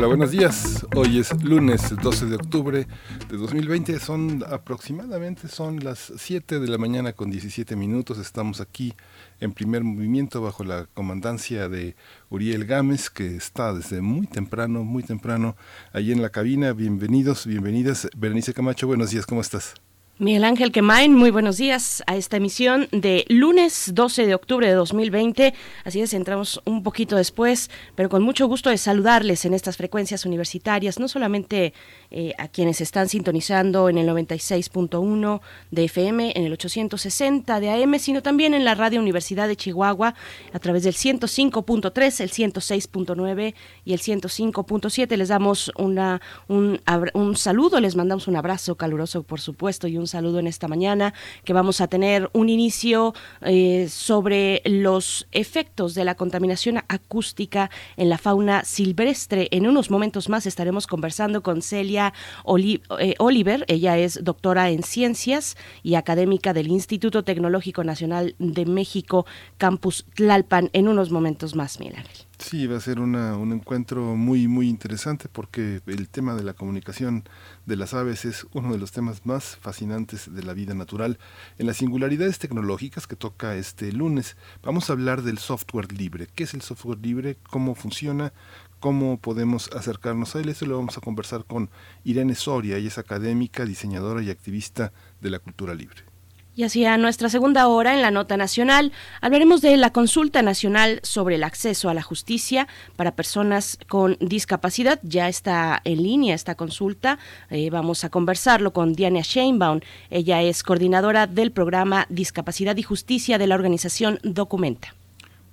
Hola, buenos días. Hoy es lunes 12 de octubre de 2020. Son aproximadamente son las 7 de la mañana con 17 minutos. Estamos aquí en primer movimiento bajo la comandancia de Uriel Gámez, que está desde muy temprano, muy temprano, ahí en la cabina. Bienvenidos, bienvenidas. Berenice Camacho, buenos días, ¿cómo estás? Miguel Ángel Quemain, muy buenos días a esta emisión de lunes 12 de octubre de 2020. Así es, entramos un poquito después, pero con mucho gusto de saludarles en estas frecuencias universitarias, no solamente eh, a quienes están sintonizando en el 96.1 de FM, en el 860 de AM, sino también en la Radio Universidad de Chihuahua a través del 105.3, el 106.9 y el 105.7. Les damos un, un saludo, les mandamos un abrazo caluroso, por supuesto, y un saludo en esta mañana, que vamos a tener un inicio eh, sobre los efectos de la contaminación acústica en la fauna silvestre. En unos momentos más estaremos conversando con Celia eh, Oliver. Ella es doctora en ciencias y académica del Instituto Tecnológico Nacional de México, Campus Tlalpan. En unos momentos más, Miguel Sí, va a ser una, un encuentro muy, muy interesante porque el tema de la comunicación de las aves es uno de los temas más fascinantes de la vida natural. En las singularidades tecnológicas que toca este lunes, vamos a hablar del software libre. ¿Qué es el software libre? ¿Cómo funciona? ¿Cómo podemos acercarnos a él? Eso lo vamos a conversar con Irene Soria. Ella es académica, diseñadora y activista de la cultura libre. Y hacia nuestra segunda hora en la Nota Nacional hablaremos de la consulta nacional sobre el acceso a la justicia para personas con discapacidad. Ya está en línea esta consulta. Eh, vamos a conversarlo con Diana Sheinbaum. Ella es coordinadora del programa Discapacidad y Justicia de la organización Documenta.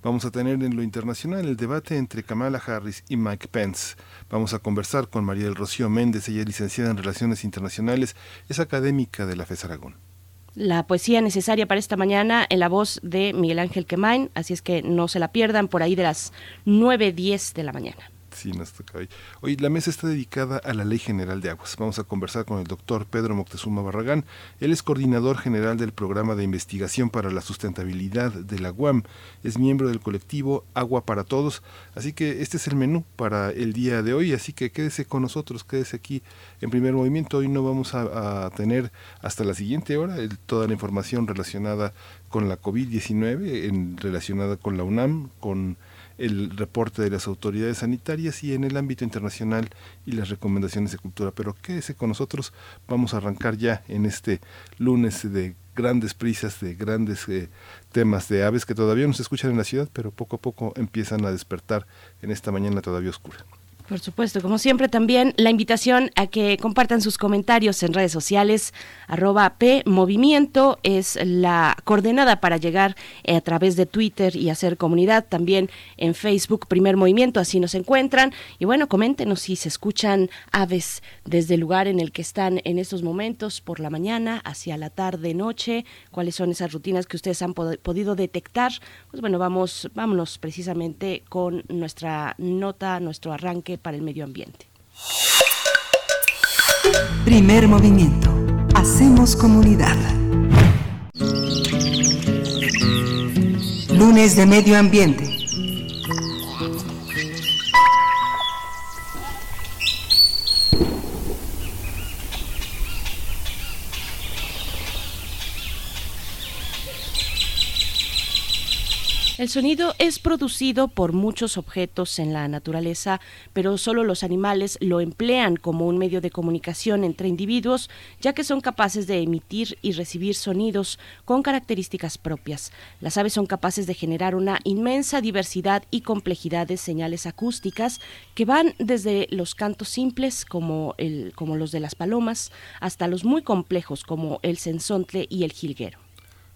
Vamos a tener en lo internacional el debate entre Kamala Harris y Mike Pence. Vamos a conversar con María del Rocío Méndez, ella es licenciada en Relaciones Internacionales, es académica de la FES Aragón la poesía necesaria para esta mañana en la voz de Miguel Ángel Quemain, así es que no se la pierdan por ahí de las 9.10 de la mañana. Hoy la mesa está dedicada a la Ley General de Aguas. Vamos a conversar con el doctor Pedro Moctezuma Barragán. Él es coordinador general del Programa de Investigación para la Sustentabilidad de la UAM. Es miembro del colectivo Agua para Todos. Así que este es el menú para el día de hoy. Así que quédese con nosotros, quédese aquí en primer movimiento. Hoy no vamos a, tener hasta la siguiente hora toda la información relacionada con la COVID-19, relacionada con la UNAM, con el reporte de las autoridades sanitarias y en el ámbito internacional y las recomendaciones de cultura. Pero quédese con nosotros, vamos a arrancar ya en este lunes de grandes prisas, de grandes eh, temas de aves que todavía no se escuchan en la ciudad, pero poco a poco empiezan a despertar en esta mañana todavía oscura. Por supuesto, como siempre también la invitación a que compartan sus comentarios en redes sociales, arroba P Movimiento es la coordenada para llegar eh, a través de Twitter y hacer comunidad, también en Facebook Primer Movimiento, así nos encuentran. Y bueno, coméntenos si se escuchan aves desde el lugar en el que están en estos momentos, por la mañana, hacia la tarde, noche, cuáles son esas rutinas que ustedes han podido detectar. Pues bueno, vamos, vámonos precisamente con nuestra nota, nuestro arranque para el medio ambiente. Primer movimiento. Hacemos comunidad. Lunes de Medio Ambiente. El sonido es producido por muchos objetos en la naturaleza, pero solo los animales lo emplean como un medio de comunicación entre individuos, ya que son capaces de emitir y recibir sonidos con características propias. Las aves son capaces de generar una inmensa diversidad y complejidad de señales acústicas que van desde los cantos simples como, los de las palomas hasta los muy complejos como el sensontle y el jilguero.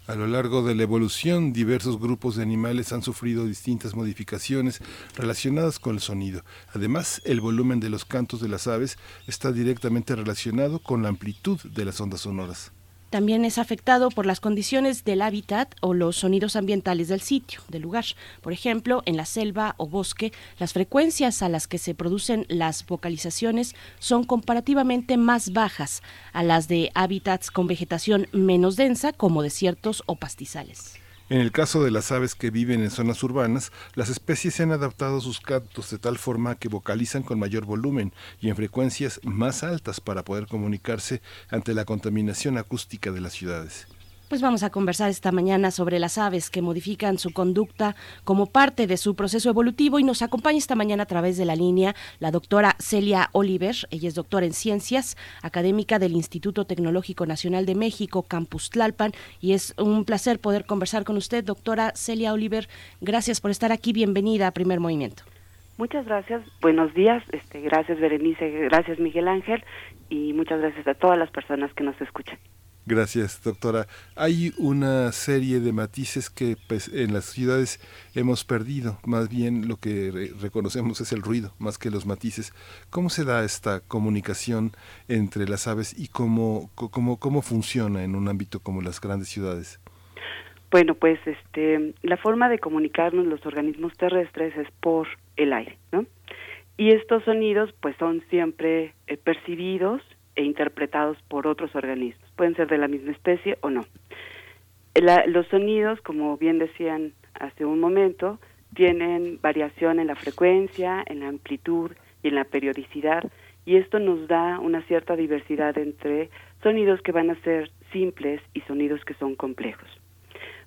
A lo largo de la evolución, diversos grupos de animales han sufrido distintas modificaciones relacionadas con el sonido. Además, el volumen de los cantos de las aves está directamente relacionado con la amplitud de las ondas sonoras. También es afectado por las condiciones del hábitat o los sonidos ambientales del sitio, del lugar. Por ejemplo, en la selva o bosque, las frecuencias a las que se producen las vocalizaciones son comparativamente más bajas a las de hábitats con vegetación menos densa, como desiertos o pastizales. En el caso de las aves que viven en zonas urbanas, las especies se han adaptado a sus cantos de tal forma que vocalizan con mayor volumen y en frecuencias más altas para poder comunicarse ante la contaminación acústica de las ciudades. Pues vamos a conversar esta mañana sobre las aves que modifican su conducta como parte de su proceso evolutivo y nos acompaña esta mañana a través de la línea la doctora Celia Oliver. Ella es doctora en ciencias, académica del Instituto Tecnológico Nacional de México, Campus Tlalpan, y es un placer poder conversar con usted, doctora Celia Oliver. Gracias por estar aquí. Bienvenida a Primer Movimiento. Muchas gracias, buenos días, este, gracias Berenice, gracias Miguel Ángel y muchas gracias a todas las personas que nos escuchan. Gracias, doctora. Hay una serie de matices que pues, en las ciudades hemos perdido. Más bien lo que reconocemos es el ruido, más que los matices. ¿Cómo se da esta comunicación entre las aves y cómo, cómo, cómo funciona en un ámbito como las grandes ciudades? Bueno, pues este, la forma de comunicarnos los organismos terrestres es por el aire, ¿no? Y estos sonidos pues son siempre eh, percibidos e interpretados por otros organismos. Pueden ser de la misma especie o no. los sonidos, como bien decían hace un momento, tienen variación en la frecuencia, en la amplitud y en la periodicidad, y esto nos da una cierta diversidad entre sonidos que van a ser simples y sonidos que son complejos.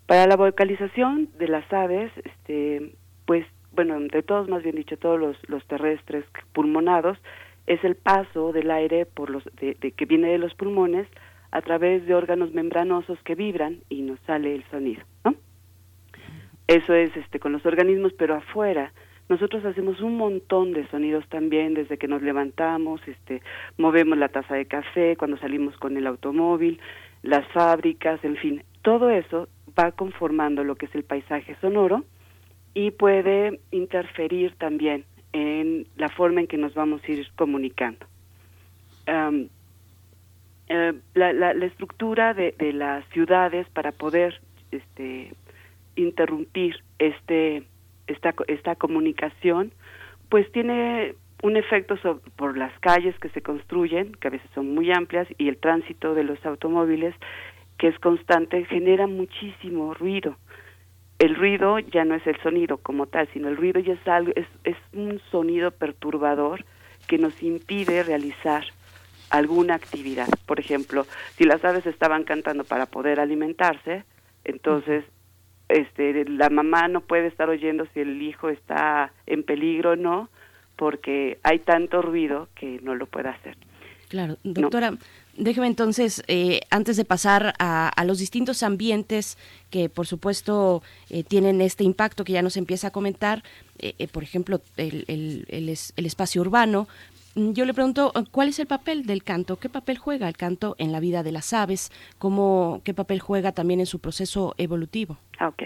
Para la vocalización de las aves, este, pues, bueno, de todos, más bien dicho, todos los, terrestres pulmonados, es el paso del aire por los de, que viene de los pulmones a través de órganos membranosos que vibran y nos sale el sonido, ¿no? Eso es este con los organismos, pero afuera nosotros hacemos un montón de sonidos también desde que nos levantamos, este movemos la taza de café, cuando salimos con el automóvil, las fábricas, en fin, todo eso va conformando lo que es el paisaje sonoro y puede interferir también en la forma en que nos vamos a ir comunicando. Eh, la, la, estructura de, de, las ciudades para poder este, interrumpir este, esta, esta comunicación, pues tiene un efecto por las calles que se construyen, que a veces son muy amplias, y el tránsito de los automóviles, que es constante, genera muchísimo ruido. El ruido ya no es el sonido como tal, sino el ruido ya es algo, es, es un sonido perturbador que nos impide realizar alguna actividad. Por ejemplo, si las aves estaban cantando para poder alimentarse, entonces este la mamá no puede estar oyendo si el hijo está en peligro o no, porque hay tanto ruido que no lo puede hacer. Claro, doctora, Déjeme entonces, eh, antes de pasar a, los distintos ambientes que por supuesto eh, tienen este impacto que ya nos empieza a comentar, eh, por ejemplo, el, el, el, espacio urbano, yo le pregunto, ¿cuál es el papel del canto? ¿Qué papel juega el canto en la vida de las aves? ¿Cómo, ¿Qué papel juega también en su proceso evolutivo? Ah, ok.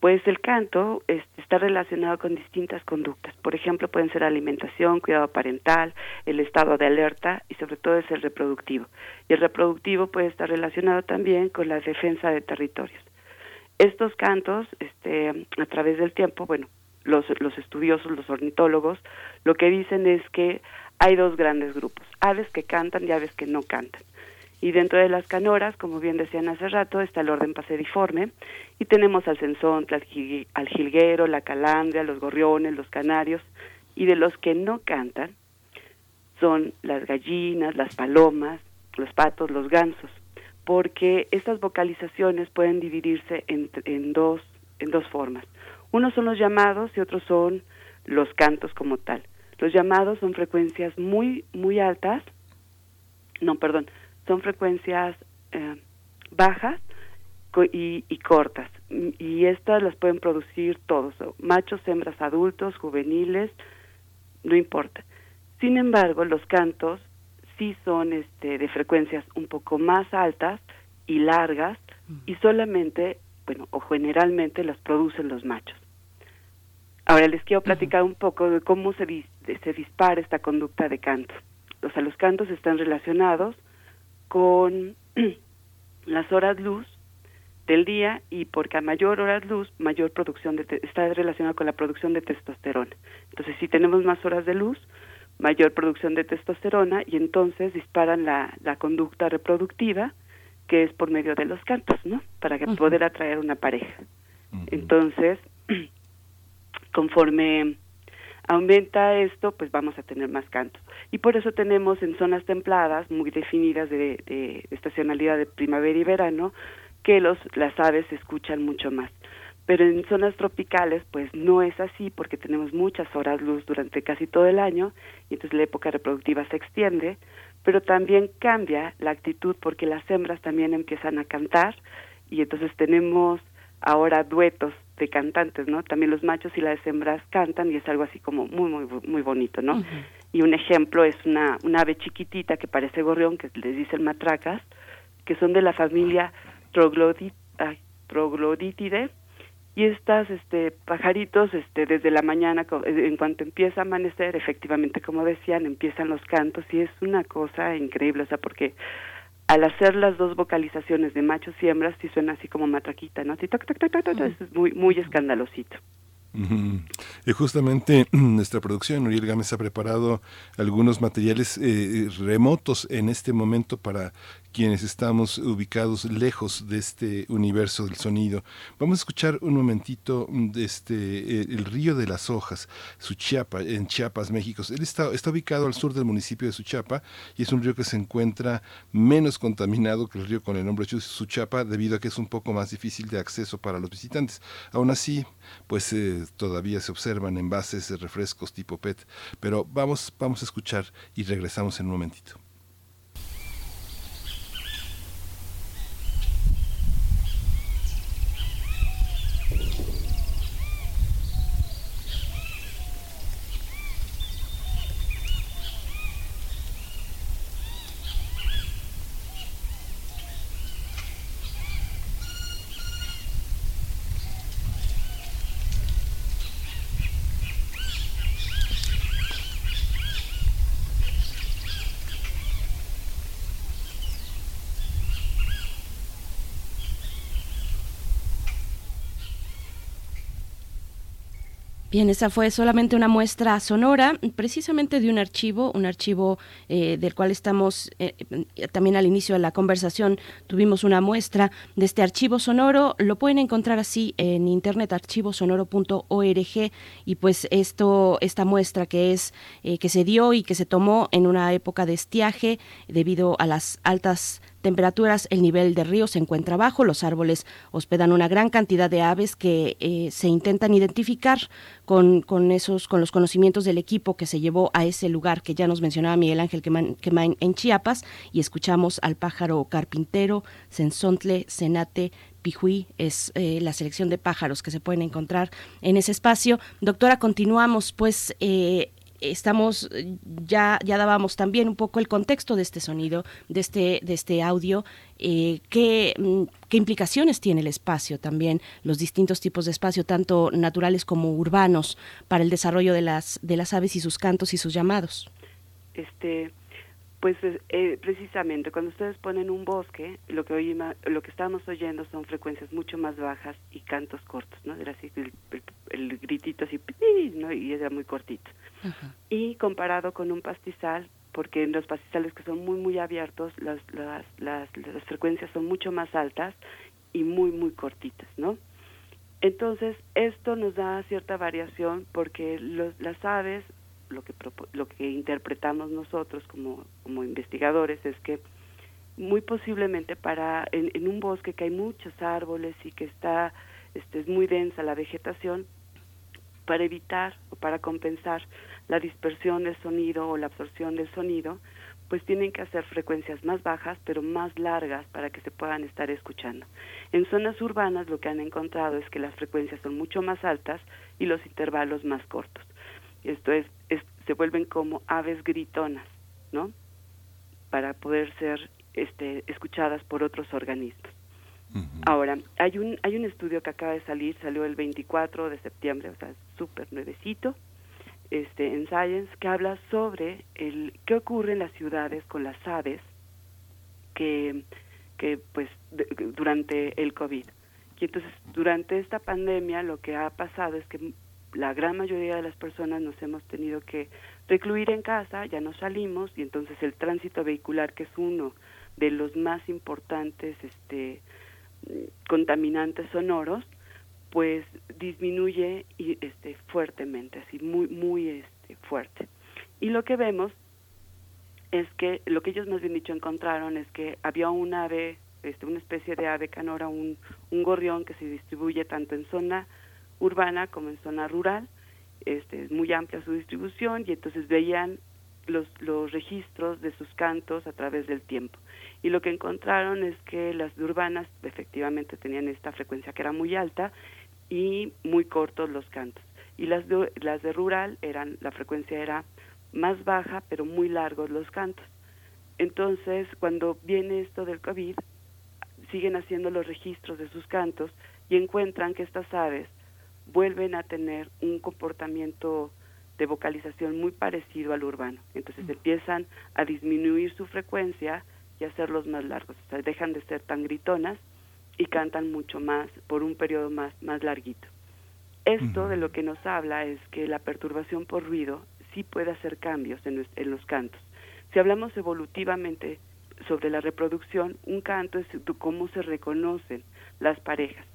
Pues el canto este, está relacionado con distintas conductas. Por ejemplo, pueden ser alimentación, cuidado parental, el estado de alerta y sobre todo es el reproductivo. Y el reproductivo puede estar relacionado también con la defensa de territorios. Estos cantos, este, a través del tiempo, bueno, los, los estudiosos, los ornitólogos, lo que dicen es que hay dos grandes grupos, aves que cantan y aves que no cantan. Y dentro de las canoras, como bien decían hace rato, está el orden paseriforme y tenemos al censón, al jilguero, la calandria, los gorriones, los canarios y de los que no cantan son las gallinas, las palomas, los patos, los gansos, porque estas vocalizaciones pueden dividirse en, en, dos, en dos formas. Unos son los llamados y otros son los cantos como tal. Los llamados son frecuencias muy, muy altas, no, perdón, son frecuencias eh, bajas y, y, cortas. Y estas las pueden producir todos, machos, hembras, adultos, juveniles, no importa. Sin embargo, los cantos sí son este, de frecuencias un poco más altas y largas y solamente, bueno, o generalmente las producen los machos. Ahora les quiero platicar un poco de cómo se, se dispara esta conducta de canto. O sea, los cantos están relacionados con las horas luz del día y porque a mayor horas luz, mayor producción de está relacionado con la producción de testosterona. Entonces, si tenemos más horas de luz, mayor producción de testosterona y entonces disparan la, la conducta reproductiva que es por medio de los cantos, ¿no? Para que poder atraer una pareja. Entonces, conforme aumenta esto, pues vamos a tener más cantos. Y por eso tenemos en zonas templadas, muy definidas de, de estacionalidad de primavera y verano, que los, las aves se escuchan mucho más. Pero en zonas tropicales, pues no es así porque tenemos muchas horas luz durante casi todo el año y entonces la época reproductiva se extiende, pero también cambia la actitud porque las hembras también empiezan a cantar y entonces tenemos ahora duetos de cantantes, ¿no? También los machos y las hembras cantan y es algo así como muy, muy, muy bonito, ¿no? Y un ejemplo es una, una ave chiquitita que parece gorrión, que les dicen matracas, que son de la familia Trogloditidae, y estas este pajaritos este desde la mañana en cuanto empieza a amanecer efectivamente como decían empiezan los cantos y es una cosa increíble o sea porque al hacer las dos vocalizaciones de machos y hembras sí suena así como matraquita, ¿no? Así, es muy, muy escandalosito. Y justamente nuestra producción, Uriel Gámez, ha preparado algunos materiales eh, remotos en este momento para quienes estamos ubicados lejos de este universo del sonido. Vamos a escuchar un momentito de este eh, el río de las hojas, Suchiapa, en Chiapas, México. Él está, está ubicado al sur del municipio de Suchiapa y es un río que se encuentra menos contaminado que el río con el nombre Suchiapa debido a que es un poco más difícil de acceso para los visitantes. Aún así, pues eh, todavía se observan envases de refrescos tipo PET, pero vamos, vamos a escuchar y regresamos en un momentito. Bien, esa fue solamente una muestra sonora, precisamente de un archivo, un archivo eh, del cual estamos eh, también al inicio de la conversación tuvimos una muestra de este archivo sonoro. Lo pueden encontrar así en internet archivosonoro.org y pues esto, esta muestra que es eh, que se dio y que se tomó en una época de estiaje debido a las altas temperaturas, el nivel del río se encuentra bajo, los árboles hospedan una gran cantidad de aves que eh, se intentan identificar con, con, esos, con los conocimientos del equipo que se llevó a ese lugar que ya nos mencionaba Miguel Ángel Quemain en Chiapas y escuchamos al pájaro carpintero, Sensontle, Senate, Pijuí es eh, la selección de pájaros que se pueden encontrar en ese espacio. Doctora, continuamos pues eh, estamos ya ya dábamos también un poco el contexto de este sonido de este de este audio eh, qué, mm, qué implicaciones tiene el espacio también los distintos tipos de espacio tanto naturales como urbanos para el desarrollo de las de las aves y sus cantos y sus llamados. Este pues eh, precisamente cuando ustedes ponen un bosque, lo que oímos, lo que estamos oyendo son frecuencias mucho más bajas y cantos cortos, ¿no? Era así el, gritito así, ¿no? Y era muy cortito. Y comparado con un pastizal, porque en los pastizales que son muy muy abiertos, las, las, las, las frecuencias son mucho más altas y muy muy cortitas, ¿no? Entonces, esto nos da cierta variación porque los, las aves lo que lo que interpretamos nosotros como, como investigadores es que muy posiblemente para en, un bosque que hay muchos árboles y que está este, es muy densa la vegetación para evitar o para compensar la dispersión del sonido o la absorción del sonido pues tienen que hacer frecuencias más bajas pero más largas para que se puedan estar escuchando. En zonas urbanas lo que han encontrado es que las frecuencias son mucho más altas y los intervalos más cortos. Esto es, se vuelven como aves gritonas, ¿no? Para poder ser este, escuchadas por otros organismos. Ahora, hay un, hay un estudio que acaba de salir, salió el 24 de septiembre, o sea, súper nuevecito, este, en Science, que habla sobre el qué ocurre en las ciudades con las aves que, que pues, durante el COVID. Y entonces, durante esta pandemia, lo que ha pasado es que la gran mayoría de las personas nos hemos tenido que recluir en casa, ya no salimos, y entonces el tránsito vehicular, que es uno de los más importantes este, contaminantes sonoros, pues disminuye y, este, fuertemente, así muy, muy este, fuerte. Y lo que vemos es que lo que ellos más bien dicho encontraron es que había un ave, este, una especie de ave canora, un, un gorrión que se distribuye tanto en zona urbana como en zona rural, este, es muy amplia su distribución y entonces veían los, los registros de sus cantos a través del tiempo. Y lo que encontraron es que las urbanas efectivamente tenían esta frecuencia que era muy alta y muy cortos los cantos. Y las de, las de rural eran, la frecuencia era más baja, pero muy largos los cantos. Entonces, cuando viene esto del COVID, siguen haciendo los registros de sus cantos y encuentran que estas aves vuelven a tener un comportamiento de vocalización muy parecido al urbano. Entonces empiezan a disminuir su frecuencia y hacerlos más largos. O sea, dejan de ser tan gritonas y cantan mucho más por un periodo más, más larguito. Esto de lo que nos habla es que la perturbación por ruido sí puede hacer cambios en, en los cantos. Si hablamos evolutivamente sobre la reproducción, un canto es cómo se reconocen las parejas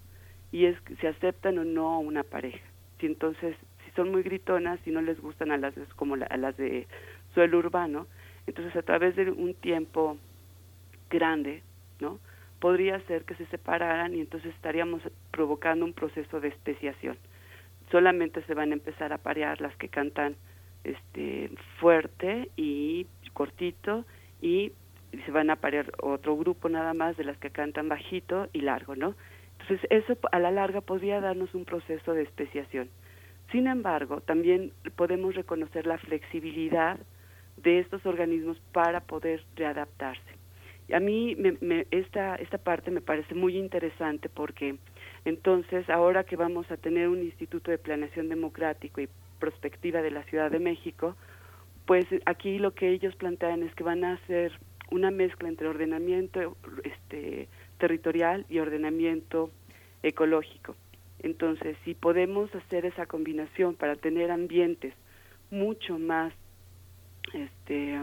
y es si aceptan o no una pareja. Si entonces, si son muy gritonas, si no les gustan a las como a las de suelo urbano, entonces a través de un tiempo grande, ¿no? podría ser que se separaran y entonces estaríamos provocando un proceso de especiación. Solamente se van a empezar a parear las que cantan este fuerte y cortito y se van a parear otro grupo nada más de las que cantan bajito y largo, ¿no? Entonces eso a la larga podría darnos un proceso de especiación. Sin embargo, también podemos reconocer la flexibilidad de estos organismos para poder readaptarse. A mí me, esta, esta parte me parece muy interesante porque entonces ahora que vamos a tener un Instituto de Planeación Democrático y Prospectiva de la Ciudad de México, pues aquí lo que ellos plantean es que van a hacer una mezcla entre ordenamiento este, territorial y ordenamiento ecológico. Entonces, si podemos hacer esa combinación para tener ambientes mucho más este,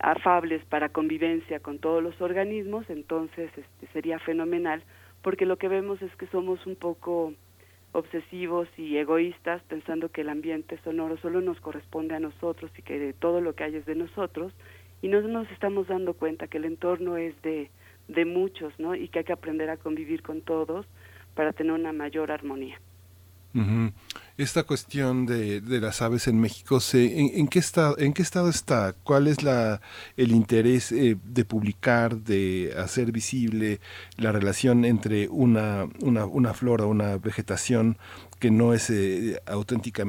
afables para convivencia con todos los organismos, entonces este, sería fenomenal, porque lo que vemos es que somos un poco obsesivos y egoístas, pensando que el ambiente sonoro solo nos corresponde a nosotros y que todo lo que hay es de nosotros, y no nos estamos dando cuenta que el entorno es de, de muchos, ¿no? Y que hay que aprender a convivir con todos para tener una mayor armonía. Esta cuestión de, de, las aves en México, se, en, qué estado, ¿en qué estado está? ¿Cuál es la, el interés eh, de publicar, de hacer visible la relación entre una, una, una flora, una vegetación que no es eh, auténtica,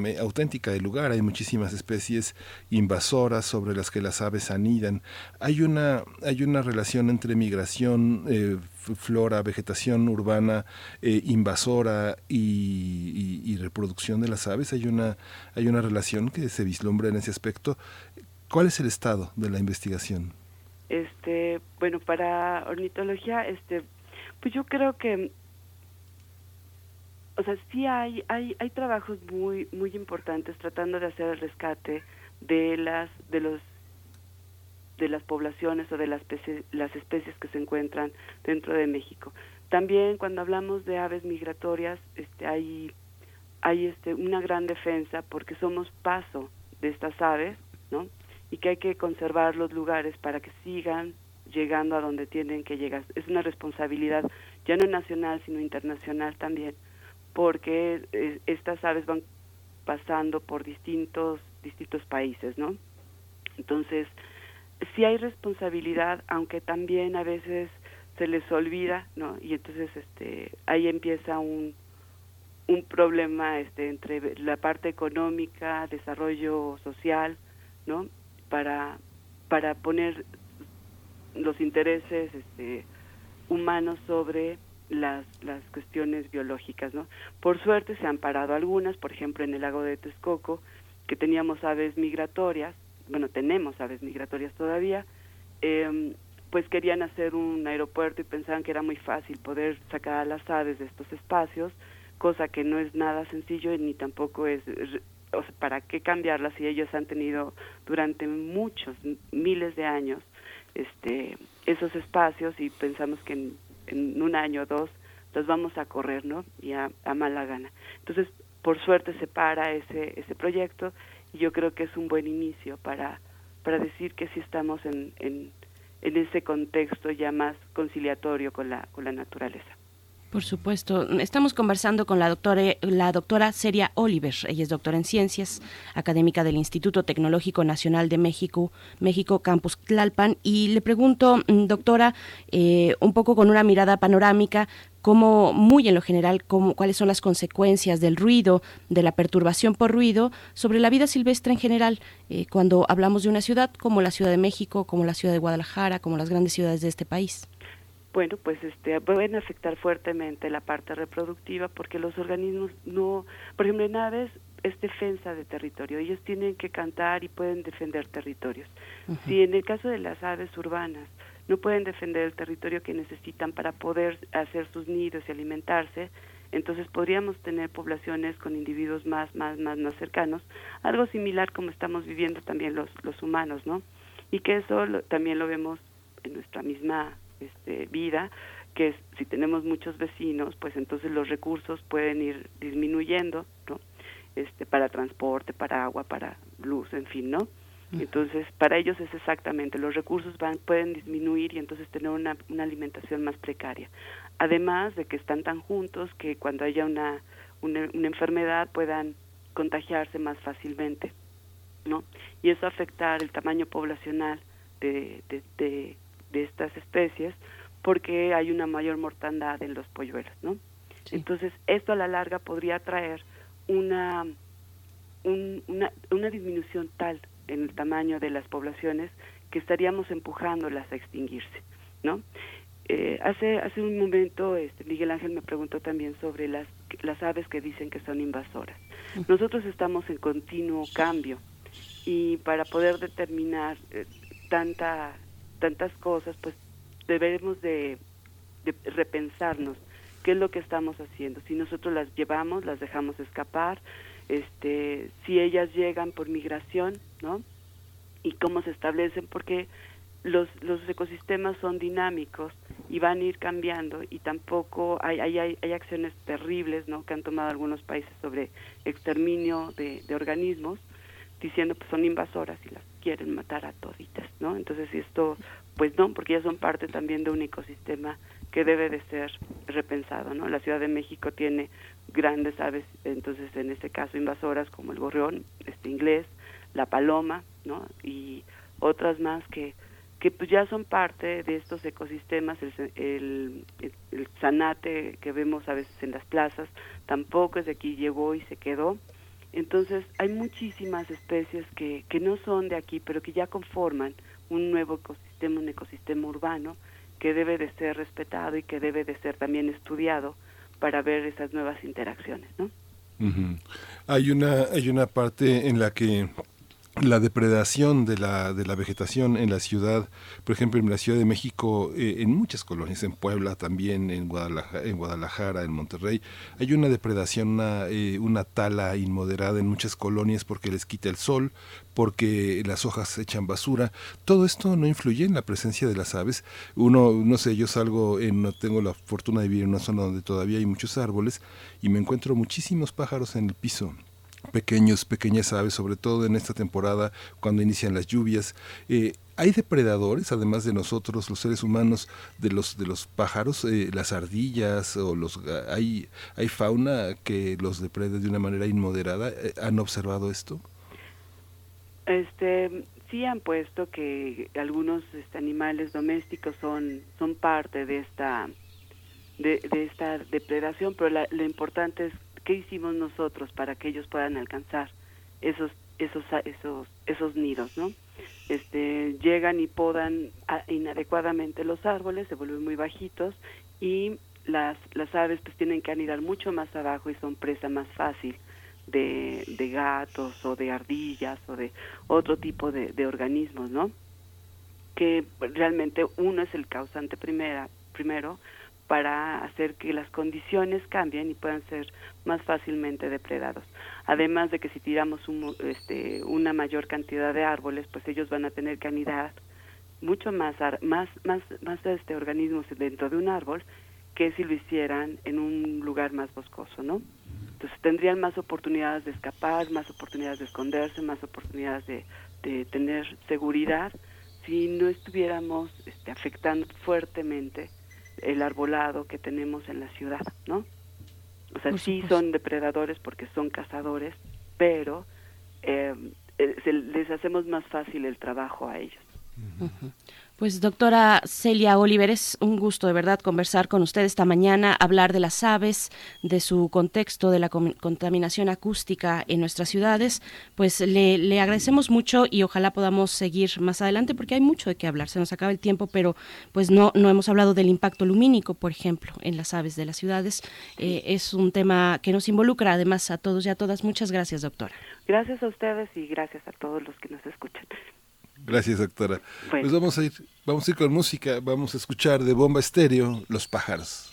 del lugar. Hay muchísimas especies invasoras sobre las que las aves anidan. Hay una, hay una relación entre migración, eh, flora, vegetación urbana eh, invasora y, reproducción de las aves. Hay una, hay una relación que se vislumbra en ese aspecto. ¿Cuál es el estado de la investigación? Este, bueno, para ornitología, este, pues yo creo que o sea, sí hay, hay, hay trabajos muy, muy importantes tratando de hacer el rescate de las, de los de las poblaciones o de las especies, las especies que se encuentran dentro de México. También cuando hablamos de aves migratorias, este, hay, hay este, una gran defensa porque somos paso de estas aves, ¿no? Y que hay que conservar los lugares para que sigan llegando a donde tienen que llegar. Es una responsabilidad ya no nacional, sino internacional también porque eh, estas aves van pasando por distintos distintos países, ¿no? Entonces, sí hay responsabilidad, aunque también a veces se les olvida, ¿no? Y entonces este ahí empieza un un problema este entre la parte económica, desarrollo social, ¿no? Para para poner los intereses este humanos sobre las, las cuestiones biológicas, ¿no? Por suerte se han parado algunas, por ejemplo en el lago de Texcoco, que teníamos aves migratorias, bueno, tenemos aves migratorias todavía, eh, pues querían hacer un aeropuerto y pensaban que era muy fácil poder sacar a las aves de estos espacios, cosa que no es nada sencillo ni tampoco es, o sea, ¿para qué cambiarlas si ellos han tenido durante muchos, miles de años este esos espacios y pensamos que en, un año o dos los vamos a correr, ¿no? Y a, a mala gana. Entonces, por suerte se para ese, ese proyecto y yo creo que es un buen inicio para, para decir que sí estamos en, en en ese contexto ya más conciliatorio con la, con la naturaleza. Por supuesto. Estamos conversando con la doctora, la doctora Seria Oliver. Ella es doctora en ciencias, académica del Instituto Tecnológico Nacional de México, México Campus Tlalpan. Y le pregunto, mm, doctora, eh, un poco con una mirada panorámica, cómo, muy en lo general, cómo, cuáles son las consecuencias del ruido, de la perturbación por ruido sobre la vida silvestre en general, eh, cuando hablamos de una ciudad como la Ciudad de México, como la Ciudad de Guadalajara, como las grandes ciudades de este país bueno, pues este, pueden afectar fuertemente la parte reproductiva porque los organismos no, por ejemplo, en aves es defensa de territorio, ellos tienen que cantar y pueden defender territorios. Si en el caso de las aves urbanas no pueden defender el territorio que necesitan para poder hacer sus nidos y alimentarse, entonces podríamos tener poblaciones con individuos más, más, más, más cercanos, algo similar como estamos viviendo también los, los humanos, ¿no? Y que eso también lo vemos en nuestra misma este, vida, que es, si tenemos muchos vecinos, pues entonces los recursos pueden ir disminuyendo, ¿no? Este, para transporte, para agua, para luz, en fin, ¿no? Entonces, para ellos es exactamente, los recursos van, pueden disminuir y entonces tener una, una alimentación más precaria. Además de que están tan juntos que cuando haya una, una, enfermedad puedan contagiarse más fácilmente, ¿no? Y eso afectar el tamaño poblacional de, de, de estas especies porque hay una mayor mortandad en los polluelos, ¿no? Entonces, esto a la larga podría traer una, una, una disminución tal en el tamaño de las poblaciones que estaríamos empujándolas a extinguirse, ¿no? Eh, hace hace un momento este, Miguel Ángel me preguntó también sobre las las aves que dicen que son invasoras. Nosotros estamos en continuo cambio y para poder determinar eh, tanta tantas cosas, pues debemos de, repensarnos qué es lo que estamos haciendo. Si nosotros las llevamos, las dejamos escapar, este, si ellas llegan por migración, ¿no? Y cómo se establecen, porque los, los ecosistemas son dinámicos y van a ir cambiando y tampoco hay, hay, hay, acciones terribles ¿no? que han tomado algunos países sobre exterminio de, de organismos diciendo pues son invasoras y las quieren matar a toditas, ¿no? Entonces esto, pues no, porque ya son parte también de un ecosistema que debe de ser repensado, ¿no? La Ciudad de México tiene grandes aves, entonces en este caso invasoras como el gorrión, este inglés, la paloma, ¿no? Y otras más que que pues ya son parte de estos ecosistemas, el, el, el, zanate que vemos a veces en las plazas, tampoco es de aquí, llegó y se quedó, entonces hay muchísimas especies que, que no son de aquí, pero que ya conforman un nuevo ecosistema, un ecosistema urbano que debe de ser respetado y que debe de ser también estudiado para ver esas nuevas interacciones, ¿no? Hay una hay una parte en la que la depredación de la, de la vegetación en la ciudad, por ejemplo, en la Ciudad de México, eh, en muchas colonias, en Puebla también, en Guadalajara, en, Guadalajara, en Monterrey, hay una depredación, una, eh, una tala inmoderada en muchas colonias porque les quita el sol, porque las hojas echan basura. Todo esto no influye en la presencia de las aves. Uno, no sé, yo salgo, en, no tengo la fortuna de vivir en una zona donde todavía hay muchos árboles y me encuentro muchísimos pájaros en el piso pequeños, pequeñas aves, sobre todo en esta temporada cuando inician las lluvias. Eh, hay depredadores, además de nosotros, los seres humanos, de los de los pájaros, eh, las ardillas o los hay hay fauna que los deprede de una manera inmoderada. Eh, ¿Han observado esto? Este sí han puesto que algunos este, animales domésticos son son parte de esta de, esta depredación, pero lo importante es qué hicimos nosotros para que ellos puedan alcanzar esos esos esos esos nidos, ¿no? este, llegan y podan inadecuadamente los árboles, se vuelven muy bajitos y las, las aves pues tienen que anidar mucho más abajo y son presa más fácil de, de gatos o de ardillas o de otro tipo de, de organismos, ¿no? Que realmente uno es el causante primera, primero para hacer que las condiciones cambien y puedan ser más fácilmente depredados. Además de que si tiramos un, este, una mayor cantidad de árboles, pues ellos van a tener que anidar mucho más más más más este organismos dentro de un árbol que si lo hicieran en un lugar más boscoso, ¿no? Entonces tendrían más oportunidades de escapar, más oportunidades de esconderse, más oportunidades de, de tener seguridad si no estuviéramos este, afectando fuertemente el arbolado que tenemos en la ciudad, ¿no? O sea, sí son depredadores porque son cazadores, pero eh, eh, les hacemos más fácil el trabajo a ellos. Pues doctora Celia Oliver, es un gusto de verdad conversar con usted esta mañana, hablar de las aves, de su contexto, de la contaminación acústica en nuestras ciudades. Pues le, agradecemos mucho y ojalá podamos seguir más adelante porque hay mucho de qué hablar. Se nos acaba el tiempo, pero pues no, no hemos hablado del impacto lumínico, por ejemplo, en las aves de las ciudades. Eh, es un tema que nos involucra además a todos y a todas. Muchas gracias, doctora. Gracias a ustedes y gracias a todos los que nos escuchan. Gracias, doctora. Pues vamos a ir, vamos a ir con música, vamos a escuchar de bomba estéreo Los pájaros.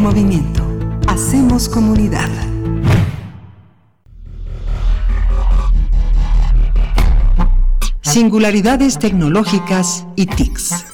Movimiento. Hacemos comunidad. Singularidades tecnológicas y TICs.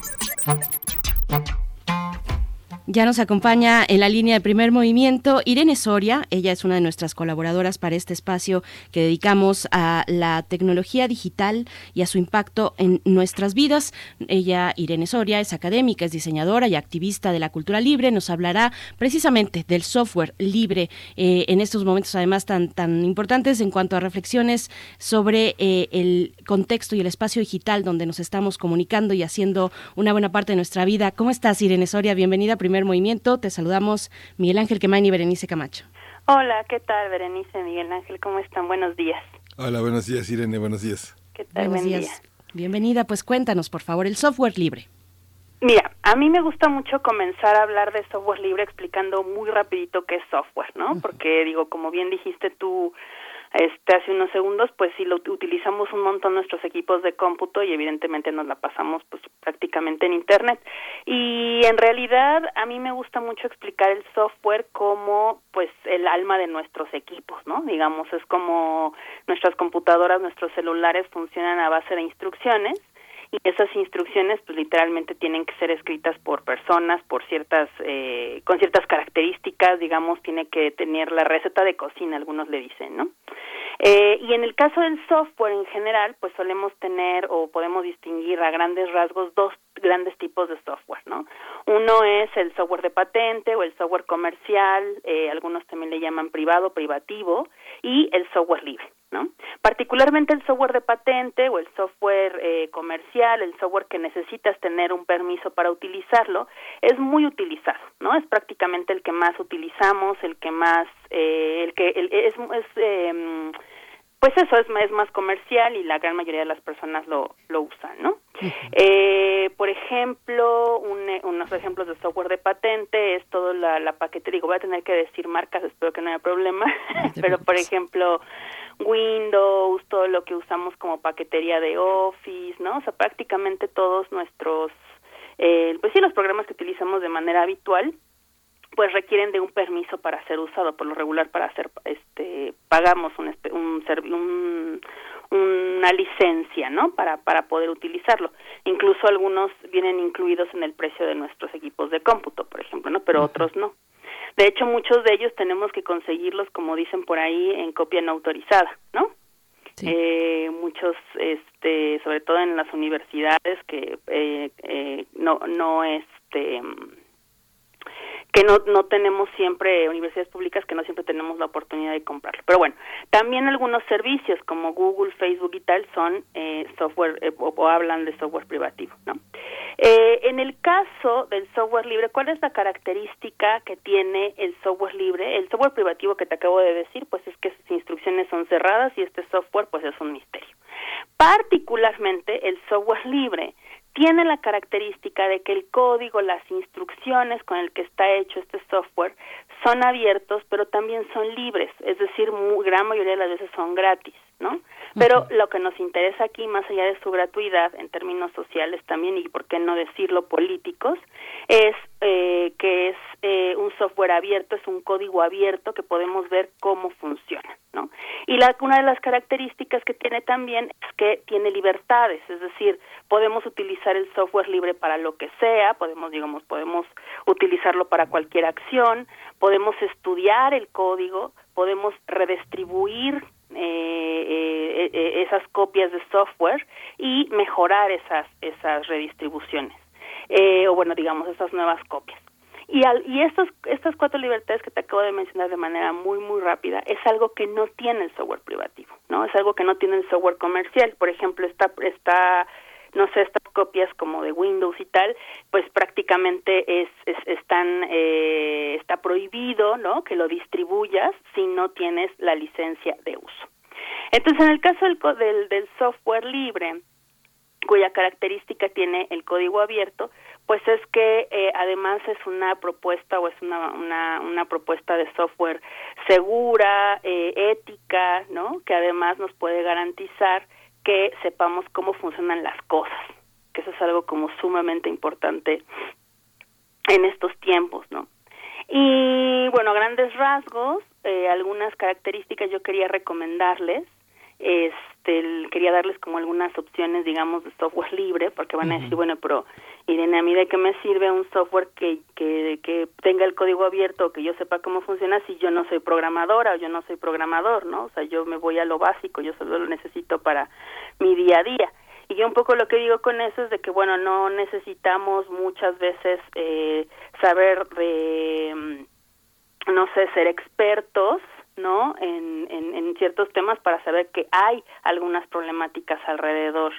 Ya nos acompaña en la línea de primer movimiento Irene Soria. Ella es una de nuestras colaboradoras para este espacio que dedicamos a la tecnología digital y a su impacto en nuestras vidas. Ella, Irene Soria, es académica, es diseñadora y activista de la cultura libre. Nos hablará precisamente del software libre eh, en estos momentos, además, tan, tan importantes en cuanto a reflexiones sobre eh, el contexto y el espacio digital donde nos estamos comunicando y haciendo una buena parte de nuestra vida. ¿Cómo estás, Irene Soria? Bienvenida a movimiento. Te saludamos Miguel Ángel Quemain y Berenice Camacho. Hola, ¿qué tal Berenice, Miguel Ángel? ¿Cómo están? Buenos días. Hola, buenos días Irene, buenos días. ¿Qué tal? Buenos días. Bienvenida, pues cuéntanos por favor el software libre. Mira, a mí me gusta mucho comenzar a hablar de software libre explicando muy rapidito qué es software, ¿no? Porque digo, como bien dijiste tú este hace unos segundos, pues sí lo utilizamos un montón nuestros equipos de cómputo y evidentemente nos la pasamos pues prácticamente en internet. Y en realidad a mí me gusta mucho explicar el software como pues el alma de nuestros equipos, ¿no? Digamos, es como nuestras computadoras, nuestros celulares funcionan a base de instrucciones y esas instrucciones pues literalmente tienen que ser escritas por personas por ciertas eh, con ciertas características digamos tiene que tener la receta de cocina algunos le dicen no eh, y en el caso del software en general pues solemos tener o podemos distinguir a grandes rasgos dos grandes tipos de software no uno es el software de patente o el software comercial eh, algunos también le llaman privado privativo y el software libre ¿no? Particularmente el software de patente o el software eh, comercial, el software que necesitas tener un permiso para utilizarlo, es muy utilizado, ¿no? Es prácticamente el que más utilizamos, el que más, eh, el que es, es eh, pues eso es, es más comercial y la gran mayoría de las personas lo, lo usan, ¿no? eh, por ejemplo, un, unos ejemplos de software de patente es todo la, la paquete, digo, voy a tener que decir marcas, espero que no haya problema, pero por ejemplo, Windows, todo lo que usamos como paquetería de Office, ¿no? O sea, prácticamente todos nuestros, eh, pues sí, los programas que utilizamos de manera habitual, pues requieren de un permiso para ser usado por lo regular para hacer este pagamos un, un, una licencia no para para poder utilizarlo. Incluso algunos vienen incluidos en el precio de nuestros equipos de cómputo por ejemplo no pero otros no. De hecho muchos de ellos tenemos que conseguirlos como dicen por ahí en copia no autorizada no eh, muchos este sobre todo en las universidades que eh, eh, no no este que no, no tenemos siempre, universidades públicas que no siempre tenemos la oportunidad de comprarlo. Pero bueno, también algunos servicios como Google, Facebook y tal son eh, software eh, o, hablan de software privativo, ¿no? Eh, en el caso del software libre, ¿cuál es la característica que tiene el software libre? El software privativo que te acabo de decir, pues es que sus instrucciones son cerradas y este software pues es un misterio. Particularmente el software libre tiene la característica de que el código, las instrucciones con el que está hecho este software son abiertos, pero también son libres, es decir, gran mayoría de las veces son gratis, ¿no? Pero lo que nos interesa aquí, más allá de su gratuidad en términos sociales también, y por qué no decirlo políticos, es eh, que es eh, un software abierto, es un código abierto que podemos ver cómo funciona, ¿no? Y la, una de las características que tiene también es que tiene libertades, es decir, podemos utilizar el software libre para lo que sea, podemos, digamos, podemos utilizarlo para cualquier acción, podemos estudiar el código, podemos redistribuir eh, eh, esas copias de software y mejorar esas esas redistribuciones eh, o bueno digamos esas nuevas copias y, al, y estos, estas cuatro libertades que te acabo de mencionar de manera muy, muy rápida es algo que no tiene el software privativo, ¿no? Es algo que no tiene el software comercial. Por ejemplo, está, está no sé, estas copias como de Windows y tal, pues prácticamente es, están, eh, está prohibido, ¿no? Que lo distribuyas si no tienes la licencia de uso. Entonces, en el caso del, del, del software libre, cuya característica tiene el código abierto, pues es que eh, además es una propuesta o es una, una, una propuesta de software segura, eh, ética, ¿no? Que además nos puede garantizar que sepamos cómo funcionan las cosas, que eso es algo como sumamente importante en estos tiempos, ¿no? Y bueno, grandes rasgos, eh, algunas características yo quería recomendarles. Este, quería darles como algunas opciones, digamos, de software libre, porque van a decir, bueno, pero Irene, ¿a mí de qué me sirve un software que, que, que tenga el código abierto, que yo sepa cómo funciona si yo no soy programadora o yo no soy programador, ¿no? O sea, yo me voy a lo básico, yo solo lo necesito para mi día a día. Y yo un poco lo que digo con eso es de que, bueno, no necesitamos muchas veces eh, saber de, mm, no sé, ser expertos, ¿no? En, en, en ciertos temas para saber que hay algunas problemáticas alrededor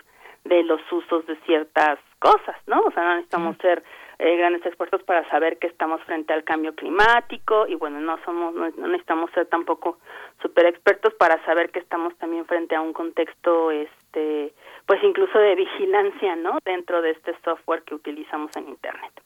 de los usos de ciertas cosas, ¿no? O sea, no necesitamos ser eh, grandes expertos para saber que estamos frente al cambio climático y bueno, no somos, no, necesitamos ser tampoco super expertos para saber que estamos también frente a un contexto, este, pues incluso de vigilancia, ¿no? Dentro de este software que utilizamos en Internet.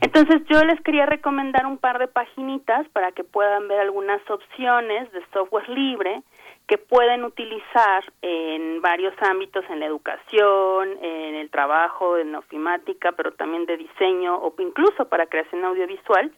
Entonces yo les quería recomendar un par de paginitas para que puedan ver algunas opciones de software libre que pueden utilizar en varios ámbitos, en la educación, en el trabajo, en ofimática, pero también de diseño o incluso para creación audiovisual,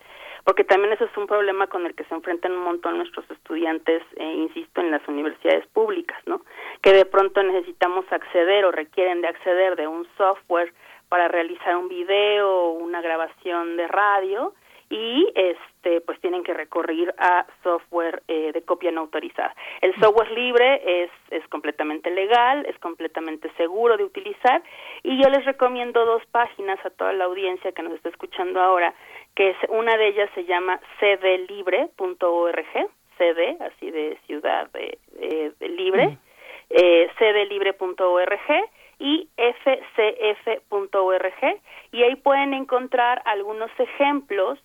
porque también eso es un problema con el que se enfrentan un montón nuestros estudiantes, eh, insisto, en las universidades públicas, ¿no? Que de pronto necesitamos acceder o requieren de acceder de un software para realizar un video o una grabación de radio y este pues tienen que recurrir a software eh, de copia no autorizada. El software libre es es completamente legal, es completamente seguro de utilizar y yo les recomiendo dos páginas a toda la audiencia que nos está escuchando ahora, que es una de ellas se llama cdlibre.org, cd así de ciudad de, libre, eh, cdlibre.org y fcf.org y ahí pueden encontrar algunos ejemplos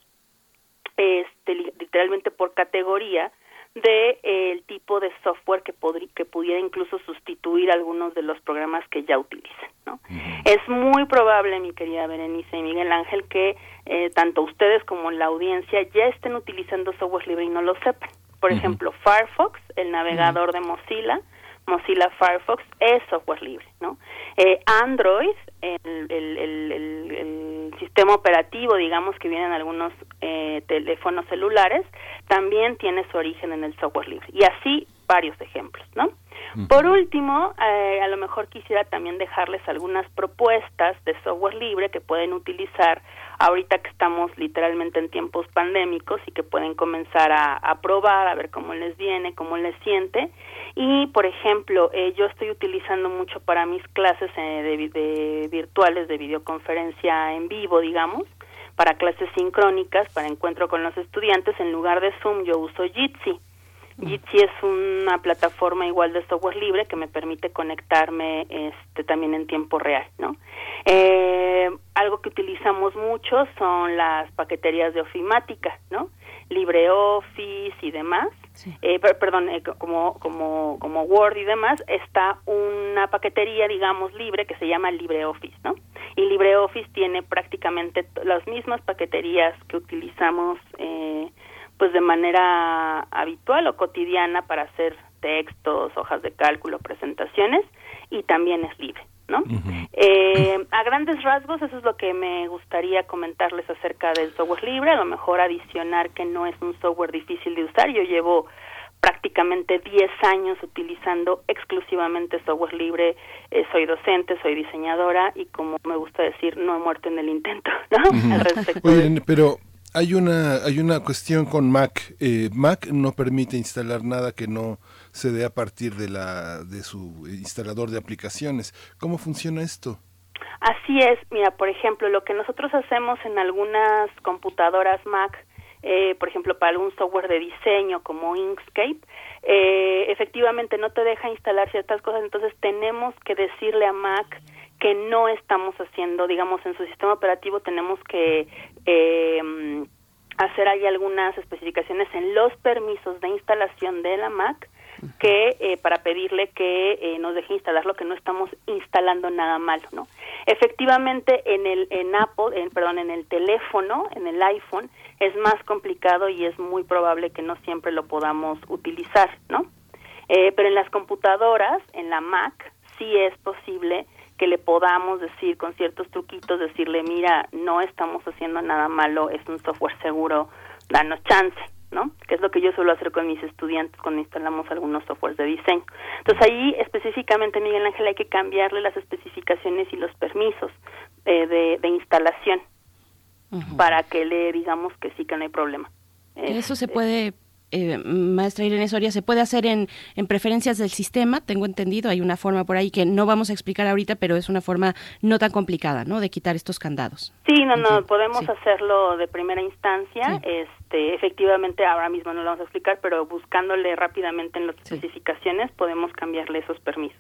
este, literalmente por categoría de eh, el tipo de software que que pudiera incluso sustituir algunos de los programas que ya utilizan no es muy probable mi querida Berenice y Miguel Ángel que eh, tanto ustedes como la audiencia ya estén utilizando software libre y no lo sepan. Por ejemplo Firefox el navegador de Mozilla Mozilla Firefox es software libre, ¿no? Eh, Android, el, el, el, sistema operativo, digamos, que viene en algunos eh, teléfonos celulares, también tiene su origen en el software libre. Y así varios ejemplos, ¿no? Por último, eh, a lo mejor quisiera también dejarles algunas propuestas de software libre que pueden utilizar ahorita que estamos literalmente en tiempos pandémicos y que pueden comenzar a, probar, a ver cómo les viene, cómo les siente. Y, por ejemplo, eh, yo estoy utilizando mucho para mis clases eh, de, de virtuales, de videoconferencia en vivo, digamos, para clases sincrónicas, para encuentro con los estudiantes, en lugar de Zoom yo uso Jitsi Jitsi es una plataforma igual de software libre que me permite conectarme este, también en tiempo real, ¿no? Eh, algo que utilizamos mucho son las paqueterías de ofimática, ¿no? LibreOffice y demás. Eh, perdón, eh, como, como, como Word y demás, está una paquetería, digamos, libre que se llama LibreOffice, ¿no? Y LibreOffice tiene prácticamente las mismas paqueterías que utilizamos eh, pues de manera habitual o cotidiana para hacer textos, hojas de cálculo, presentaciones y también es libre. ¿no? eh, a grandes rasgos eso es lo que me gustaría comentarles acerca del software libre, a lo mejor adicionar que no es un software difícil de usar, yo llevo prácticamente 10 años utilizando exclusivamente software libre, eh, soy docente, soy diseñadora y como me gusta decir, no he muerto en el intento, ¿no? Al respecto pero hay una, hay una cuestión con Mac. Eh, Mac no permite instalar nada que no se dé a partir de, la, de su instalador de aplicaciones. ¿Cómo funciona esto? Así es. Mira, por ejemplo, lo que nosotros hacemos en algunas computadoras Mac, eh, por ejemplo, para algún software de diseño como Inkscape, eh, efectivamente no te deja instalar ciertas cosas, entonces tenemos que decirle a Mac que no estamos haciendo, digamos, en su sistema operativo tenemos que eh, hacer ahí algunas especificaciones en los permisos de instalación de la Mac que eh, para pedirle que eh, nos deje instalar lo que no estamos instalando nada malo, ¿no? Efectivamente en el en Apple, en, perdón, en el teléfono, en el iPhone es más complicado y es muy probable que no siempre lo podamos utilizar, ¿no? Eh, pero en las computadoras, en la Mac, sí es posible que le podamos decir con ciertos truquitos, decirle, mira, no estamos haciendo nada malo, es un software seguro danos chance. ¿no? Que es lo que yo suelo hacer con mis estudiantes cuando instalamos algunos softwares de diseño. Entonces ahí específicamente, Miguel Ángel, hay que cambiarle las especificaciones y los permisos eh, de, instalación para que le digamos que sí que no hay problema. Eso se puede eh, maestra Irene Soria, se puede hacer en, en, preferencias del sistema, tengo entendido, hay una forma por ahí que no vamos a explicar ahorita, pero es una forma no tan complicada, ¿no?, de quitar estos candados. Sí, no, no, podemos hacerlo de primera instancia, este, efectivamente ahora mismo no lo vamos a explicar, pero buscándole rápidamente en las especificaciones podemos cambiarle esos permisos.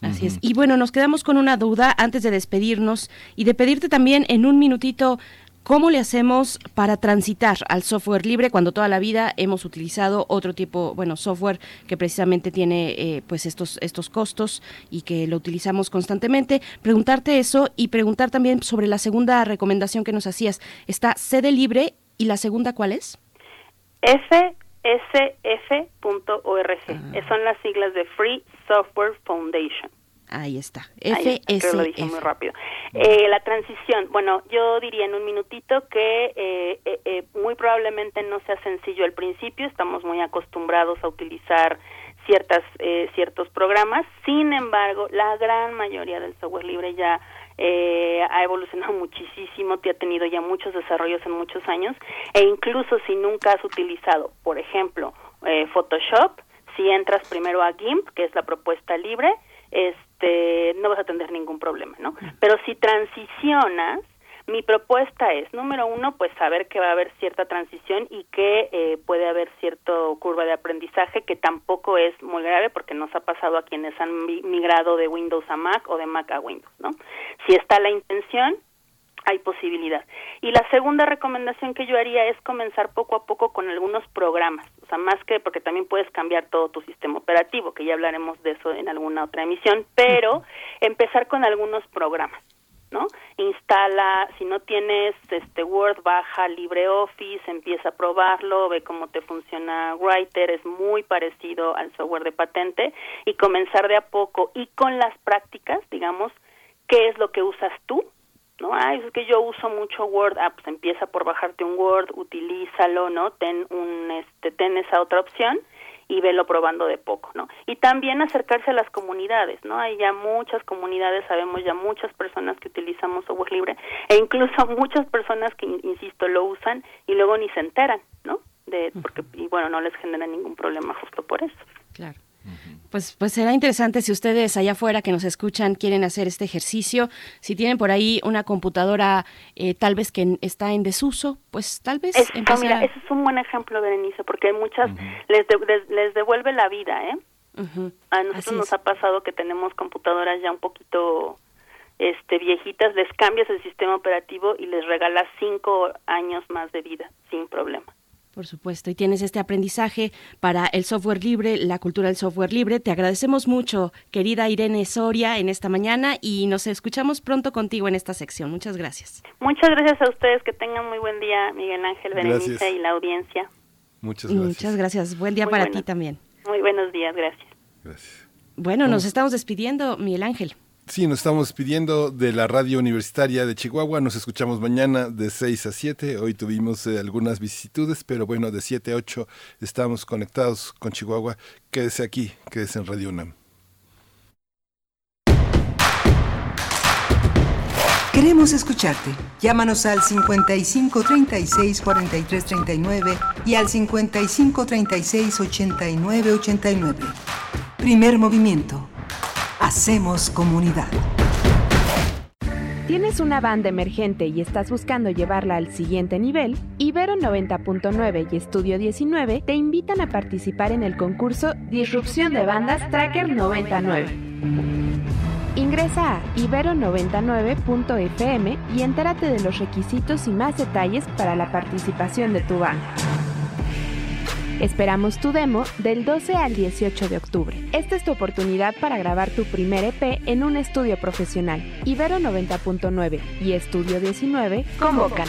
Así es. Y bueno, nos quedamos con una duda antes de despedirnos y de pedirte también en un minutito ¿Cómo le hacemos para transitar al software libre cuando toda la vida hemos utilizado otro tipo, bueno, software que precisamente tiene eh, pues estos, estos costos y que lo utilizamos constantemente? Preguntarte eso y preguntar también sobre la segunda recomendación que nos hacías. Está sede libre y la segunda ¿cuál es? FSF.org. Ah. Son las siglas de Free Software Foundation. Ahí está. FSF. lo dije muy rápido. Eh, la transición, bueno, yo diría en un minutito que eh, eh, muy probablemente no sea sencillo al principio, estamos muy acostumbrados a utilizar ciertas ciertos programas, sin embargo, la gran mayoría del software libre ya ha evolucionado muchísimo, te ha tenido ya muchos desarrollos en muchos años, e incluso si nunca has utilizado, por ejemplo, Photoshop, si entras primero a GIMP, que es la propuesta libre, es este, no vas a tener ningún problema, ¿no? Pero si transicionas, mi propuesta es, número uno, pues saber que va a haber cierta transición y que eh, puede haber cierta curva de aprendizaje que tampoco es muy grave porque nos ha pasado a quienes han migrado de Windows a Mac o de Mac a Windows, ¿no? Si está la intención, hay posibilidad. Y la segunda recomendación que yo haría es comenzar poco a poco con algunos programas, o sea, más que porque también puedes cambiar todo tu sistema operativo, que ya hablaremos de eso en alguna otra emisión, pero empezar con algunos programas. ¿no? Instala, si no tienes este Word, baja LibreOffice, empieza a probarlo, ve cómo te funciona Writer, es muy parecido al software de patente y comenzar de a poco y con las prácticas, digamos, qué es lo que usas tú ¿no? Ah, es que yo uso mucho Word, ah, pues empieza por bajarte un Word, utilízalo, ¿no? Ten un, este, ten esa otra opción y velo probando de poco, ¿no? Y también acercarse a las comunidades, ¿no? Hay ya muchas comunidades, sabemos ya muchas personas que utilizamos software libre e incluso muchas personas que, insisto, lo usan y luego ni se enteran, ¿no? De, porque, y bueno, no les genera ningún problema justo por eso. Claro. Pues, pues será interesante si ustedes allá afuera que nos escuchan quieren hacer este ejercicio. Si tienen por ahí una computadora eh, tal vez que está en desuso, pues tal vez... Es, mira, ese es un buen ejemplo, Berenice, porque muchas les, les, devuelve la vida, ¿eh? A nosotros nos ha pasado que tenemos computadoras ya un poquito este viejitas, les cambias el sistema operativo y les regalas cinco años más de vida sin problema. Por supuesto, y tienes este aprendizaje para el software libre, la cultura del software libre. Te agradecemos mucho, querida Irene Soria, en esta mañana y nos escuchamos pronto contigo en esta sección. Muchas gracias. Muchas gracias a ustedes, que tengan muy buen día, Miguel Ángel, Berenice y la audiencia. Muchas gracias. Muchas gracias. Buen día para ti también. Muy buenos días, gracias. Gracias. Bueno, nos estamos despidiendo, Miguel Ángel. Sí, nos estamos pidiendo de la radio universitaria de Chihuahua. Nos escuchamos mañana de 6 a 7. Hoy tuvimos eh, algunas vicisitudes, pero bueno, de 7 a 8 estamos conectados con Chihuahua. Quédese aquí, quédese en Radio UNAM. Queremos escucharte. Llámanos al 55 36 43 39 y al 55 36 89 89. Primer movimiento Hacemos comunidad. ¿Tienes una banda emergente y estás buscando llevarla al siguiente nivel? Ibero 90.9 y Estudio 19 te invitan a participar en el concurso Disrupción de Bandas Tracker 99. Ingresa a ibero99.fm y entérate de los requisitos y más detalles para la participación de tu banda. Esperamos tu demo del 12 al 18 de octubre. Esta es tu oportunidad para grabar tu primer EP en un estudio profesional. Ibero 90.9 y Estudio 19 convocan.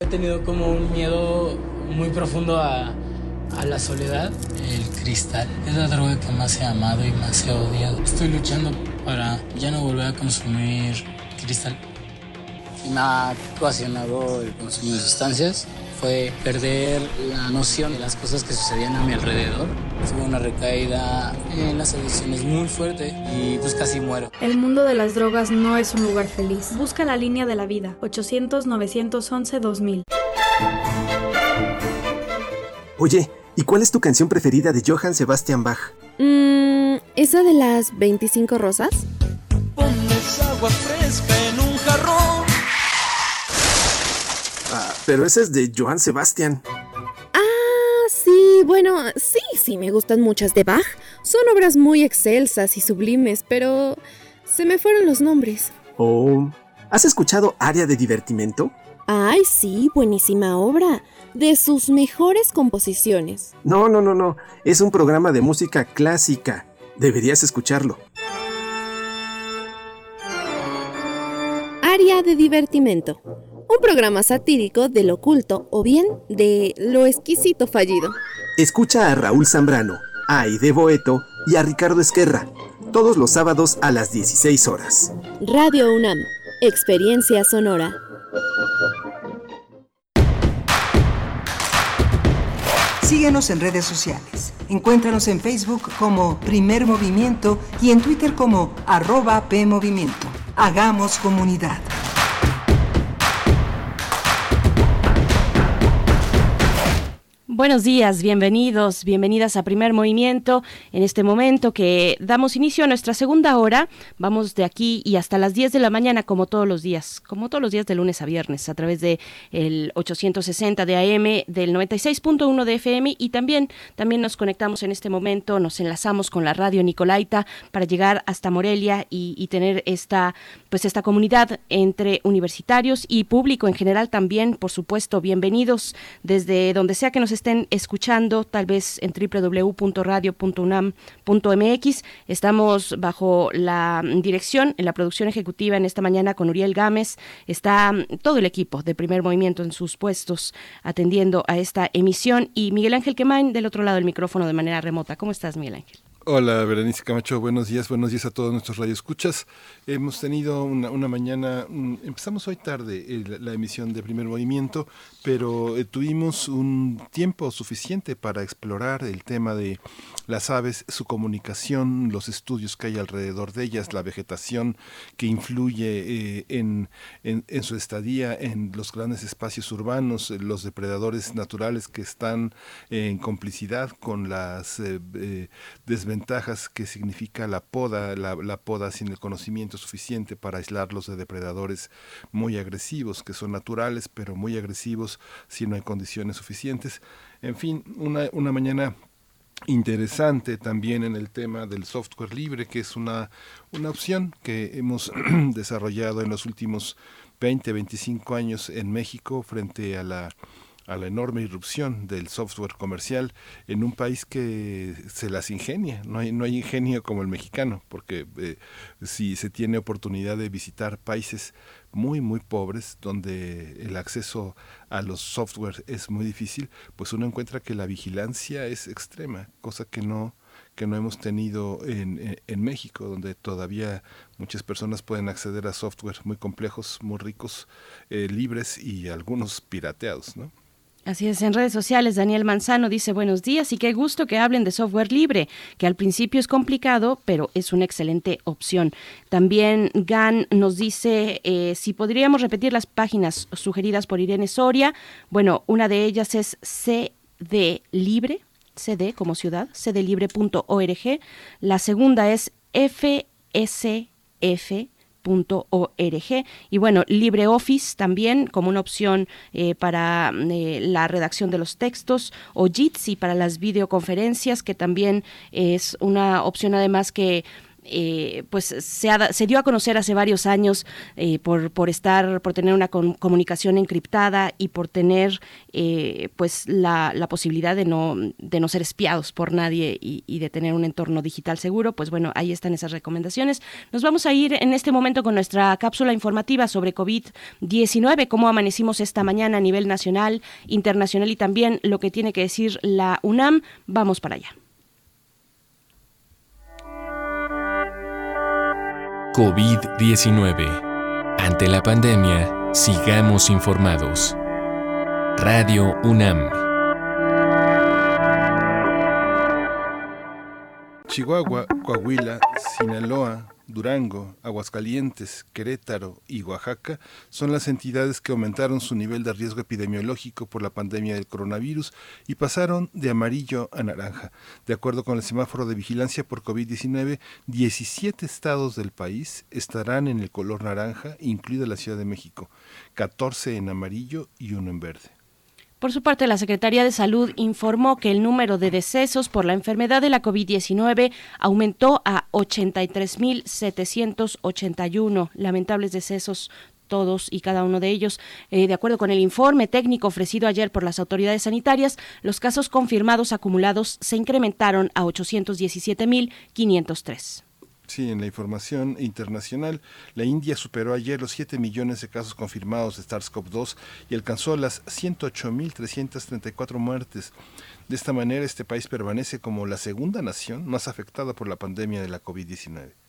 He tenido como un miedo muy profundo a, a, la soledad. El cristal es la droga que más he amado y más he odiado. Estoy luchando para ya no volver a consumir cristal. Me ha ocasionado el consumo de sustancias fue perder la noción de las cosas que sucedían a mi alrededor. Tuve una recaída en las adicciones muy fuerte y pues casi muero. El mundo de las drogas no es un lugar feliz. Busca la línea de la vida. 800-911-2000. Oye, ¿y cuál es tu canción preferida de Johann Sebastian Bach? Mmm, ¿esa de las 25 rosas? Pones agua fresca en un jarrón pero ese es de Johann Sebastian. Ah, sí, bueno, sí, sí, me gustan muchas de Bach. Son obras muy excelsas y sublimes, pero se me fueron los nombres. Oh, ¿has escuchado Área de Divertimento? Ay, sí, buenísima obra. De sus mejores composiciones. No, no, no, no. Es un programa de música clásica. Deberías escucharlo. Área de Divertimento un programa satírico de lo oculto o bien de lo exquisito fallido. Escucha a Raúl Zambrano, a Aide Boeto y a Ricardo Esquerra, todos los sábados a las 16 horas. Radio UNAM, Experiencia Sonora. Síguenos en redes sociales. Encuéntranos en Facebook como Primer Movimiento y en Twitter como arroba PMovimiento. Hagamos comunidad. Buenos días, bienvenidos, bienvenidas a Primer Movimiento. En este momento que damos inicio a nuestra segunda hora, vamos de aquí y hasta las 10 de la mañana como todos los días, como todos los días de lunes a viernes a través de el 860 de AM, del 96.1 de FM y también también nos conectamos en este momento, nos enlazamos con la radio Nicolaita para llegar hasta Morelia y, tener esta pues esta comunidad entre universitarios y público en general también, por supuesto, bienvenidos desde donde sea que nos estén estén escuchando, tal vez en www.radio.unam.mx. Estamos bajo la dirección, en la producción ejecutiva en esta mañana con Uriel Gámez. Está todo el equipo de primer movimiento en sus puestos atendiendo a esta emisión. Y Miguel Ángel Quemain del otro lado del micrófono de manera remota. ¿Cómo estás, Miguel Ángel? Hola, Berenice Camacho, buenos días, buenos días a todos nuestros radioescuchas. Hemos tenido una, mañana, empezamos hoy tarde eh, la, emisión de Primer Movimiento, pero eh, tuvimos un tiempo suficiente para explorar el tema de las aves, su comunicación, los estudios que hay alrededor de ellas, la vegetación que influye eh, en, en, su estadía en los grandes espacios urbanos, los depredadores naturales que están en complicidad con las desventajas ventajas que significa la poda, la, poda sin el conocimiento suficiente para aislarlos de depredadores muy agresivos, que son naturales, pero muy agresivos si no hay condiciones suficientes. En fin, una, una mañana interesante también en el tema del software libre, que es una, una opción que hemos desarrollado en los últimos 20, 25 años en México frente a la a la enorme irrupción del software comercial en un país que se las ingenia. No hay, no hay ingenio como el mexicano, porque eh, si se tiene oportunidad de visitar países muy, muy pobres, donde el acceso a los software es muy difícil, pues uno encuentra que la vigilancia es extrema, cosa que no que no hemos tenido en, en, México, donde todavía muchas personas pueden acceder a software muy complejos, muy ricos, eh, libres y algunos pirateados, ¿no? Así es, en redes sociales Daniel Manzano dice buenos días y qué gusto que hablen de software libre, que al principio es complicado, pero es una excelente opción. También GAN nos dice eh, si podríamos repetir las páginas sugeridas por Irene Soria. Bueno, una de ellas es CD Libre, CD como ciudad, cdlibre.org. La segunda es FSF .org. Y bueno LibreOffice también como una opción eh, para eh, la redacción de los textos o Jitsi para las videoconferencias que también es una opción además que eh, pues se, se, dio a conocer hace varios años eh, por, por estar, por tener una comunicación encriptada y por tener eh, pues la, la, posibilidad de no, de no ser espiados por nadie y, y, de tener un entorno digital seguro, pues bueno, ahí están esas recomendaciones. Nos vamos a ir en este momento con nuestra cápsula informativa sobre COVID-19, cómo amanecimos esta mañana a nivel nacional, internacional y también lo que tiene que decir la UNAM. Vamos para allá. COVID-19. Ante la pandemia, sigamos informados. Radio UNAM. Chihuahua, Coahuila, Sinaloa, Durango, Aguascalientes, Querétaro y Oaxaca son las entidades que aumentaron su nivel de riesgo epidemiológico por la pandemia del coronavirus y pasaron de amarillo a naranja. De acuerdo con el semáforo de vigilancia por COVID-19, 17 estados del país estarán en el color naranja, incluida la Ciudad de México, 14 en amarillo y uno en verde. Por su parte, la Secretaría de Salud informó que el número de decesos por la enfermedad de la COVID-19 aumentó a 83.781 lamentables decesos todos y cada uno de ellos. Eh, de acuerdo con el informe técnico ofrecido ayer por las autoridades sanitarias, los casos confirmados acumulados se incrementaron a 817.503. Sí, en la información internacional, la India superó ayer los 7 millones de casos confirmados de SARS-CoV-2 y alcanzó las 108.334 muertes. De esta manera, este país permanece como la segunda nación más afectada por la pandemia de la COVID-19.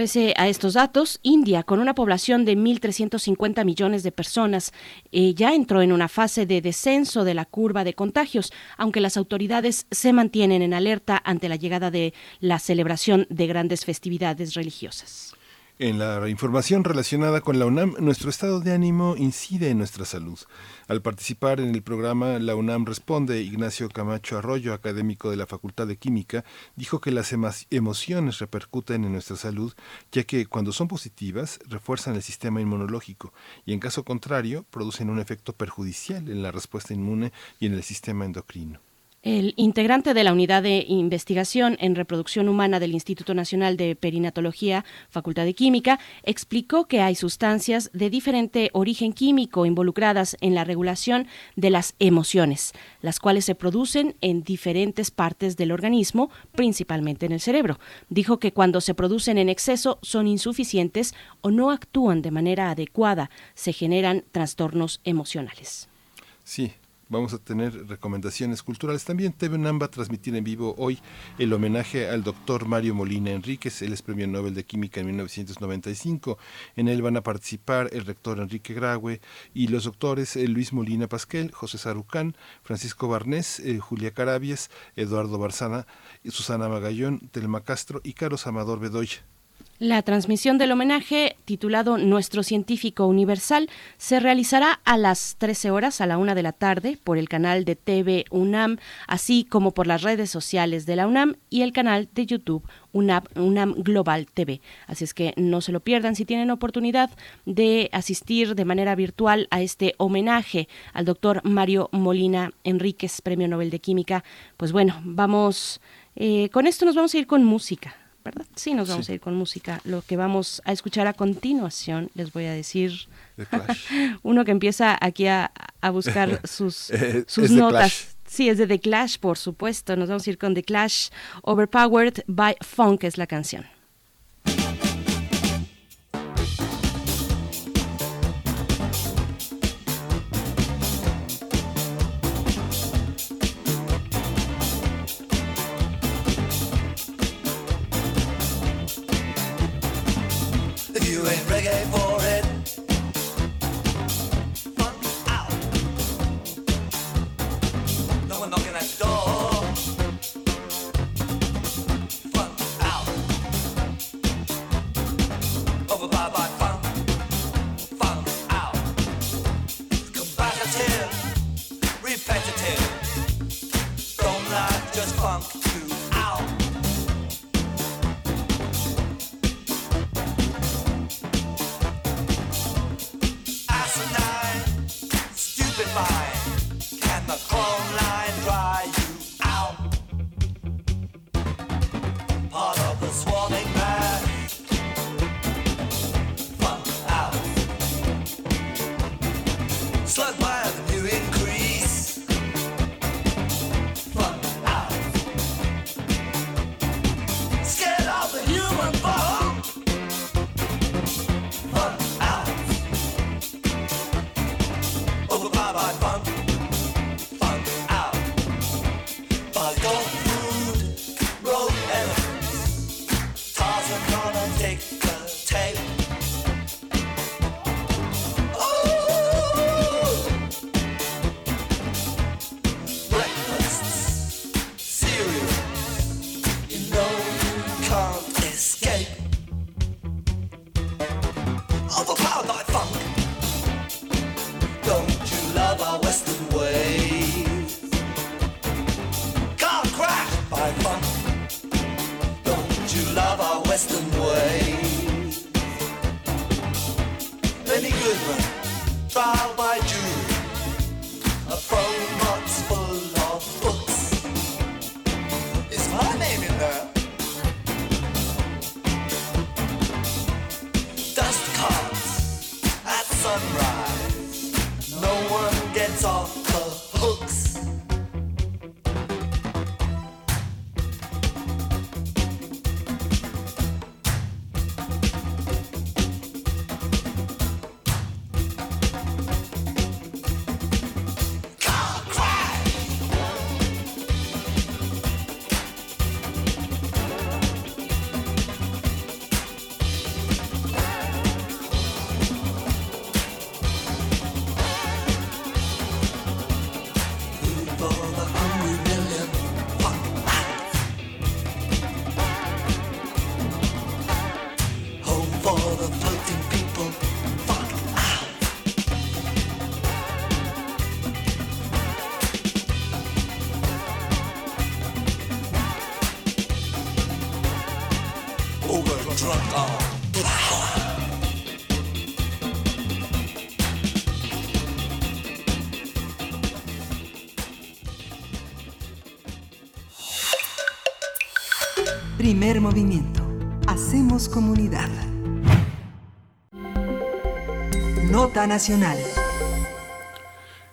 Pese a estos datos, India, con una población de 1.350 millones de personas, eh, ya entró en una fase de descenso de la curva de contagios, aunque las autoridades se mantienen en alerta ante la llegada de la celebración de grandes festividades religiosas. En la información relacionada con la UNAM, nuestro estado de ánimo incide en nuestra salud. Al participar en el programa La UNAM Responde, Ignacio Camacho Arroyo, académico de la Facultad de Química, dijo que las emociones repercuten en nuestra salud, ya que cuando son positivas refuerzan el sistema inmunológico y en caso contrario producen un efecto perjudicial en la respuesta inmune y en el sistema endocrino. El integrante de la Unidad de Investigación en Reproducción Humana del Instituto Nacional de Perinatología, Facultad de Química, explicó que hay sustancias de diferente origen químico involucradas en la regulación de las emociones, las cuales se producen en diferentes partes del organismo, principalmente en el cerebro. Dijo que cuando se producen en exceso son insuficientes o no actúan de manera adecuada, se generan trastornos emocionales. Sí, vamos a tener recomendaciones culturales. También TV UNAM va a transmitir en vivo hoy el homenaje al doctor Mario Molina Enríquez, él es premio Nobel de Química en 1995. En él van a participar el rector Enrique Graue y los doctores eh, Luis Molina Pasquel, José Sarucán, Francisco Barnés, eh, Julia Carabias, Eduardo Barzana, Susana Magallón, Telma Castro y Carlos Amador Bedoya. La transmisión del homenaje, titulado Nuestro Científico Universal, se realizará a las 13 horas a la una de la tarde por el canal de TV UNAM, así como por las redes sociales de la UNAM y el canal de YouTube UNAM, UNAM Global TV. Así es que no se lo pierdan si tienen oportunidad de asistir de manera virtual a este homenaje al doctor Mario Molina Enríquez, Premio Nobel de Química. Pues bueno, vamos, eh, con esto nos vamos a ir con música. ¿Verdad? Sí, nos vamos a ir con música. Lo que vamos a escuchar a continuación, les voy a decir, uno que empieza aquí a, buscar sus, eh, sus notas. Sí, es de The Clash, por supuesto. Nos vamos a ir con The Clash, Overpowered by Funk es la canción. Primer Nacional.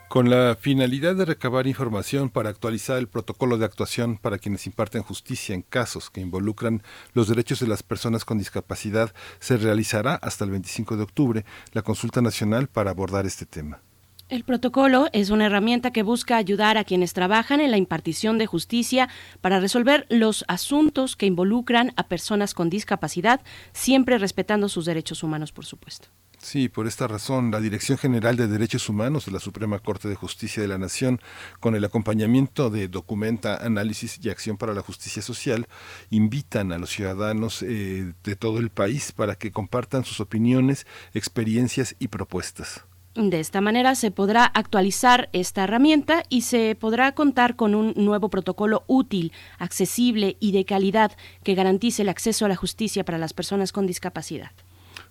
Con la finalidad de recabar información para actualizar el protocolo de actuación para quienes imparten justicia en casos que involucran los derechos de las personas con discapacidad, se realizará hasta el 25 de octubre la consulta nacional para abordar este tema. El protocolo es una herramienta que busca ayudar a quienes trabajan en la impartición de justicia para resolver los asuntos que involucran a personas con discapacidad, siempre respetando sus derechos humanos, por supuesto. Sí, por esta razón, la Dirección General de Derechos Humanos de la Suprema Corte de Justicia de la Nación, con el acompañamiento de Documenta Análisis y Acción para la Justicia Social, invitan a los ciudadanos eh, de todo el país para que compartan sus opiniones, experiencias y propuestas. De esta manera se podrá actualizar esta herramienta y se podrá contar con un nuevo protocolo útil, accesible y de calidad que garantice el acceso a la justicia para las personas con discapacidad.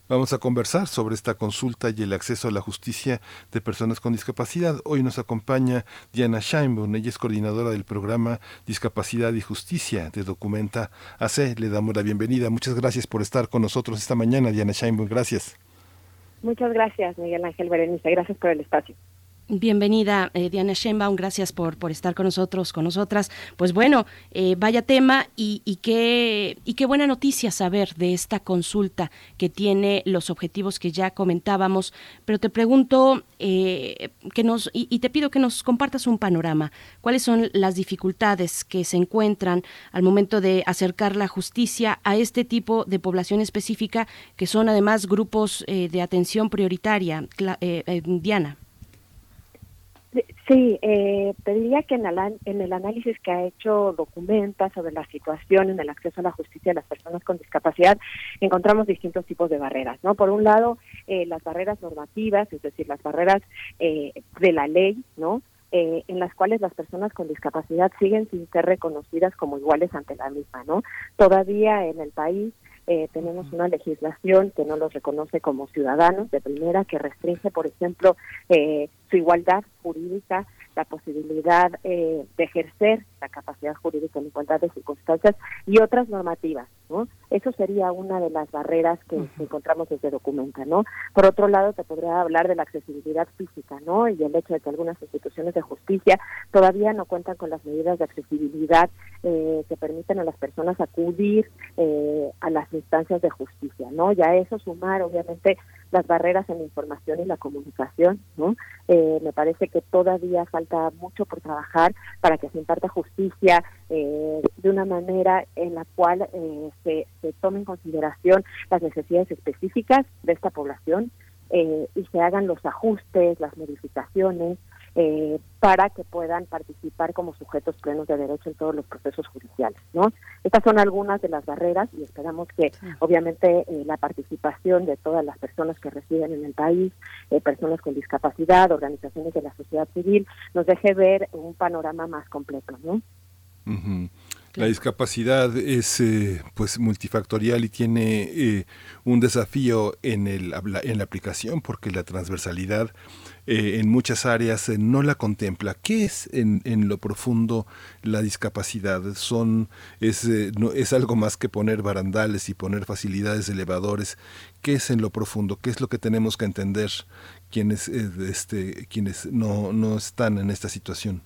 Vamos a conversar sobre esta consulta y el acceso a la justicia de personas con discapacidad. Hoy nos acompaña Diana Scheinborn, ella es coordinadora del programa Discapacidad y Justicia de Documenta AC. Le damos la bienvenida. Muchas gracias por estar con nosotros esta mañana, Diana Scheinborn. Gracias. Muchas gracias, Miguel Ángel Berenice. Gracias por el espacio. Bienvenida, eh, Diana Schenbaum, gracias por, por estar con nosotros, con nosotras. Pues bueno, eh, vaya tema y, qué, y qué buena noticia saber de esta consulta que tiene los objetivos que ya comentábamos. Pero te pregunto, eh, que nos, y, y, te pido que nos compartas un panorama. ¿Cuáles son las dificultades que se encuentran al momento de acercar la justicia a este tipo de población específica, que son además grupos de atención prioritaria? Diana. Sí, eh, pediría que en el, en el análisis que ha hecho Documenta sobre la situación en el acceso a la justicia de las personas con discapacidad, encontramos distintos tipos de barreras, ¿no? Por un lado, eh, las barreras normativas, es decir, las barreras eh, de la ley, ¿no? Eh, en las cuales las personas con discapacidad siguen sin ser reconocidas como iguales ante la misma, ¿no? Todavía en el país eh, tenemos una legislación que no los reconoce como ciudadanos de primera, que restringe, por ejemplo, eh, su igualdad jurídica, la posibilidad eh, de ejercer la capacidad jurídica en igualdad de circunstancias y otras normativas, ¿no? Eso sería una de las barreras que, encontramos desde Documenta, ¿no? Por otro lado, te podría hablar de la accesibilidad física, ¿no? Y el hecho de que algunas instituciones de justicia todavía no cuentan con las medidas de accesibilidad eh, que permiten a las personas acudir eh, a las instancias de justicia, ¿no? Y a eso sumar, obviamente, las barreras en la información y la comunicación, ¿no? Eh, me parece que todavía falta mucho por trabajar para que se imparta justicia eh, de una manera en la cual eh, se, se tome en consideración las necesidades específicas de esta población y se hagan los ajustes, las modificaciones, eh, para que puedan participar como sujetos plenos de derecho en todos los procesos judiciales. ¿no? Estas son algunas de las barreras y esperamos que obviamente eh, la participación de todas las personas que residen en el país, eh, personas con discapacidad, organizaciones de la sociedad civil, nos deje ver un panorama más completo. ¿no? La discapacidad es pues multifactorial y tiene un desafío en, el, en la aplicación porque la transversalidad eh, en muchas áreas eh, no la contempla. ¿Qué es en, en lo profundo la discapacidad? Son, es, eh, no, es algo más que poner barandales y poner facilidades elevadores. ¿Qué es en lo profundo? ¿Qué es lo que tenemos que entender quienes, este, quienes no, no están en esta situación?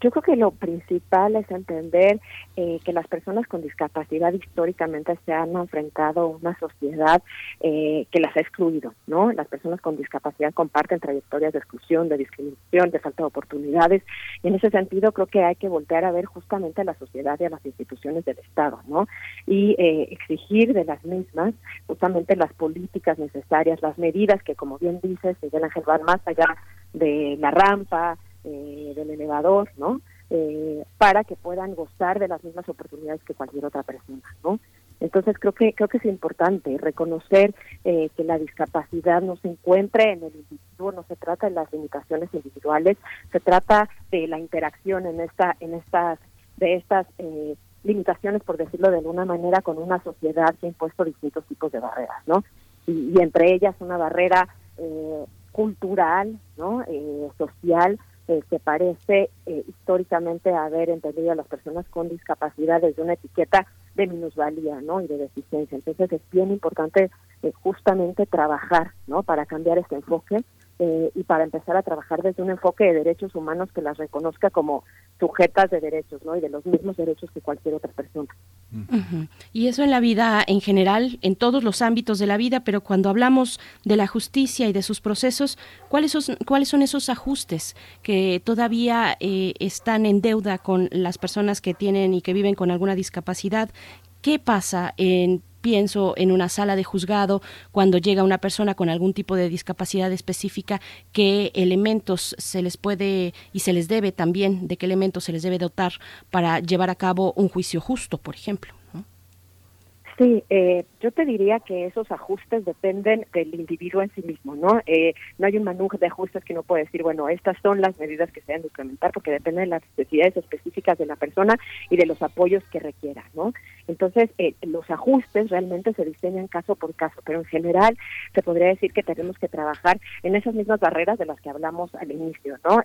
Yo creo que lo principal es entender eh, que las personas con discapacidad históricamente se han enfrentado a una sociedad eh, que las ha excluido, ¿no? Las personas con discapacidad comparten trayectorias de exclusión, de discriminación, de falta de oportunidades, y en ese sentido creo que hay que voltear a ver justamente a la sociedad y a las instituciones del Estado, ¿no? Y eh, exigir de las mismas justamente las políticas necesarias, las medidas que, como bien dices, Miguel Ángel, van más allá de la rampa, eh, del elevador, ¿no? Eh, para que puedan gozar de las mismas oportunidades que cualquier otra persona, ¿no? Entonces creo que creo que es importante reconocer eh, que la discapacidad no se encuentre en el individuo, no se trata de las limitaciones individuales, se trata de la interacción en esta en estas de estas limitaciones, por decirlo de alguna manera, con una sociedad que ha impuesto distintos tipos de barreras, ¿no? Y, y entre ellas una barrera cultural, ¿no? social, eh, que parece eh, históricamente haber entendido a las personas con discapacidad desde una etiqueta de minusvalía ¿no? y de deficiencia. Entonces es bien importante eh, justamente trabajar ¿no? para cambiar este enfoque eh, y para empezar a trabajar desde un enfoque de derechos humanos que las reconozca como sujetas de derechos, ¿no? Y de los mismos derechos que cualquier otra persona. Y eso en la vida en general, en todos los ámbitos de la vida, pero cuando hablamos de la justicia y de sus procesos, ¿cuáles son, cuáles son esos ajustes que todavía eh, están en deuda con las personas que tienen y que viven con alguna discapacidad? ¿Qué pasa en pienso en una sala de juzgado cuando llega una persona con algún tipo de discapacidad específica, qué elementos se les puede y se les debe también, de qué elementos se les debe dotar para llevar a cabo un juicio justo, por ejemplo. Sí, eh, yo te diría que esos ajustes dependen del individuo en sí mismo, ¿no? Eh, no hay un manual de ajustes que no puede decir, bueno, estas son las medidas que se deben implementar porque dependen de las necesidades específicas de la persona y de los apoyos que requiera, ¿no? Entonces, eh, los ajustes realmente se diseñan caso por caso, pero en general se podría decir que tenemos que trabajar en esas mismas barreras de las que hablamos al inicio, ¿no?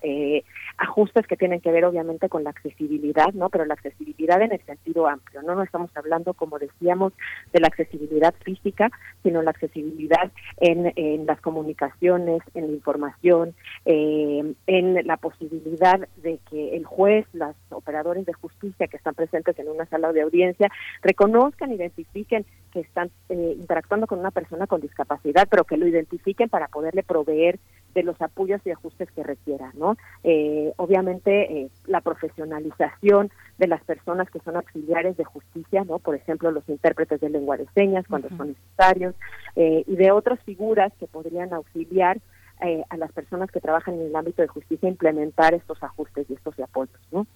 ajustes que tienen que ver obviamente con la accesibilidad, ¿no? Pero la accesibilidad en el sentido amplio, ¿no? No estamos hablando, como decíamos, de la accesibilidad física, sino la accesibilidad en, en las comunicaciones, en la información, eh, en la posibilidad de que el juez, los operadores de justicia que están presentes en una sala de audiencia, reconozcan, identifiquen que están eh, interactuando con una persona con discapacidad, pero que lo identifiquen para poderle proveer de los apoyos y ajustes que requiera, ¿no? Eh, obviamente la profesionalización de las personas que son auxiliares de justicia, ¿no? Por ejemplo, los intérpretes de lengua de señas cuando son necesarios eh, y de otras figuras que podrían auxiliar eh, a las personas que trabajan en el ámbito de justicia a implementar estos ajustes y estos apoyos, ¿no?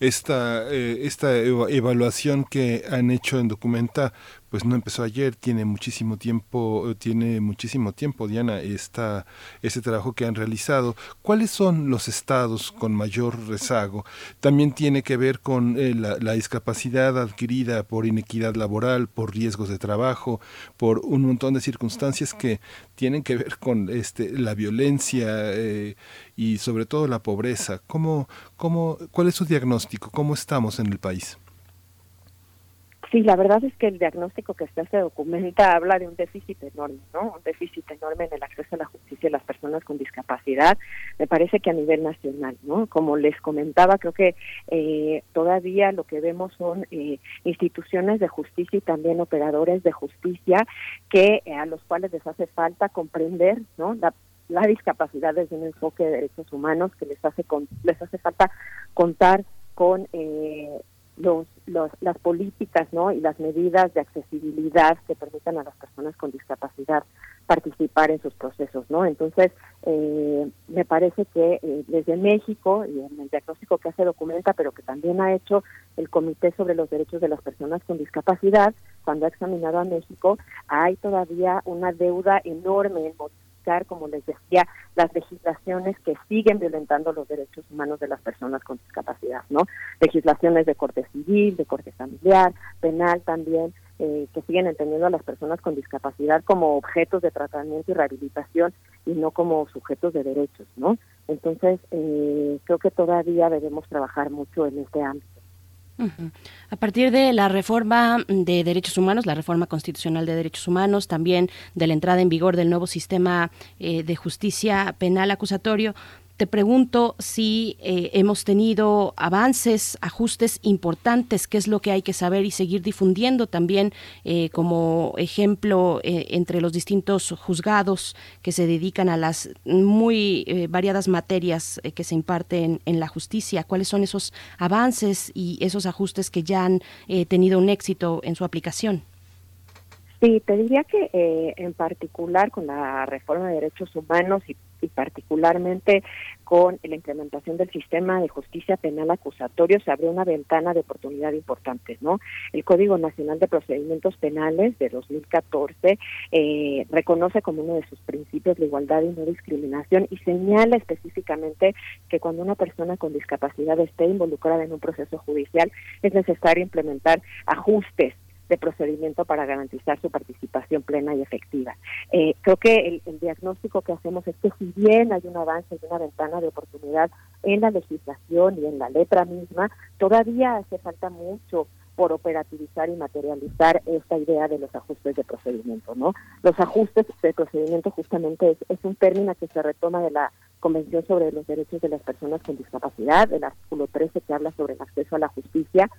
Esta, eh, esta evaluación que han hecho en Documenta pues no empezó ayer, tiene muchísimo tiempo, tiene muchísimo tiempo, Diana, esta, este trabajo que han realizado. ¿Cuáles son los estados con mayor rezago? También tiene que ver con eh, la, discapacidad adquirida por inequidad laboral, por riesgos de trabajo, por un montón de circunstancias que tienen que ver con este, la violencia eh, y sobre todo la pobreza. ¿Cómo, cómo, ¿Cuál es su diagnóstico? ¿Cómo estamos en el país? Sí, la verdad es que el diagnóstico que se documenta habla de un déficit enorme, ¿no? Un déficit enorme en el acceso a la justicia de las personas con discapacidad. Me parece que a nivel nacional, ¿no? Como les comentaba, creo que eh, todavía lo que vemos son eh, instituciones de justicia y también operadores de justicia que eh, a los cuales les hace falta comprender, ¿no? La, la discapacidad desde un enfoque de derechos humanos que les hace con, les hace falta contar con eh, los, las políticas ¿no? y las medidas de accesibilidad que permitan a las personas con discapacidad participar en sus procesos. ¿no? Entonces, eh, me parece que eh, desde México, y en el diagnóstico que hace documenta, pero que también ha hecho el Comité sobre los Derechos de las Personas con Discapacidad, cuando ha examinado a México, hay todavía una deuda enorme en como les decía, las legislaciones que siguen violentando los derechos humanos de las personas con discapacidad, ¿no? Legislaciones de corte civil, de corte familiar, penal también, eh, que siguen entendiendo a las personas con discapacidad como objetos de tratamiento y rehabilitación y no como sujetos de derechos, ¿no? Entonces, eh, creo que todavía debemos trabajar mucho en este ámbito. A partir de la reforma de derechos humanos, la reforma constitucional de derechos humanos, también de la entrada en vigor del nuevo sistema eh, de justicia penal acusatorio, te pregunto si eh, hemos tenido avances, ajustes importantes, qué es lo que hay que saber y seguir difundiendo también eh, como ejemplo eh, entre los distintos juzgados que se dedican a las muy variadas materias que se imparten en la justicia. ¿Cuáles son esos avances y esos ajustes que ya han tenido un éxito en su aplicación? Sí, te diría que en particular con la reforma de derechos humanos y y particularmente con la implementación del sistema de justicia penal acusatorio se abrió una ventana de oportunidad importante, ¿no? El Código Nacional de Procedimientos Penales de 2014 eh, reconoce como uno de sus principios la igualdad y no discriminación y señala específicamente que cuando una persona con discapacidad esté involucrada en un proceso judicial es necesario implementar ajustes de procedimiento para garantizar su participación plena y efectiva. Eh, creo que el, diagnóstico que hacemos es que si bien hay un avance y una ventana de oportunidad en la legislación y en la letra misma, todavía hace falta mucho por operativizar y materializar esta idea de los ajustes de procedimiento, ¿no? Los ajustes de procedimiento justamente es, es un término que se retoma de la Convención sobre los Derechos de las Personas con Discapacidad, del artículo 13 que habla sobre el acceso a la justicia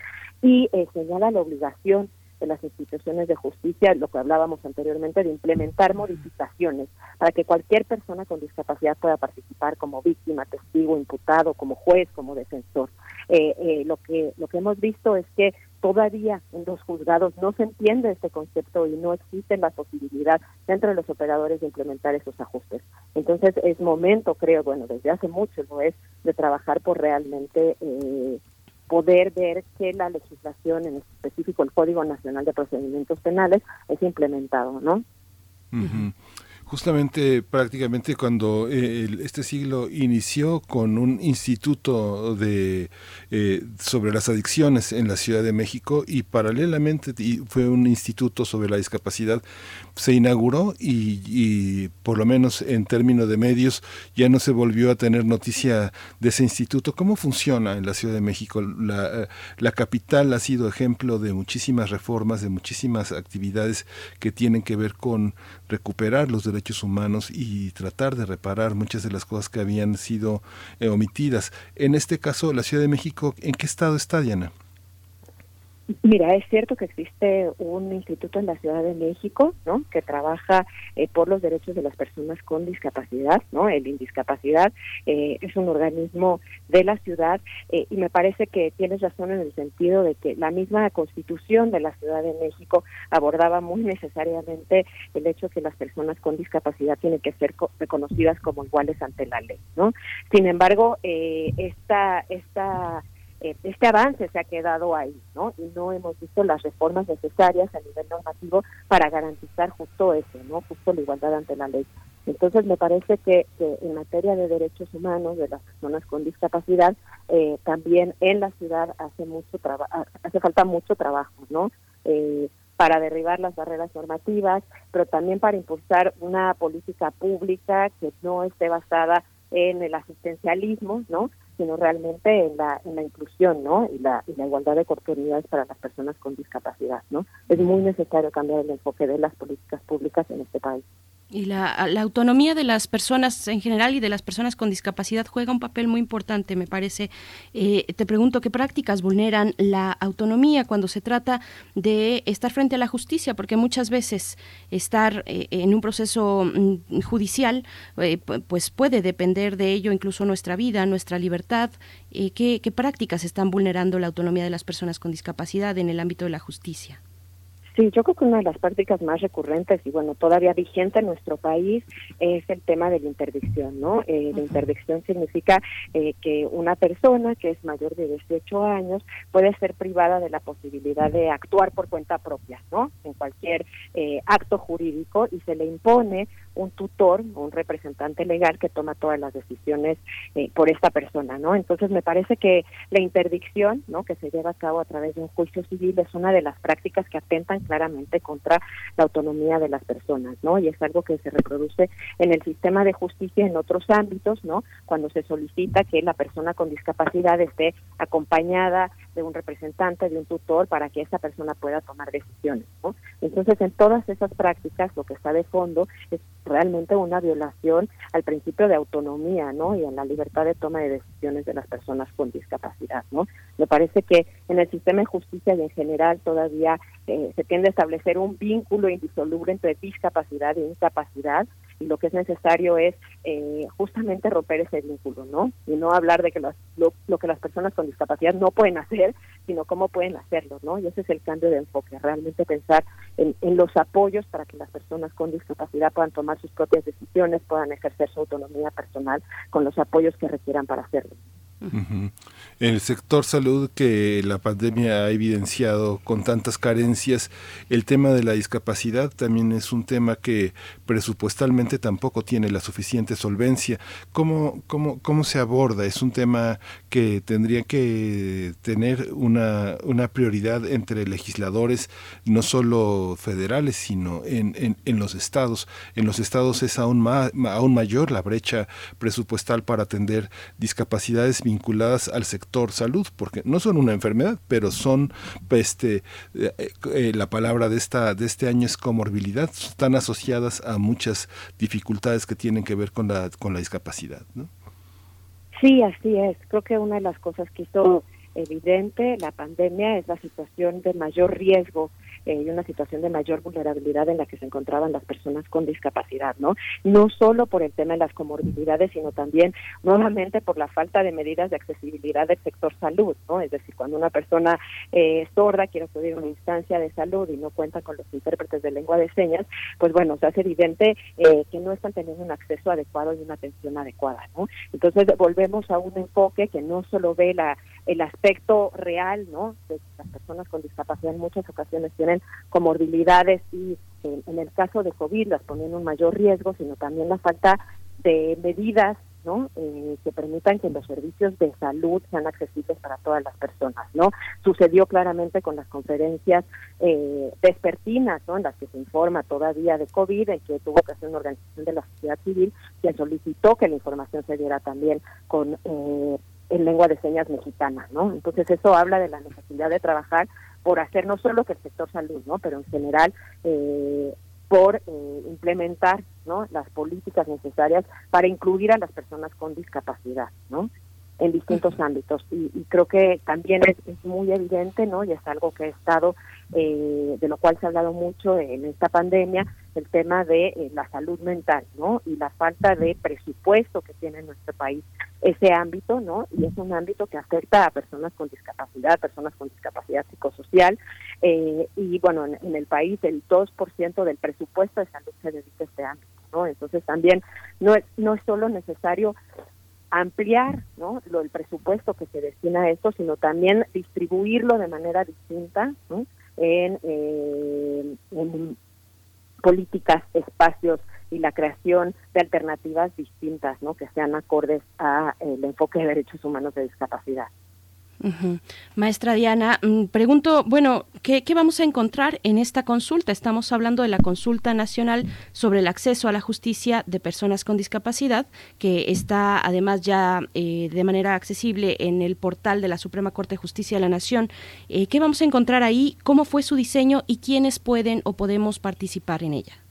y eh, señala la obligación de las instituciones de justicia, lo que hablábamos anteriormente, de implementar modificaciones para que cualquier persona con discapacidad pueda participar como víctima, testigo, imputado, como juez, como defensor. Eh, eh, lo que lo que hemos visto es que todavía en los juzgados no se entiende este concepto y no existe la posibilidad dentro de los operadores de implementar esos ajustes. Entonces es momento, creo, bueno, desde hace mucho lo es, de trabajar por realmente eh, poder ver que la legislación, en específico el Código Nacional de Procedimientos Penales, es implementado, ¿no? justamente prácticamente cuando eh, este siglo inició con un instituto de eh, sobre las adicciones en la Ciudad de México y paralelamente fue un instituto sobre la discapacidad se inauguró y, por lo menos en términos de medios ya no se volvió a tener noticia de ese instituto. ¿Cómo funciona en la Ciudad de México? La, la capital ha sido ejemplo de muchísimas reformas, de muchísimas actividades que tienen que ver con recuperar los derechos humanos y tratar de reparar muchas de las cosas que habían sido eh, omitidas. En este caso, la Ciudad de México, ¿en qué estado está, Diana? Mira, es cierto que existe un instituto en la Ciudad de México, ¿no? Que trabaja eh, por los derechos de las personas con discapacidad, ¿no? El Indiscapacidad eh, es un organismo de la ciudad eh, y me parece que tienes razón en el sentido de que la misma Constitución de la Ciudad de México abordaba muy necesariamente el hecho que las personas con discapacidad tienen que ser reconocidas como iguales ante la ley, ¿no? Sin embargo, esta esta eh, este avance se ha quedado ahí, ¿no? Y no hemos visto las reformas necesarias a nivel normativo para garantizar justo eso, ¿no? Justo la igualdad ante la ley. Entonces me parece que, en materia de derechos humanos de las personas con discapacidad, eh, también en la ciudad hace mucho hace falta mucho trabajo, ¿no? Eh, para derribar las barreras normativas, pero también para impulsar una política pública que no esté basada en el asistencialismo, ¿no? Sino realmente en la, en la inclusión ¿no? y, la, y la igualdad de oportunidades para las personas con discapacidad. ¿no? Es muy necesario cambiar el enfoque de las políticas públicas en este país. Y la, autonomía de las personas en general y de las personas con discapacidad juega un papel muy importante, me parece. Eh, te pregunto, ¿qué prácticas vulneran la autonomía cuando se trata de estar frente a la justicia? Porque muchas veces estar eh, en un proceso mm, judicial eh, pues puede depender de ello incluso nuestra vida, nuestra libertad. ¿qué, ¿Qué prácticas están vulnerando la autonomía de las personas con discapacidad en el ámbito de la justicia? Sí, yo creo que una de las prácticas más recurrentes y bueno, todavía vigente en nuestro país es el tema de la interdicción, ¿no? Eh, la interdicción significa eh, que una persona que es mayor de 18 años puede ser privada de la posibilidad de actuar por cuenta propia, ¿no? En cualquier eh, acto jurídico y se le impone un tutor, un representante legal que toma todas las decisiones eh, por esta persona, ¿no? Entonces me parece que la interdicción, ¿no? Que se lleva a cabo a través de un juicio civil es una de las prácticas que atentan claramente contra la autonomía de las personas, ¿no? Y es algo que se reproduce en el sistema de justicia en otros ámbitos, ¿no? Cuando se solicita que la persona con discapacidad esté acompañada de un representante, de un tutor, para que esa persona pueda tomar decisiones, ¿no? Entonces, en todas esas prácticas, lo que está de fondo es realmente una violación al principio de autonomía, ¿no? Y en la libertad de toma de decisiones de las personas con discapacidad, ¿no? Me parece que en el sistema de justicia y en general todavía eh, se tiende a establecer un vínculo indisoluble entre discapacidad e incapacidad y lo que es necesario es eh, justamente romper ese vínculo, ¿no? Y no hablar de que lo, lo, que las personas con discapacidad no pueden hacer, sino cómo pueden hacerlo, ¿no? Y ese es el cambio de enfoque, realmente pensar en, en los apoyos para que las personas con discapacidad puedan tomar sus propias decisiones, puedan ejercer su autonomía personal con los apoyos que requieran para hacerlo. En el sector salud que la pandemia ha evidenciado con tantas carencias, el tema de la discapacidad también es un tema que presupuestalmente tampoco tiene la suficiente solvencia. ¿Cómo, cómo, cómo se aborda? Es un tema que tendría que tener una, una prioridad entre legisladores, no solo federales, sino en, en, en los estados. En los estados es aún, más, aún mayor la brecha presupuestal para atender discapacidades vinculadas al sector salud, porque no son una enfermedad, pero son, este, eh, eh, la palabra de, esta, de este año es comorbilidad, están asociadas a muchas dificultades que tienen que ver con la, con la discapacidad. ¿no? Sí, así es. Creo que una de las cosas que hizo evidente la pandemia es la situación de mayor riesgo eh, y una situación de mayor vulnerabilidad en la que se encontraban las personas con discapacidad, ¿no? No solo por el tema de las comorbilidades, sino también nuevamente por la falta de medidas de accesibilidad del sector salud, ¿no? Es decir, cuando una persona eh, sorda quiere acudir a una instancia de salud y no cuenta con los intérpretes de lengua de señas, pues bueno, se hace evidente eh, que no están teniendo un acceso adecuado y una atención adecuada, ¿no? Entonces volvemos a un enfoque que no solo ve la el aspecto real, ¿no? De las personas con discapacidad en muchas ocasiones tienen comorbilidades y en, el caso de COVID las ponen en un mayor riesgo, sino también la falta de medidas ¿no? Eh, que permitan que los servicios de salud sean accesibles para todas las personas, ¿no? Sucedió claramente con las conferencias eh, vespertinas, ¿no? En las que se informa todavía de COVID, en que tuvo que hacer una organización de la sociedad civil, quien solicitó que la información se diera también con eh, en lengua de señas mexicana, ¿no? Entonces eso habla de la necesidad de trabajar por hacer no solo que el sector salud, ¿no? Pero en general eh, por eh, implementar, ¿no? Las políticas necesarias para incluir a las personas con discapacidad, ¿no? En distintos ámbitos y, creo que también es, muy evidente, ¿no? Y es algo que ha estado eh, de lo cual se ha hablado mucho en esta pandemia, el tema de eh, la salud mental, ¿no? Y la falta de presupuesto que tiene nuestro país ese ámbito, ¿no? Y es un ámbito que afecta a personas con discapacidad, personas con discapacidad psicosocial, eh, y bueno, en, el país el 2% del presupuesto de salud se dedica a este ámbito, ¿no? Entonces también no es, no es solo necesario ampliar ¿no? Lo, el presupuesto que se destina a esto, sino también distribuirlo de manera distinta en, eh, políticas, espacios y la creación de alternativas distintas, ¿no? Que sean acordes a el enfoque de derechos humanos de discapacidad. Maestra Diana, mm, pregunto, bueno, ¿qué, vamos a encontrar en esta consulta? Estamos hablando de la consulta nacional sobre el acceso a la justicia de personas con discapacidad, que está además ya eh, de manera accesible en el portal de la Suprema Corte de Justicia de la Nación. Eh, ¿Qué vamos a encontrar ahí? ¿Cómo fue su diseño y quiénes pueden o podemos participar en ella?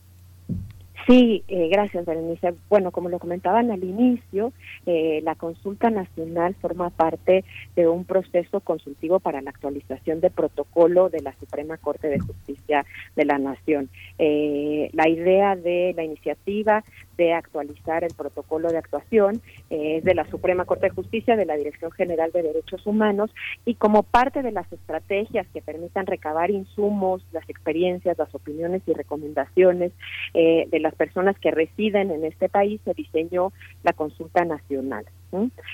Sí, eh, gracias, Berenice. Bueno, como lo comentaban al inicio, eh, la consulta nacional forma parte de un proceso consultivo para la actualización de protocolo de la Suprema Corte de Justicia de la Nación. Eh, la idea de la iniciativa de actualizar el protocolo de actuación eh, de la Suprema Corte de Justicia, de la Dirección General de Derechos Humanos y como parte de las estrategias que permitan recabar insumos, las experiencias, las opiniones y recomendaciones eh, de las personas que residen en este país, se diseñó la consulta nacional.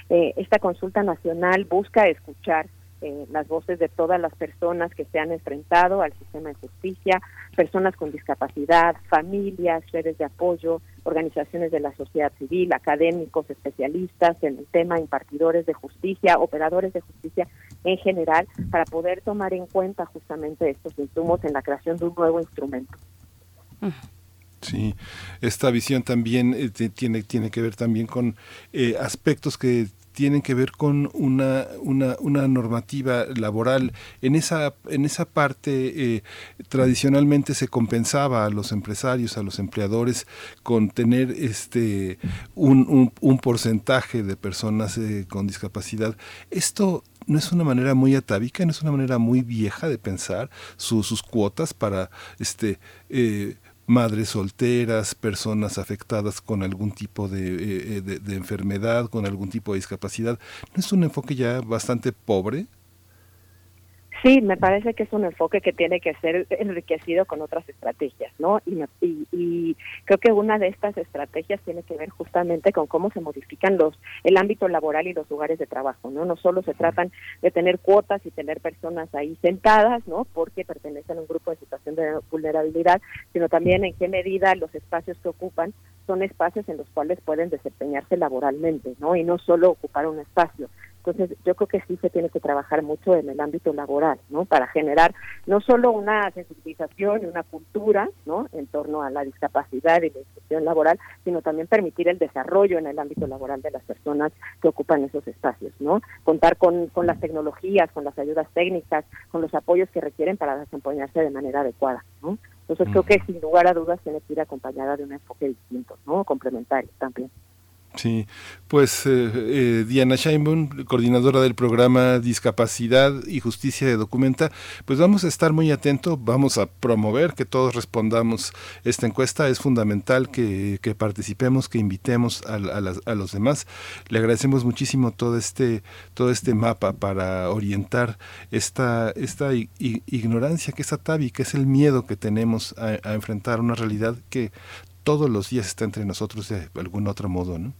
Eh, esta consulta nacional busca escuchar eh, las voces de todas las personas que se han enfrentado al sistema de justicia, personas con discapacidad, familias, redes de apoyo, organizaciones de la sociedad civil, académicos, especialistas en el tema, impartidores de justicia, operadores de justicia en general, para poder tomar en cuenta justamente estos insumos en la creación de un nuevo instrumento. Sí, esta visión también eh, tiene, tiene que ver también con eh, aspectos que tienen que ver con una, una, una normativa laboral. En esa, en esa parte eh, tradicionalmente se compensaba a los empresarios, a los empleadores, con tener este un, un, porcentaje de personas eh, con discapacidad. Esto no es una manera muy atávica, no es una manera muy vieja de pensar sus cuotas para este eh, madres solteras, personas afectadas con algún tipo eh, eh, de, de, enfermedad, con algún tipo de discapacidad. ¿No es un enfoque ya bastante pobre? Sí, me parece que es un enfoque que tiene que ser enriquecido con otras estrategias, ¿no? Y, y, creo que una de estas estrategias tiene que ver justamente con cómo se modifican los el ámbito laboral y los lugares de trabajo, ¿no? No solo se tratan de tener cuotas y tener personas ahí sentadas, ¿no? Porque pertenecen a un grupo de situación de vulnerabilidad, sino también en qué medida los espacios que ocupan son espacios en los cuales pueden desempeñarse laboralmente, ¿no? Y no solo ocupar un espacio. Entonces, yo creo que sí se tiene que trabajar mucho en el ámbito laboral, ¿no? Para generar no solo una sensibilización y una cultura, ¿no? En torno a la discapacidad y la inclusión laboral, sino también permitir el desarrollo en el ámbito laboral de las personas que ocupan esos espacios, ¿no? Contar con, con las tecnologías, con las ayudas técnicas, con los apoyos que requieren para desempeñarse de manera adecuada, ¿no? Entonces, creo que sin lugar a dudas tiene que ir acompañada de un enfoque distinto, ¿no? Complementario también. Sí, pues eh, eh, Diana Scheinbaum, coordinadora del programa Discapacidad y Justicia de Documenta, pues vamos a estar muy atentos, vamos a promover que todos respondamos esta encuesta, es fundamental que, participemos, que invitemos a, a, los demás. Le agradecemos muchísimo todo este, todo este mapa para orientar esta, esta ignorancia que es atavi, que es el miedo que tenemos a, a enfrentar una realidad que todos los días está entre nosotros de algún otro modo, ¿no?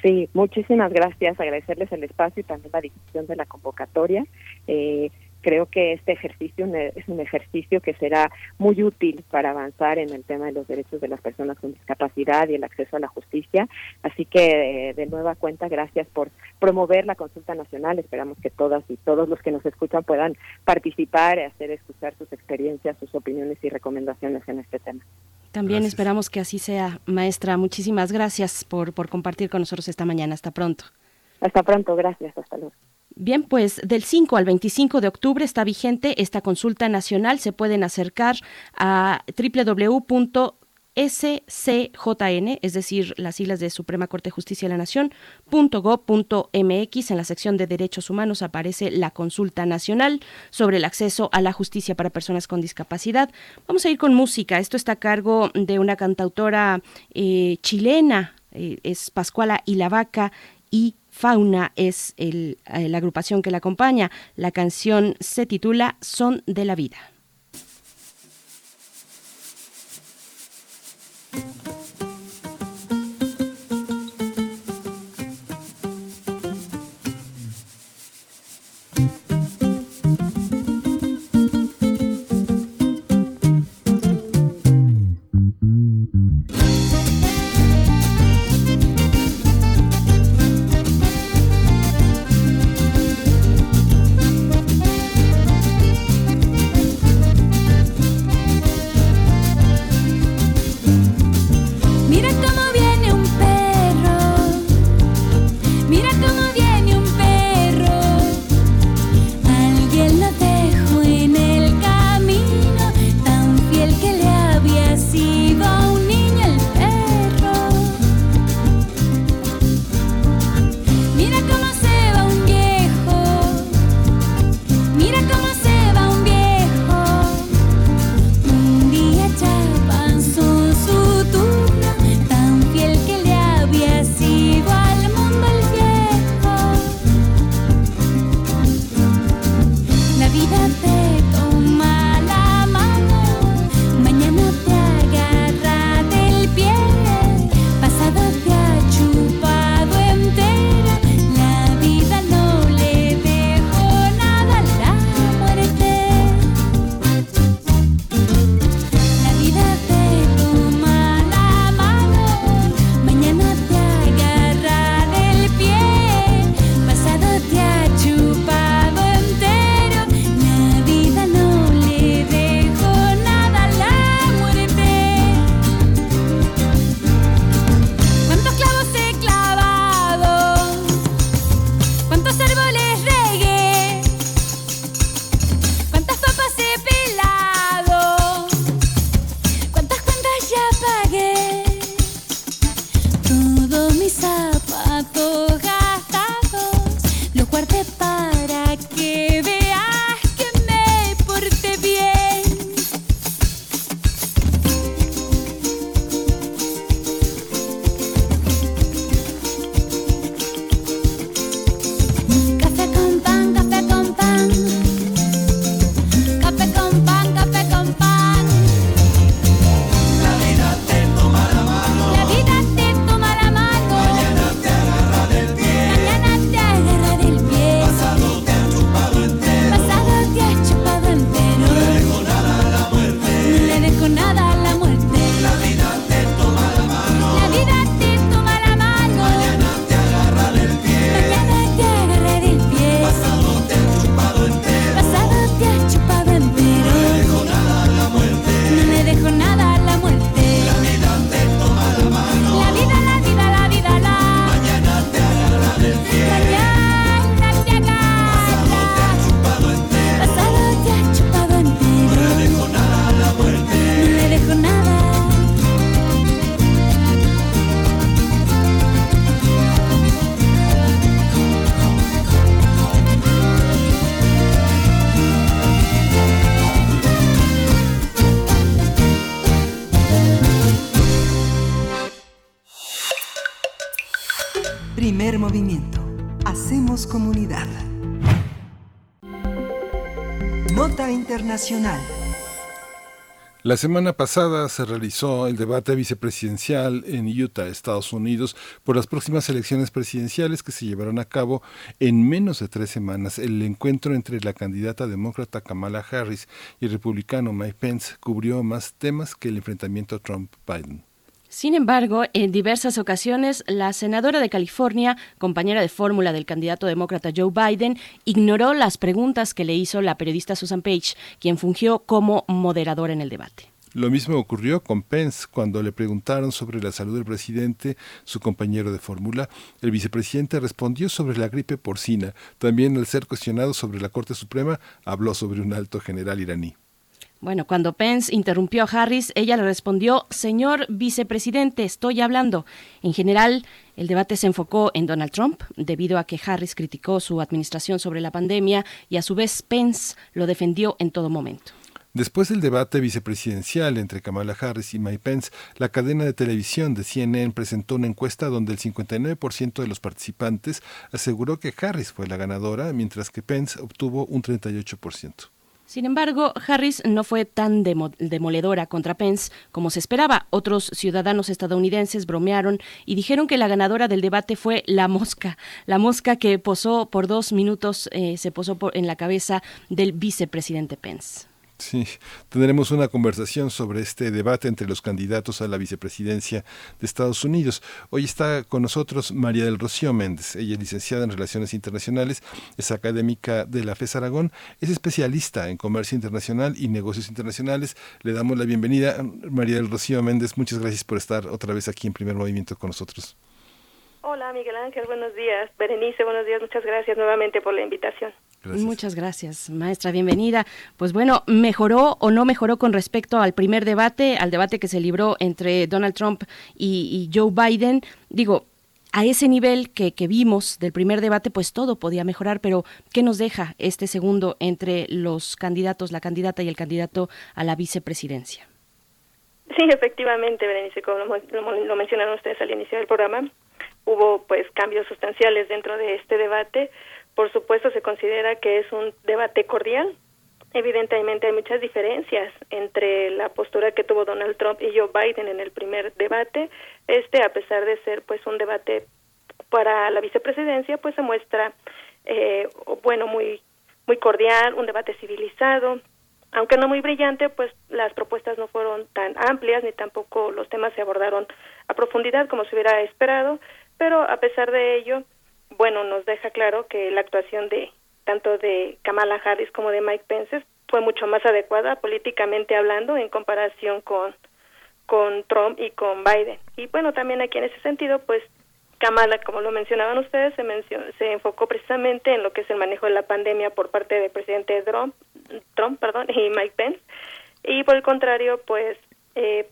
Sí, muchísimas gracias. Agradecerles el espacio y también la difusión de la convocatoria. Eh, creo que este ejercicio es un ejercicio que será muy útil para avanzar en el tema de los derechos de las personas con discapacidad y el acceso a la justicia. Así que, eh, de nueva cuenta, gracias por promover la consulta nacional. Esperamos que todas y todos los que nos escuchan puedan participar, hacer escuchar sus experiencias, sus opiniones y recomendaciones en este tema. También esperamos que así sea, maestra. Muchísimas gracias por, por compartir con nosotros esta mañana. Hasta pronto. Hasta pronto, gracias. Hasta luego. Bien, pues del 5 al 25 de octubre está vigente esta consulta nacional. Se pueden acercar a www SCJN, es decir, las siglas de Suprema Corte de Justicia de la Nación, .go.mx, en la sección de Derechos Humanos aparece la consulta nacional sobre el acceso a la justicia para personas con discapacidad. Vamos a ir con música. Esto está a cargo de una cantautora eh, chilena, eh, es Pascuala y la Vaca y Fauna es el, eh, la agrupación que la acompaña. La canción se titula Son de la Vida. Primer La semana pasada se realizó el debate vicepresidencial en Utah, Estados Unidos, por las próximas elecciones presidenciales que se llevarán a cabo en menos de tres semanas. El encuentro entre la candidata demócrata Kamala Harris y el republicano Mike Pence cubrió más temas que el enfrentamiento Trump-Biden. Sin embargo, en diversas ocasiones, la senadora de California, compañera de fórmula del candidato demócrata Joe Biden, ignoró las preguntas que le hizo la periodista Susan Page, quien fungió como moderadora en el debate. Lo mismo ocurrió con Pence cuando le preguntaron sobre la salud del presidente, su compañero de fórmula. El vicepresidente respondió sobre la gripe porcina. También al ser cuestionado sobre la Corte Suprema, habló sobre un alto general iraní. Bueno, cuando Pence interrumpió a Harris, ella le respondió, Señor vicepresidente, estoy hablando. En general, el debate se enfocó en Donald Trump, debido a que Harris criticó su administración sobre la pandemia y a su vez Pence lo defendió en todo momento. Después del debate vicepresidencial entre Kamala Harris y Mike Pence, la cadena de televisión de CNN presentó una encuesta donde el 59% de los participantes aseguró que Harris fue la ganadora, mientras que Pence obtuvo un 38%. Sin embargo, Harris no fue tan demoledora contra Pence como se esperaba. Otros ciudadanos estadounidenses bromearon y dijeron que la ganadora del debate fue la mosca, la mosca que posó por dos minutos, eh, se posó en la cabeza del vicepresidente Pence. Sí, tendremos una conversación sobre este debate entre los candidatos a la vicepresidencia de Estados Unidos. Hoy está con nosotros María del Rocío Méndez. Ella es licenciada en Relaciones Internacionales, es académica de la FES Aragón, es especialista en comercio internacional y negocios internacionales. Le damos la bienvenida. María del Rocío Méndez, muchas gracias por estar otra vez aquí en Primer Movimiento con nosotros. Hola Miguel Ángel, buenos días. Berenice, buenos días. Muchas gracias nuevamente por la invitación. Muchas gracias, maestra, bienvenida. Pues bueno, ¿mejoró o no mejoró con respecto al primer debate, al debate que se libró entre Donald Trump y, Joe Biden? Digo, a ese nivel que, que, vimos del primer debate, pues todo podía mejorar, pero ¿qué nos deja este segundo entre los candidatos, la candidata y el candidato a la vicepresidencia? Sí, efectivamente, Berenice, como lo mencionaron ustedes al inicio del programa, hubo pues cambios sustanciales dentro de este debate por supuesto, se considera que es un debate cordial. Evidentemente hay muchas diferencias entre la postura que tuvo Donald Trump y Joe Biden en el primer debate. Este, a pesar de ser pues un debate para la vicepresidencia, pues se muestra eh, bueno muy muy cordial, un debate civilizado, aunque no muy brillante, pues las propuestas no fueron tan amplias ni tampoco los temas se abordaron a profundidad como se hubiera esperado, pero a pesar de ello, bueno, nos deja claro que la actuación de tanto de Kamala Harris como de Mike Pence fue mucho más adecuada políticamente hablando en comparación con con Trump y con Biden. Y bueno, también aquí en ese sentido, pues Kamala, como lo mencionaban ustedes, se, mencionó, se enfocó precisamente en lo que es el manejo de la pandemia por parte del presidente Trump, Trump perdón, y Mike Pence. Y por el contrario, pues eh,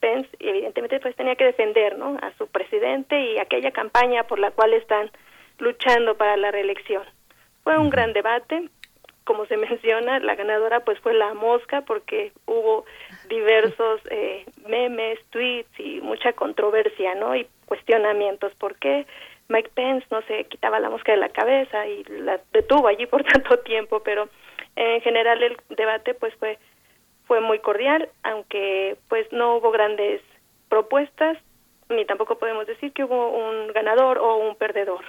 Pence evidentemente pues tenía que defender ¿no? a su presidente y aquella campaña por la cual están luchando para la reelección. Fue un gran debate, como se menciona, la ganadora pues fue la mosca porque hubo diversos eh, memes, tweets y mucha controversia, ¿no? Y cuestionamientos. ¿Por qué Mike Pence no se quitaba la mosca de la cabeza y la detuvo allí por tanto tiempo? Pero en general el debate pues fue fue muy cordial, aunque pues no hubo grandes propuestas, ni tampoco podemos decir que hubo un ganador o un perdedor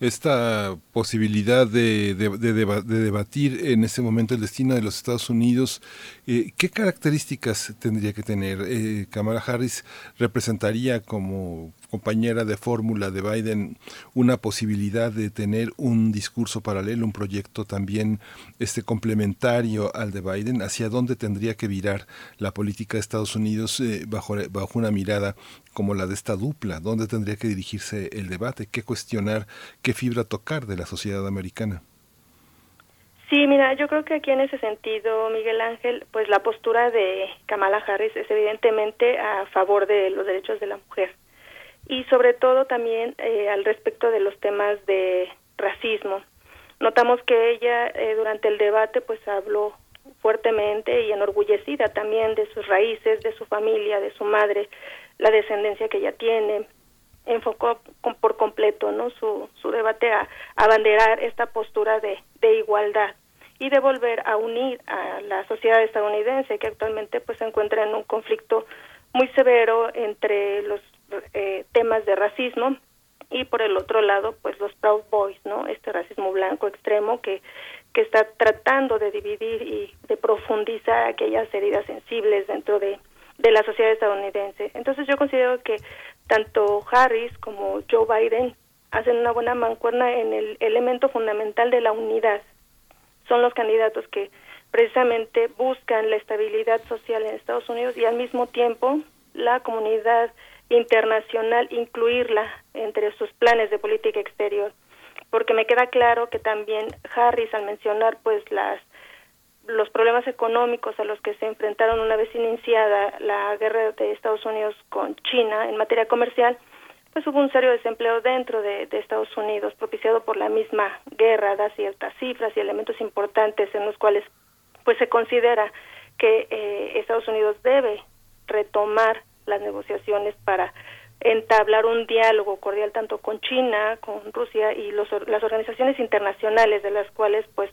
esta posibilidad de, de, debatir en ese momento el destino de los Estados Unidos, eh, ¿qué características tendría que tener? Eh, Kamala Harris representaría como compañera de fórmula de Biden una posibilidad de tener un discurso paralelo, un proyecto también este complementario al de Biden, hacia dónde tendría que virar la política de Estados Unidos eh, bajo, bajo una mirada como la de esta dupla, dónde tendría que dirigirse el debate, qué cuestionar, qué fibra tocar de la sociedad americana. Sí, mira, yo creo que aquí en ese sentido, Miguel Ángel, pues la postura de Kamala Harris es evidentemente a favor de los derechos de la mujer y sobre todo también eh, al respecto de los temas de racismo. Notamos que ella eh, durante el debate pues habló fuertemente y enorgullecida también de sus raíces, de su familia, de su madre, la descendencia que ella tiene, enfocó por completo no su, su debate a abanderar esta postura de, de igualdad y de volver a unir a la sociedad estadounidense que actualmente pues se encuentra en un conflicto muy severo entre los eh, temas de racismo. Y por el otro lado pues los Proud Boys no este racismo blanco extremo que que está tratando de dividir y de profundizar aquellas heridas sensibles dentro de, de la sociedad estadounidense. Entonces yo considero que tanto Harris como Joe Biden hacen una buena mancuerna en el elemento fundamental de la unidad. Son los candidatos que precisamente buscan la estabilidad social en Estados Unidos y al mismo tiempo la comunidad internacional incluirla entre sus planes de política exterior. Porque me queda claro que también Harris al mencionar pues las los problemas económicos a los que se enfrentaron una vez iniciada la guerra de Estados Unidos con China en materia comercial pues hubo un serio desempleo dentro de, Estados Unidos, propiciado por la misma guerra, da ciertas cifras y elementos importantes en los cuales pues se considera que eh, Estados Unidos debe retomar las negociaciones para entablar un diálogo cordial tanto con China, con Rusia y los, las organizaciones internacionales de las cuales pues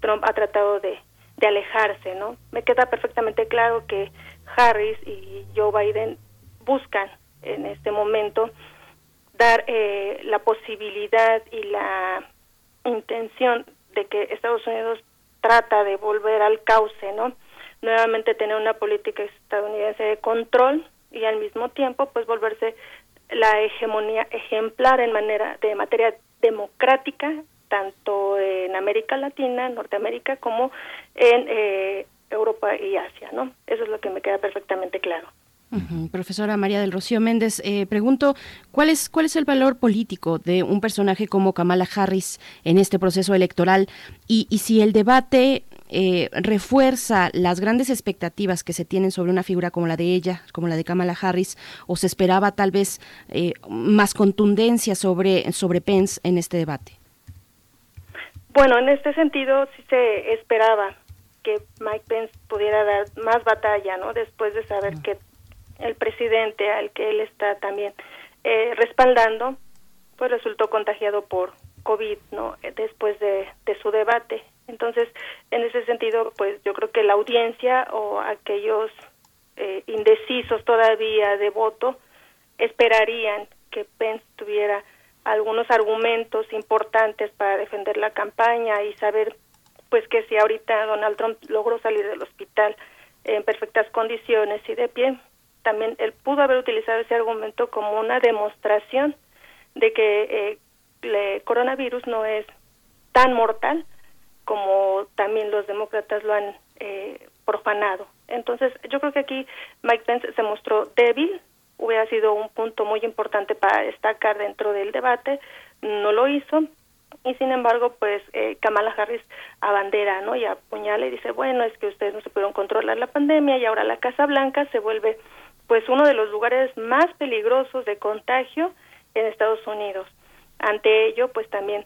Trump ha tratado de, alejarse, ¿no? Me queda perfectamente claro que Harris y Joe Biden buscan en este momento dar eh, la posibilidad y la intención de que Estados Unidos trata de volver al cauce, ¿no? Nuevamente tener una política estadounidense de control y al mismo tiempo pues volverse la hegemonía ejemplar en manera de materia democrática tanto en América Latina, Norteamérica como en eh, Europa y Asia, ¿no? Eso es lo que me queda perfectamente claro. Profesora María del Rocío Méndez, eh, pregunto, ¿cuál es, ¿cuál es el valor político de un personaje como Kamala Harris en este proceso electoral? Y, y si el debate eh, refuerza las grandes expectativas que se tienen sobre una figura como la de ella, como la de Kamala Harris, o se esperaba tal vez eh, más contundencia sobre, sobre Pence en este debate? Bueno, en este sentido sí se esperaba que Mike Pence pudiera dar más batalla, ¿no? Después de saber que el presidente al que él está también eh, respaldando, pues resultó contagiado por COVID, ¿no? Eh, después de, su debate. Entonces, en ese sentido, pues yo creo que la audiencia o aquellos eh, indecisos todavía de voto esperarían que Pence tuviera algunos argumentos importantes para defender la campaña y saber pues que si ahorita Donald Trump logró salir del hospital en perfectas condiciones y de pie, también él pudo haber utilizado ese argumento como una demostración de que eh, el coronavirus no es tan mortal como también los demócratas lo han eh, profanado. Entonces, yo creo que aquí Mike Pence se mostró débil, hubiera sido un punto muy importante para destacar dentro del debate, no lo hizo, y sin embargo, pues eh, Kamala Harris abandera, ¿no? Y apuñala y dice, bueno, es que ustedes no se pudieron controlar la pandemia y ahora la Casa Blanca se vuelve pues uno de los lugares más peligrosos de contagio en Estados Unidos. Ante ello, pues también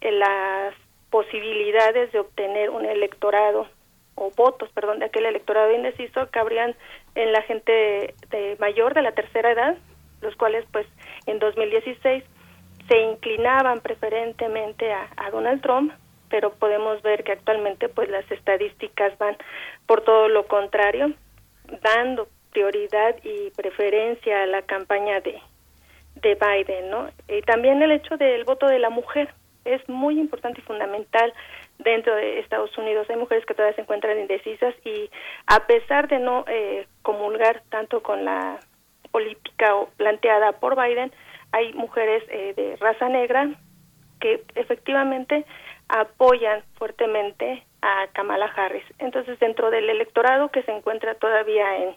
eh, las posibilidades de obtener un electorado o votos, perdón, de aquel electorado indeciso cabrían en la gente de, mayor de la tercera edad, los cuales pues en 2016 se inclinaban preferentemente a, a Donald Trump, pero podemos ver que actualmente pues las estadísticas van por todo lo contrario, dando prioridad y preferencia a la campaña de, de Biden, ¿no? Y también el hecho del voto de la mujer es muy importante y fundamental dentro de Estados Unidos. Hay mujeres que todavía se encuentran indecisas y a pesar de no eh, comulgar tanto con la política planteada por Biden, hay mujeres eh, de raza negra que efectivamente apoyan fuertemente a Kamala Harris. Entonces, dentro del electorado que se encuentra todavía en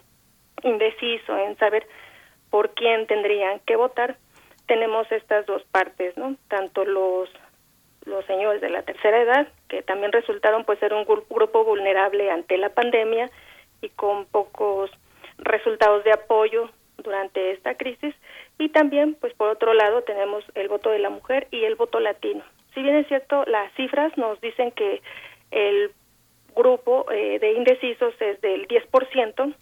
indeciso en saber por quién tendrían que votar, tenemos estas dos partes, ¿no? Tanto los los señores de la tercera edad, que también resultaron pues ser un grupo vulnerable ante la pandemia y con pocos resultados de apoyo durante esta crisis, y también pues por otro lado tenemos el voto de la mujer y el voto latino. Si bien es cierto, las cifras nos dicen que el grupo eh, de indecisos es del 10%,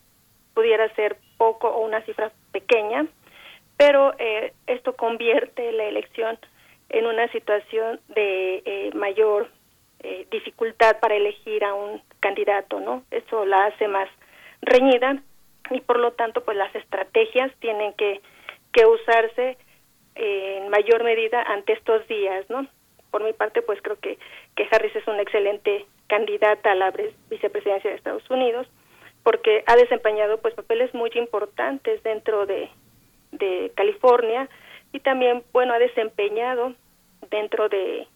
pudiera ser poco o una cifra pequeña, pero eh, esto convierte la elección en una situación de eh, mayor eh, dificultad para elegir a un candidato, ¿no? Eso la hace más reñida y por lo tanto pues las estrategias tienen que, que usarse en mayor medida ante estos días, ¿no? Por mi parte pues creo que, que Harris es una excelente candidata a la vicepresidencia de Estados Unidos porque ha desempeñado pues papeles muy importantes dentro de, de California y también bueno ha desempeñado dentro de,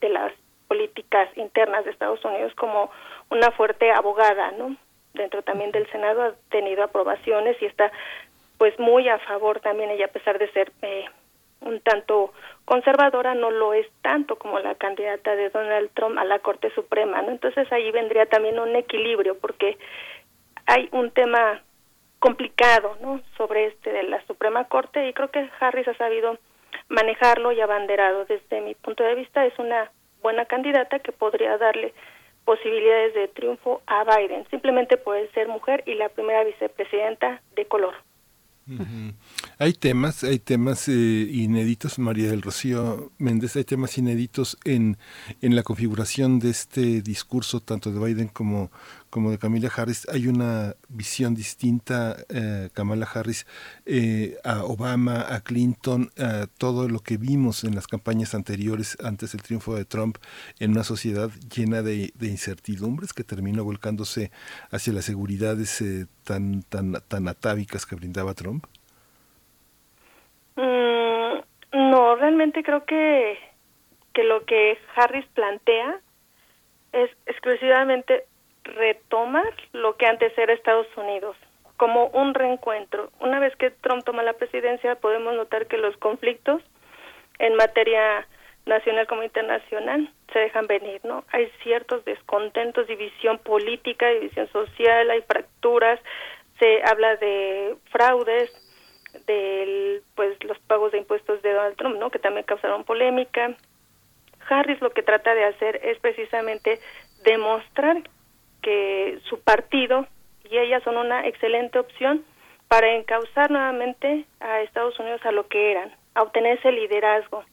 de las políticas internas de Estados Unidos como una fuerte abogada, ¿no? Dentro también del Senado ha tenido aprobaciones y está pues muy a favor también ella a pesar de ser eh, un tanto conservadora no lo es tanto como la candidata de Donald Trump a la Corte Suprema, ¿no? Entonces ahí vendría también un equilibrio porque hay un tema complicado, ¿no? Sobre este de la Suprema Corte y creo que Harris ha sabido manejarlo y abanderado desde mi punto de vista es una buena candidata que podría darle posibilidades de triunfo a Biden, simplemente puede ser mujer y la primera vicepresidenta de color. Hay temas, hay temas eh, inéditos, María del Rocío Méndez, hay temas inéditos en, en la configuración de este discurso, tanto de Biden como, como de Kamala Harris. Hay una visión distinta, eh, Kamala Harris, eh, a Obama, a Clinton, a todo lo que vimos en las campañas anteriores antes del triunfo de Trump en una sociedad llena de, incertidumbres que terminó volcándose hacia las seguridades eh, tan, tan, tan atávicas que brindaba Trump. Mm, no, realmente creo que, que lo que Harris plantea es exclusivamente retomar lo que antes era Estados Unidos, como un reencuentro. Una vez que Trump toma la presidencia, podemos notar que los conflictos en materia nacional como internacional se dejan venir, ¿no? Hay ciertos descontentos, división política, división social, hay fracturas, se habla de fraudes, de pues los pagos de impuestos de Donald Trump, ¿no? Que también causaron polémica. Harris lo que trata de hacer es precisamente demostrar que su partido y ella son una excelente opción para encauzar nuevamente a Estados Unidos a lo que eran, a obtener ese liderazgo,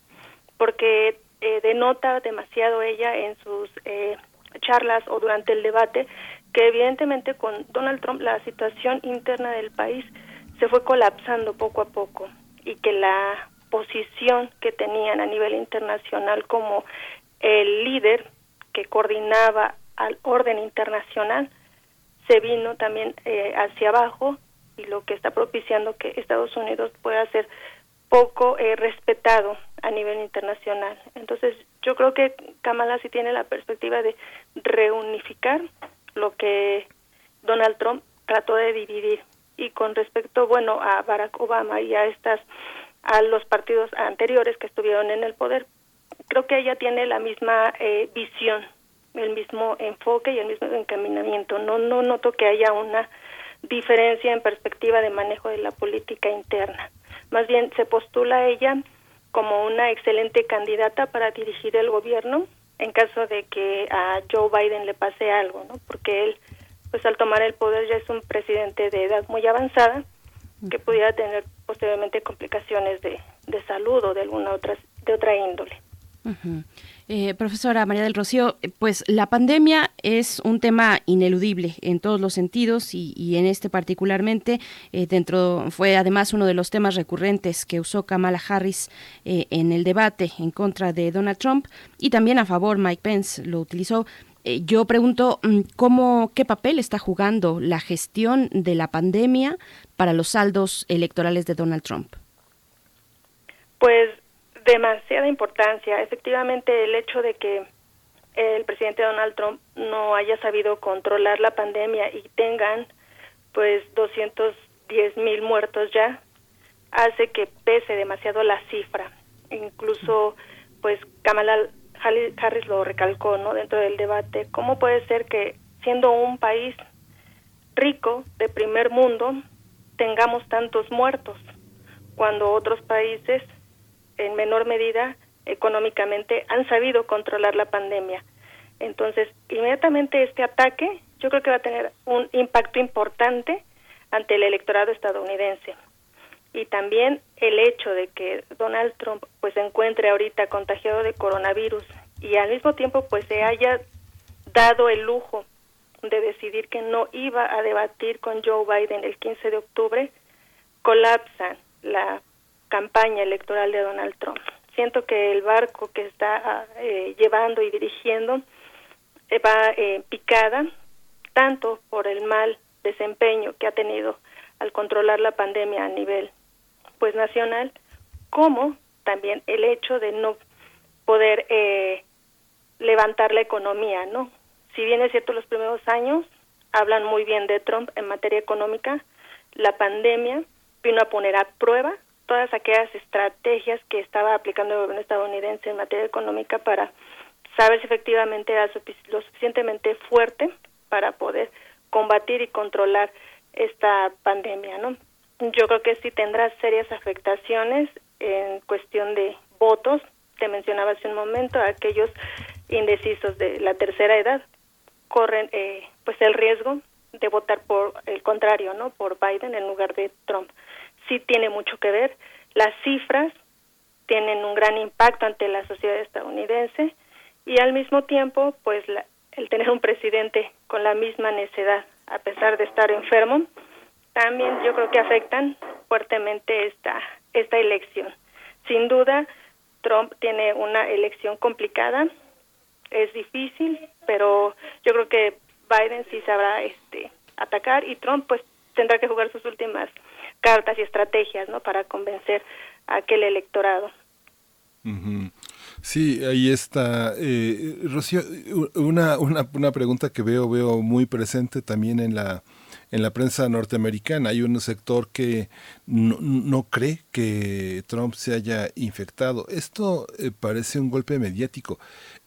porque eh, denota demasiado ella en sus eh, charlas o durante el debate que evidentemente con Donald Trump la situación interna del país se fue colapsando poco a poco y que la posición que tenían a nivel internacional como el líder que coordinaba al orden internacional se vino también eh, hacia abajo y lo que está propiciando que Estados Unidos pueda ser poco eh, respetado a nivel internacional. Entonces, yo creo que Kamala sí tiene la perspectiva de reunificar lo que Donald Trump trató de dividir. Y con respecto, bueno, a Barack Obama y a estas a los partidos anteriores que estuvieron en el poder, creo que ella tiene la misma eh, visión el mismo enfoque y el mismo encaminamiento. No, no noto que haya una diferencia en perspectiva de manejo de la política interna. Más bien se postula ella como una excelente candidata para dirigir el gobierno en caso de que a Joe Biden le pase algo, ¿no? Porque él, pues al tomar el poder ya es un presidente de edad muy avanzada que pudiera tener posteriormente complicaciones de, de salud o de alguna otra de otra índole. Eh, profesora María del Rocío, eh, pues la pandemia es un tema ineludible en todos los sentidos y, en este particularmente eh, dentro fue además uno de los temas recurrentes que usó Kamala Harris en el debate en contra de Donald Trump y también a favor Mike Pence lo utilizó. yo pregunto mm, cómo qué papel está jugando la gestión de la pandemia para los saldos electorales de Donald Trump. Pues demasiada importancia. Efectivamente, el hecho de que el presidente Donald Trump no haya sabido controlar la pandemia y tengan pues 210 mil muertos ya hace que pese demasiado la cifra. Incluso pues Kamala Harris lo recalcó no dentro del debate. ¿Cómo puede ser que siendo un país rico de primer mundo tengamos tantos muertos cuando otros países en menor medida económicamente han sabido controlar la pandemia. Entonces, inmediatamente este ataque yo creo que va a tener un impacto importante ante el electorado estadounidense. y también el hecho de que Donald Trump pues se encuentre ahorita contagiado de coronavirus y al mismo tiempo pues se haya dado el lujo de decidir que no iba a debatir con Joe Biden el 15 de octubre, colapsan la campaña electoral de Donald Trump. Siento que el barco que está eh, llevando y dirigiendo eh, va eh, picada tanto por el mal desempeño que ha tenido al controlar la pandemia a nivel pues nacional como también el hecho de no poder eh, levantar la economía no si bien es cierto los primeros años hablan muy bien de Trump en materia económica la pandemia vino a poner a prueba todas aquellas estrategias que estaba aplicando el gobierno estadounidense en materia económica para saber si efectivamente era lo suficientemente fuerte para poder combatir y controlar esta pandemia, ¿no? Yo creo que sí tendrá serias afectaciones en cuestión de votos. Te mencionaba hace un momento, aquellos indecisos de la tercera edad corren eh, pues el riesgo de votar por el contrario, ¿no? Por Biden en lugar de Trump. Sí tiene mucho que ver. Las cifras tienen un gran impacto ante la sociedad estadounidense y al mismo tiempo, pues la, el tener un presidente con la misma necedad, a pesar de estar enfermo, también yo creo que afectan fuertemente esta esta elección. Sin duda, Trump tiene una elección complicada, es difícil, pero yo creo que Biden sí sabrá este atacar y Trump pues tendrá que jugar sus últimas cartas y estrategias, ¿no? Para convencer a aquel electorado. Sí, ahí está. Eh, Rocío, una, una, una pregunta que veo, veo muy presente también en la, en la prensa norteamericana. Hay un sector que no, no cree que Trump se haya infectado. Esto eh, parece un golpe mediático.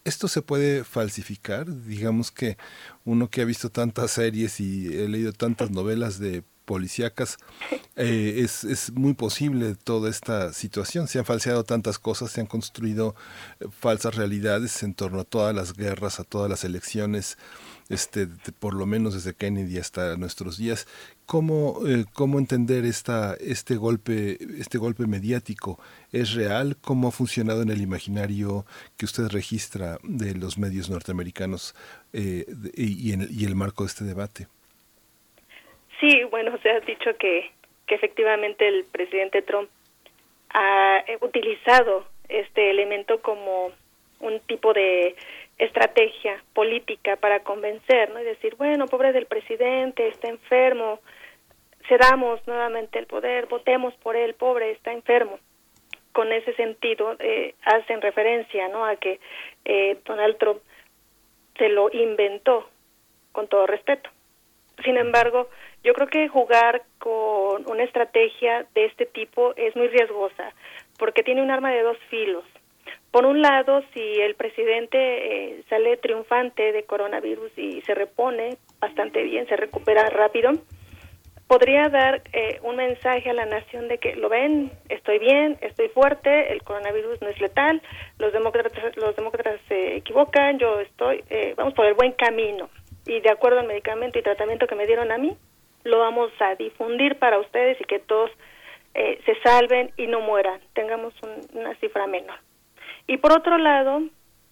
¿Esto se puede falsificar? Digamos que uno que ha visto tantas series y he leído tantas novelas de policíacas, eh, es, es, muy posible toda esta situación. Se han falseado tantas cosas, se han construido eh, falsas realidades en torno a todas las guerras, a todas las elecciones, este, por lo menos desde Kennedy hasta nuestros días. ¿Cómo, eh, cómo entender esta, este, golpe, este golpe mediático? ¿Es real? ¿Cómo ha funcionado en el imaginario que usted registra de los medios norteamericanos y, en, y el marco de este debate? Sí, bueno, se ha dicho que, que efectivamente el presidente Trump ha eh, utilizado este elemento como un tipo de estrategia política para convencer, ¿no? Y decir, bueno, pobre del presidente, está enfermo, cedamos nuevamente el poder, votemos por él, pobre, está enfermo. Con ese sentido, eh, hacen referencia, ¿no? A que eh, Donald Trump se lo inventó, con todo respeto. Sin embargo, yo creo que jugar con una estrategia de este tipo es muy riesgosa porque tiene un arma de dos filos. Por un lado, si el presidente eh, sale triunfante de coronavirus y se repone bastante bien, se recupera rápido, podría dar eh, un mensaje a la nación de que lo ven, estoy bien, estoy fuerte, el coronavirus no es letal, los demócratas los demócratas se equivocan, yo estoy, eh, vamos por el buen camino y de acuerdo al medicamento y tratamiento que me dieron a mí, lo vamos a difundir para ustedes y que todos eh, se salven y no mueran, tengamos una cifra menor. Y por otro lado,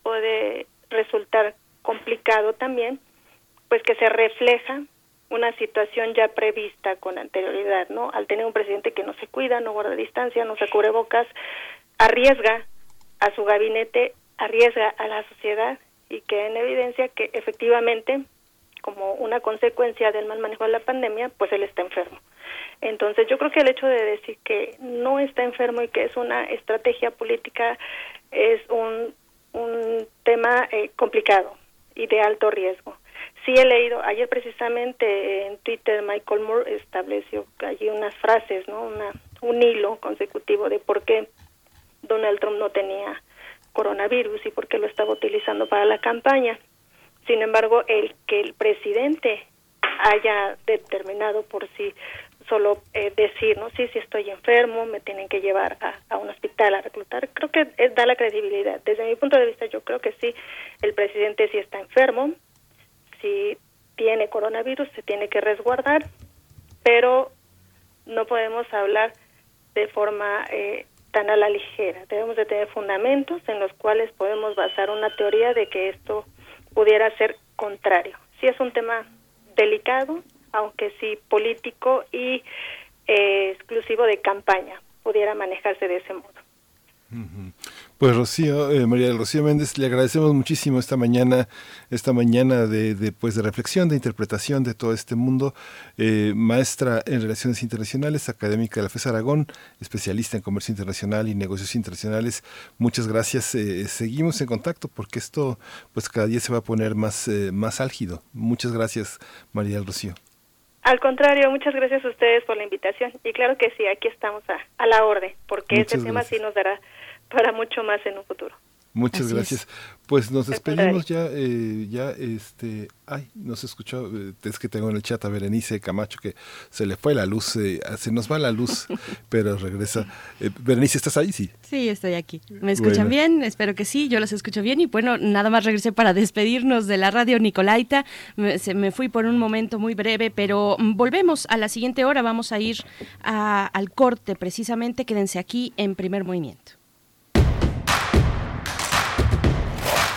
puede resultar complicado también, pues que se refleja una situación ya prevista con anterioridad, ¿no? Al tener un presidente que no se cuida, no guarda distancia, no se cubre bocas, arriesga a su gabinete, arriesga a la sociedad y que en evidencia que efectivamente como una consecuencia del mal manejo de la pandemia, pues él está enfermo. Entonces yo creo que el hecho de decir que no está enfermo y que es una estrategia política es un, un tema eh, complicado y de alto riesgo. Sí he leído, ayer precisamente en Twitter Michael Moore estableció allí unas frases, ¿no? Una, un hilo consecutivo de por qué Donald Trump no tenía coronavirus y por qué lo estaba utilizando para la campaña. Sin embargo, el que el presidente haya determinado por sí solo eh, decir, no, sí, sí estoy enfermo, me tienen que llevar a, un hospital a reclutar, creo que da la credibilidad. Desde mi punto de vista, yo creo que sí, el presidente sí está enfermo, si tiene coronavirus, se tiene que resguardar, pero no podemos hablar de forma eh, tan a la ligera. Debemos de tener fundamentos en los cuales podemos basar una teoría de que esto pudiera ser contrario. Sí es un tema delicado, aunque sí político y eh, exclusivo de campaña, pudiera manejarse de ese modo. Pues Rocío, eh, María del Rocío Méndez, le agradecemos muchísimo esta mañana, esta mañana de, de, pues, de reflexión, de interpretación de todo este mundo. Eh, maestra en Relaciones Internacionales, académica de la FES Aragón, especialista en comercio internacional y negocios internacionales. Muchas gracias. Eh, seguimos en contacto porque esto, pues cada día se va a poner más, eh, más álgido. Muchas gracias, María del Rocío. Al contrario, muchas gracias a ustedes por la invitación. Y claro que sí, aquí estamos a, a la orden, porque Muchas este tema gracias. sí nos dará para mucho más en un futuro. Muchas Así gracias. Pues nos despedimos ya, eh, ya, este, ay, no se escuchó, eh, es que tengo en el chat a Berenice Camacho que se le fue la luz, eh, se nos va la luz, pero regresa. Eh, Berenice, ¿estás ahí? Sí. Sí, estoy aquí. ¿Me escuchan Bueno. bien? Espero que sí, yo los escucho bien. Y bueno, nada más regresé para despedirnos de la radio Nicolaita. Me, se- me fui por un momento muy breve, pero volvemos a la siguiente hora. Vamos a ir a- al corte precisamente. Quédense aquí en primer movimiento.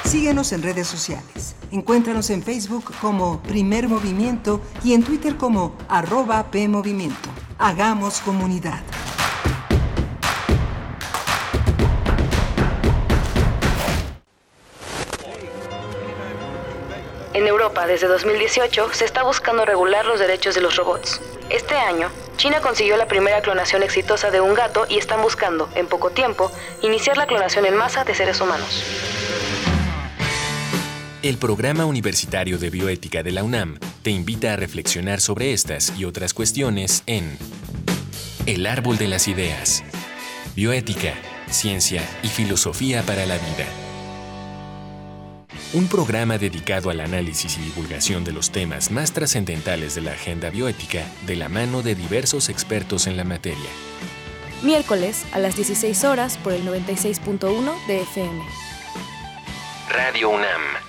Síguenos en redes sociales. Encuéntranos en Facebook como Primer Movimiento y en Twitter como arroba PMovimiento. Hagamos comunidad. En Europa, desde 2018, se está buscando regular los derechos de los robots. Este año, China consiguió la primera clonación exitosa de un gato y están buscando, en poco tiempo, iniciar la clonación en masa de seres humanos. El Programa Universitario de Bioética de la UNAM te invita a reflexionar sobre estas y otras cuestiones en El Árbol de las Ideas. Bioética, ciencia y filosofía para la vida. Un programa dedicado al análisis y divulgación de los temas más trascendentales de la agenda bioética de la mano de diversos expertos en la materia. Miércoles a las 16 horas por el 96.1 de FM. Radio UNAM.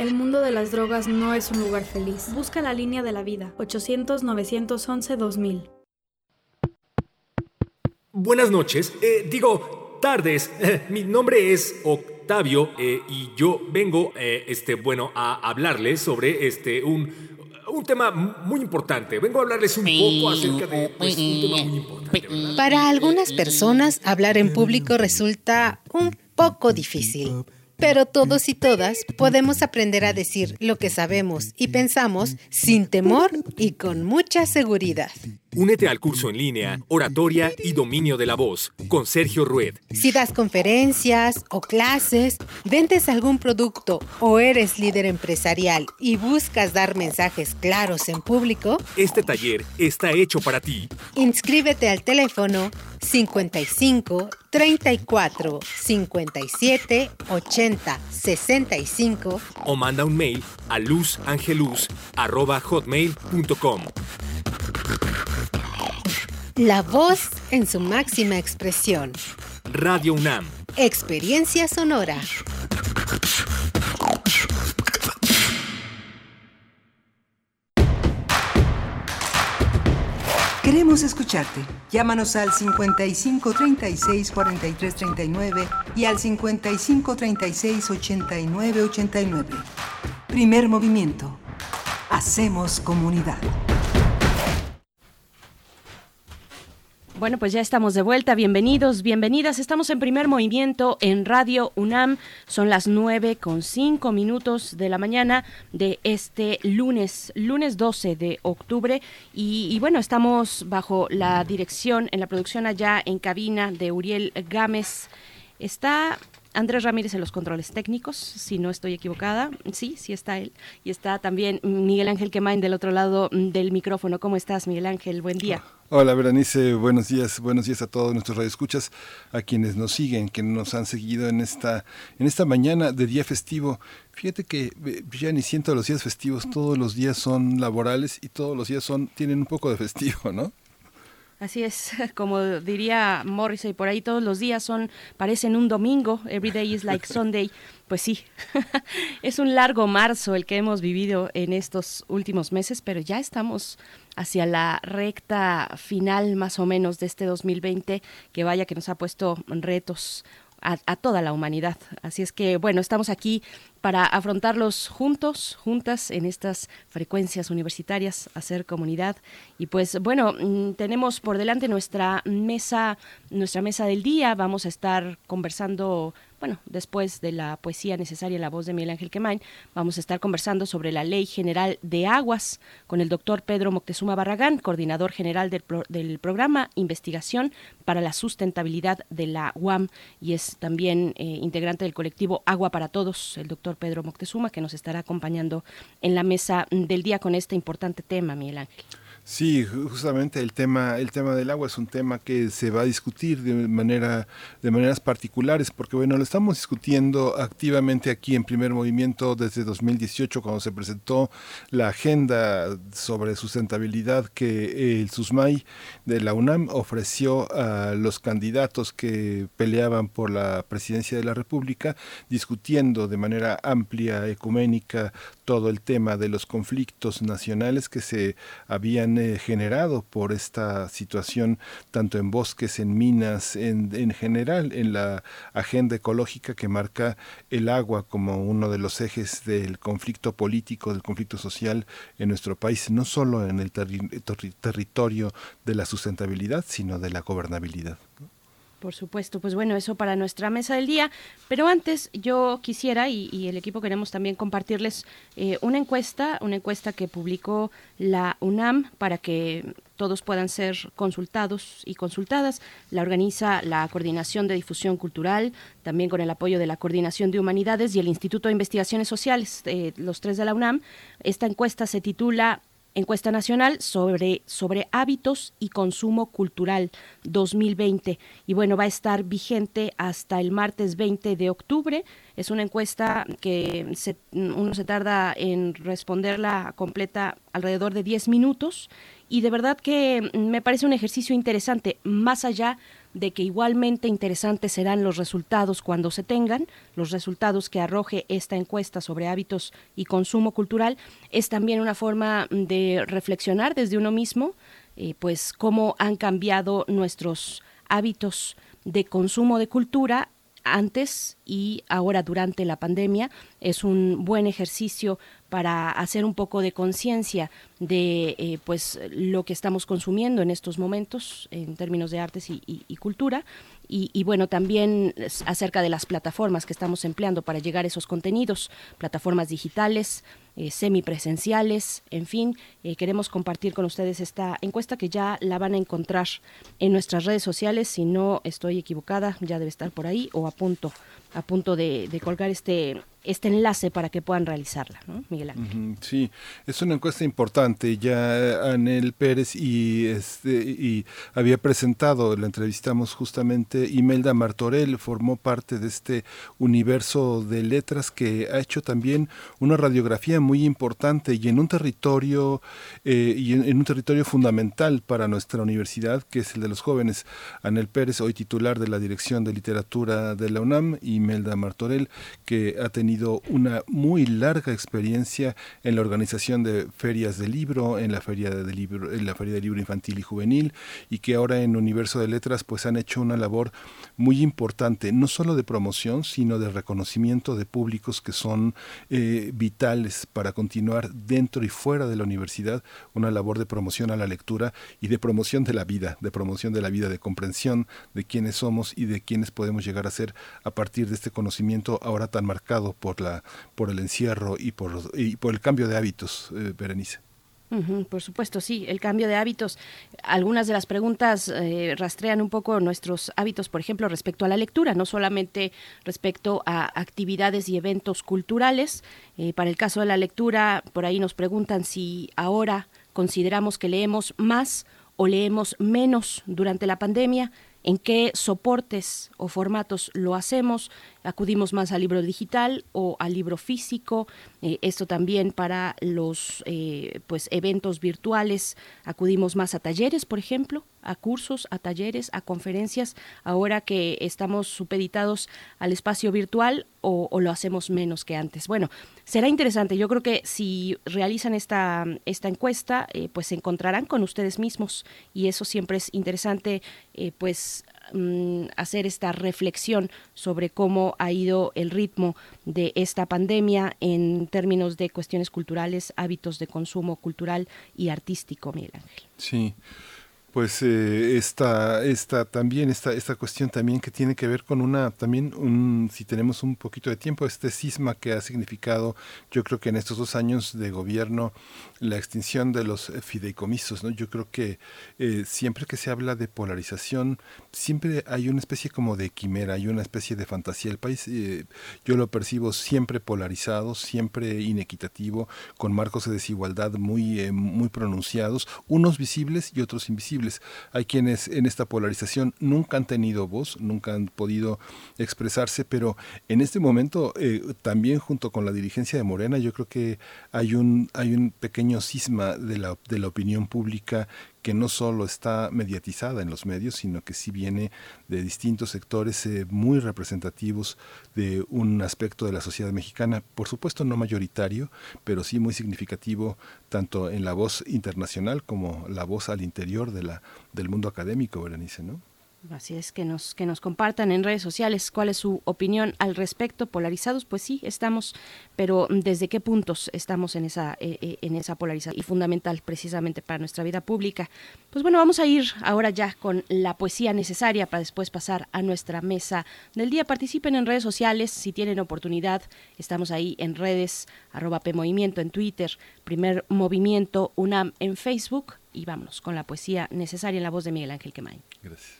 El mundo de las drogas no es un lugar feliz. Busca la línea de la vida. 800-911-2000. Buenas noches, eh, digo, tardes. Mi nombre es Octavio eh, y yo vengo, eh, este, bueno, a hablarles sobre este, un, un tema muy importante. Vengo a hablarles un poco acerca de pues, un tema muy importante. Para algunas personas, hablar en público resulta un poco difícil. Pero todos y todas podemos aprender a decir lo que sabemos y pensamos sin temor y con mucha seguridad. Únete al curso en línea Oratoria y Dominio de la Voz con Sergio Rued. Si das conferencias o clases, vendes algún producto o eres líder empresarial y buscas dar mensajes claros en público, Este taller está hecho para ti. inscríbete al teléfono 55 34 57 80 65 o manda un mail a luzangeluz.hotmail.com. La voz en su máxima expresión. Radio UNAM. Experiencia sonora. Queremos escucharte. Llámanos al 55 36 43 39 y al 55 36 89 89. Primer movimiento. Hacemos comunidad. Bueno, pues ya estamos de vuelta. Bienvenidos, bienvenidas. Estamos en primer movimiento en Radio UNAM. Son las nueve con cinco minutos de la mañana de este lunes, lunes 12 de octubre. Y, y, bueno, estamos bajo la dirección en la producción allá en cabina de Uriel Gámez. Está Andrés Ramírez en los controles técnicos, si no estoy equivocada. Sí, sí está él. Y está también Miguel Ángel Quemain del otro lado del micrófono. ¿Cómo estás, Miguel Ángel? Buen día. Hola, Berenice. Buenos días. Buenos días a todos nuestros radioescuchas, a quienes nos siguen, que nos han seguido en esta, en esta mañana de día festivo. Fíjate que eh, ya ni siento los días festivos. Todos los días son laborales y todos los días son tienen un poco de festivo, ¿no? Así es, como diría Morrissey por ahí, todos los días son, parecen un domingo, every day is like Sunday. Pues sí, es un largo marzo el que hemos vivido en estos últimos meses, pero ya estamos hacia la recta final más o menos de este 2020, que vaya que nos ha puesto retos a, a, toda la humanidad. Así es que, bueno, estamos aquí para afrontarlos juntos, juntas en estas frecuencias universitarias, hacer comunidad. Y pues bueno, mm, tenemos por delante nuestra mesa, nuestra mesa del día. Vamos a estar conversando bueno, después de la poesía necesaria la voz de Miguel Ángel Quemain, vamos a estar conversando sobre la Ley General de Aguas con el doctor Pedro Moctezuma Barragán, coordinador general del, pro, del programa Investigación para la Sustentabilidad de la UAM y es también eh, integrante del colectivo Agua para Todos, el doctor Pedro Moctezuma, que nos estará acompañando en la mesa del día con este importante tema, Miguel Ángel. Sí, justamente el tema, el tema del agua es un tema que se va a discutir de manera, de maneras particulares, porque bueno, lo estamos discutiendo activamente aquí en primer movimiento desde 2018, cuando se presentó la agenda sobre sustentabilidad que el SUSMAI de la UNAM ofreció a los candidatos que peleaban por la presidencia de la República, discutiendo de manera amplia, ecuménica, todo el tema de los conflictos nacionales que se habían generado por esta situación, tanto en bosques, en minas, en, en general, en la agenda ecológica que marca el agua como uno de los ejes del conflicto político, del conflicto social en nuestro país, no solo en el terri ter territorio de la sustentabilidad, sino de la gobernabilidad. Por supuesto, pues bueno, eso para nuestra mesa del día. Pero antes yo quisiera, y, el equipo queremos también compartirles eh, una encuesta, una encuesta que publicó la UNAM para que todos puedan ser consultados y consultadas. La organiza la Coordinación de Difusión Cultural, también con el apoyo de la Coordinación de Humanidades y el Instituto de Investigaciones Sociales, eh, los tres de la UNAM. Esta encuesta se titula Encuesta Nacional sobre, sobre Hábitos y Consumo Cultural 2020. Y bueno, va a estar vigente hasta el martes 20 de octubre. Es una encuesta que se, uno se tarda en responderla completa alrededor de 10 minutos. Y de verdad que me parece un ejercicio interesante, más allá de que igualmente interesantes serán los resultados cuando se tengan, los resultados que arroje esta encuesta sobre hábitos y consumo cultural, es también una forma de reflexionar desde uno mismo, eh, pues cómo han cambiado nuestros hábitos de consumo de cultura antes y ahora durante la pandemia. Es un buen ejercicio para hacer un poco de conciencia de eh, pues lo que estamos consumiendo en estos momentos en términos de artes y, cultura. Y, bueno también acerca de las plataformas que estamos empleando para llegar a esos contenidos plataformas digitales eh, semipresenciales en fin eh, queremos compartir con ustedes esta encuesta que ya la van a encontrar en nuestras redes sociales. Si no estoy equivocada ya debe estar por ahí o a punto a punto de colgar este este enlace para que puedan realizarla, ¿no? Miguel Ángel. Sí, es una encuesta importante. Ya Anel Pérez y, este, y había presentado, la entrevistamos justamente, Imelda Martorell formó parte de este universo de letras que ha hecho también una radiografía muy importante y en un territorio eh, y en, en, un territorio fundamental para nuestra universidad, que es el de los jóvenes. Anel Pérez, hoy titular de la Dirección de Literatura de la UNAM, y Imelda Martorell, que ha tenido tenido una muy larga experiencia en la organización de ferias de libro, en la feria de libro, en la feria de libro infantil y juvenil, y que ahora en Universo de Letras pues han hecho una labor muy importante, no solo de promoción, sino de reconocimiento de públicos que son eh, vitales para continuar dentro y fuera de la universidad una labor de promoción a la lectura y de promoción de la vida, de promoción de la vida, de comprensión de quiénes somos y de quiénes podemos llegar a ser a partir de este conocimiento ahora tan marcado por la por el encierro y por y por el cambio de hábitos, eh, Berenice por supuesto, sí, el cambio de hábitos. Algunas de las preguntas eh, rastrean un poco nuestros hábitos, por ejemplo, respecto a la lectura, no solamente respecto a actividades y eventos culturales. Eh, para el caso de la lectura, por ahí nos preguntan si ahora consideramos que leemos más o leemos menos durante la pandemia en qué soportes o formatos lo hacemos, acudimos más al libro digital o al libro físico, eh, esto también para los eh, pues eventos virtuales, acudimos más a talleres, por ejemplo, a cursos, a talleres, a conferencias, ahora que estamos supeditados al espacio virtual o, lo hacemos menos que antes. Bueno, será interesante. Yo creo que si realizan esta, esta encuesta, eh, pues se encontrarán con ustedes mismos y eso siempre es interesante, pues Mm, hacer esta reflexión sobre cómo ha ido el ritmo de esta pandemia en términos de cuestiones culturales, hábitos de consumo cultural y artístico, Miguel Ángel. Sí. Pues eh, esta, esta también, esta, esta cuestión también que tiene que ver con una, también un, si tenemos un poquito de tiempo, este cisma que ha significado, yo creo que en estos dos años de gobierno, la extinción de los fideicomisos, ¿no? Yo creo que eh, siempre que se habla de polarización, siempre hay una especie como de quimera, hay una especie de fantasía. El país, eh, yo lo percibo siempre polarizado, siempre inequitativo, con marcos de desigualdad muy, muy pronunciados, unos visibles y otros invisibles hay quienes en esta polarización nunca han tenido voz, nunca han podido expresarse, pero en este momento eh, también junto con la dirigencia de Morena yo creo que hay un, hay un pequeño cisma de la, de la opinión pública que no solo está mediatizada en los medios, sino que sí viene de distintos sectores eh, muy representativos de un aspecto de la sociedad mexicana, por supuesto no mayoritario, pero sí muy significativo tanto en la voz internacional como la voz al interior de la, del mundo académico, Berenice, ¿no? Así es, que nos, que nos compartan en redes sociales cuál es su opinión al respecto. Polarizados, pues sí, estamos, pero ¿desde qué puntos estamos en esa, eh, eh, en esa polarización? Y fundamental precisamente para nuestra vida pública. Pues bueno, vamos a ir ahora ya con la poesía necesaria para después pasar a nuestra mesa del día. Participen en redes sociales si tienen oportunidad. Estamos ahí en redes, arroba PMovimiento en Twitter, Primer Movimiento UNAM en Facebook. Y vámonos con la poesía necesaria en la voz de Miguel Ángel Quemain. Gracias.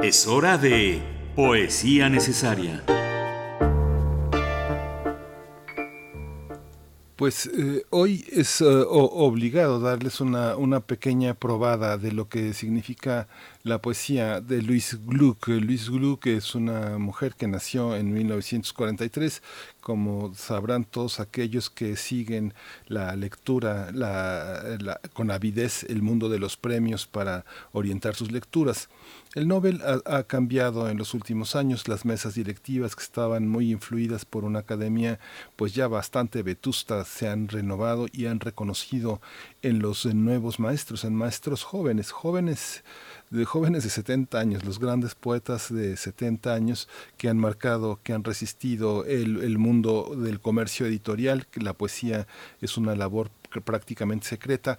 Es hora de Poesía Necesaria. Pues eh, hoy es eh, obligado darles una, una, pequeña probada de lo que significa la poesía de Luis Gluck. Luis Gluck es una mujer que nació en 1943, como sabrán todos aquellos que siguen la lectura la, con avidez el mundo de los premios para orientar sus lecturas. El Nobel ha, cambiado en los últimos años las mesas directivas que estaban muy influidas por una academia pues ya bastante vetusta se han renovado y han reconocido en los nuevos maestros, en maestros jóvenes, jóvenes de jóvenes de 70 años, los grandes poetas de 70 años que han marcado, que han resistido el, el mundo del comercio editorial, que la poesía es una labor prácticamente secreta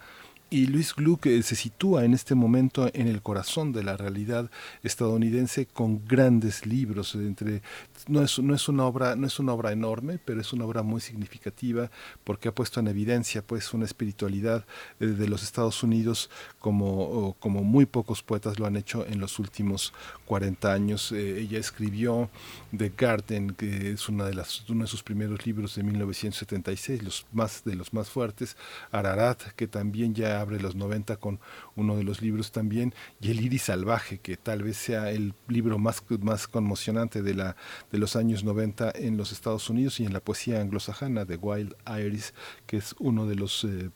y Luis Gluck eh, se sitúa en este momento en el corazón de la realidad estadounidense con grandes libros. Entre, no, es, no, es una obra, no es una obra enorme, pero es una obra muy significativa porque ha puesto en evidencia pues, una espiritualidad eh, de los Estados Unidos como, como muy pocos poetas lo han hecho en los últimos 40 años. Eh, ella escribió The Garden, que es una de las, uno de sus primeros libros de 1976, los más, de los más fuertes. Ararat, que también ya abre los 90 con uno de los libros también, y El Iris Salvaje, que tal vez sea el libro más, más conmocionante de, la, de los años 90 en los Estados Unidos y en la poesía anglosajana de Wild Iris, que es uno de los eh,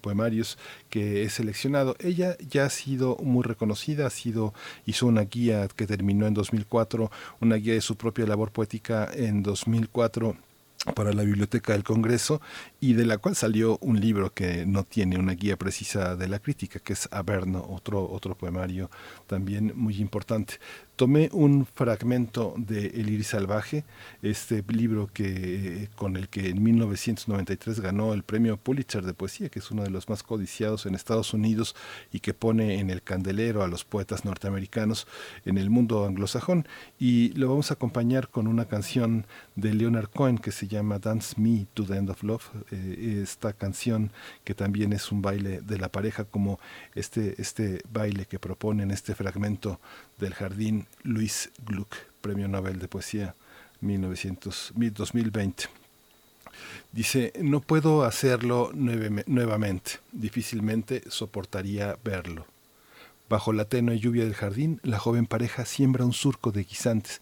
poemarios que he seleccionado. Ella ya ha sido muy reconocida, ha sido, hizo una guía que terminó en 2004, una guía de su propia labor poética en 2004 para la Biblioteca del Congreso y de la cual salió un libro que no tiene una guía precisa de la crítica, que es Averno, otro, otro poemario también muy importante tomé un fragmento de El Iris Salvaje, este libro que, con el que en 1993 ganó el premio Pulitzer de poesía, que es uno de los más codiciados en Estados Unidos y que pone en el candelero a los poetas norteamericanos en el mundo anglosajón. Y lo vamos a acompañar con una canción de Leonard Cohen que se llama Dance Me to the End of Love. Eh, esta canción que también es un baile de la pareja, como este, este baile que propone este fragmento del Jardín Luis Gluck, Premio Nobel de Poesía 1900, 2020. Dice, no puedo hacerlo nuevamente, difícilmente soportaría verlo. Bajo la tenue lluvia del jardín, la joven pareja siembra un surco de guisantes,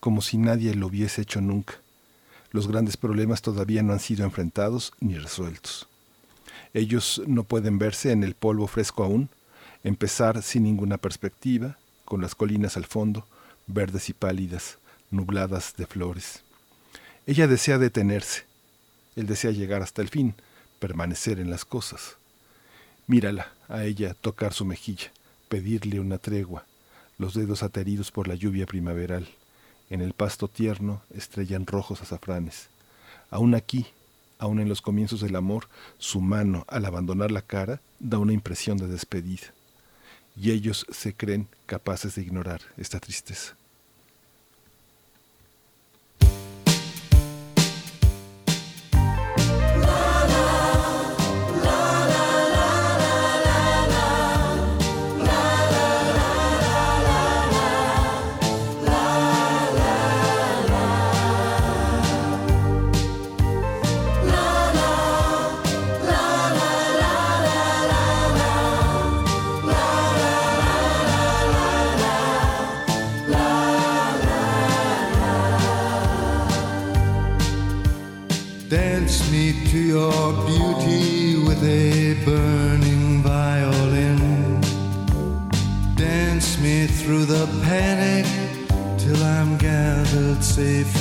como si nadie lo hubiese hecho nunca. Los grandes problemas todavía no han sido enfrentados ni resueltos. Ellos no pueden verse en el polvo fresco aún, empezar sin ninguna perspectiva, con las colinas al fondo, verdes y pálidas, nubladas de flores. Ella desea detenerse, él desea llegar hasta el fin, permanecer en las cosas. Mírala, a ella tocar su mejilla, pedirle una tregua, los dedos ateridos por la lluvia primaveral. En el pasto tierno estrellan rojos azafranes. Aún aquí, aún en los comienzos del amor, su mano, al abandonar la cara, da una impresión de despedida y ellos se creen capaces de ignorar esta tristeza.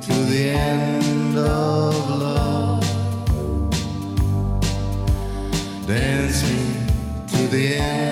to the end of love. Dance me to the end.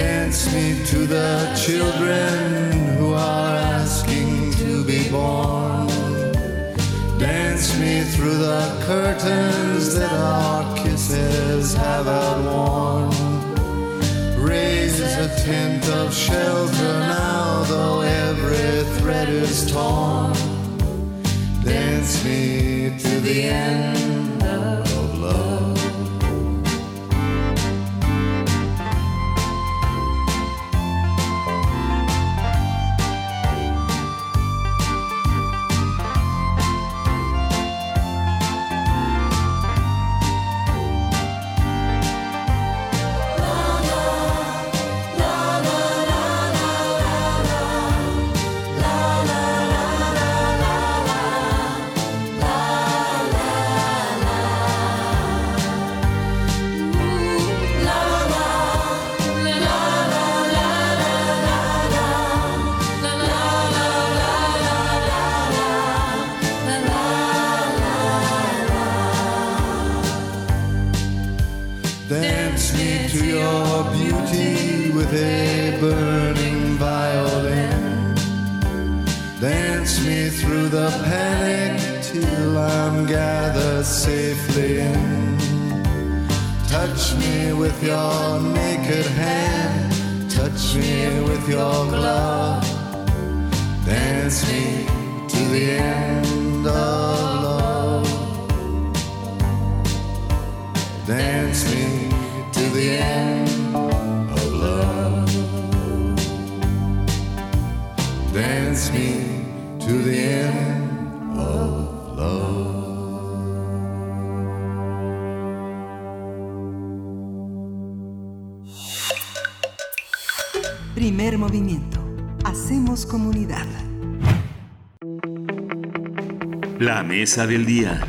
Dance me to the children who are asking to be born. Dance me through the curtains that our kisses have outworn. Raise a tent of shelter now, though every thread is torn. Dance me to the end mesa del día.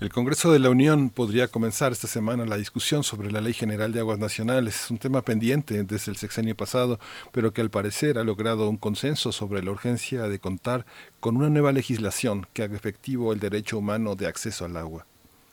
El Congreso de la Unión podría comenzar esta semana la discusión sobre la Ley General de Aguas Nacionales. Es un tema pendiente desde el sexenio pasado, pero que al parecer ha logrado un consenso sobre la urgencia de contar con una nueva legislación que haga efectivo el derecho humano de acceso al agua.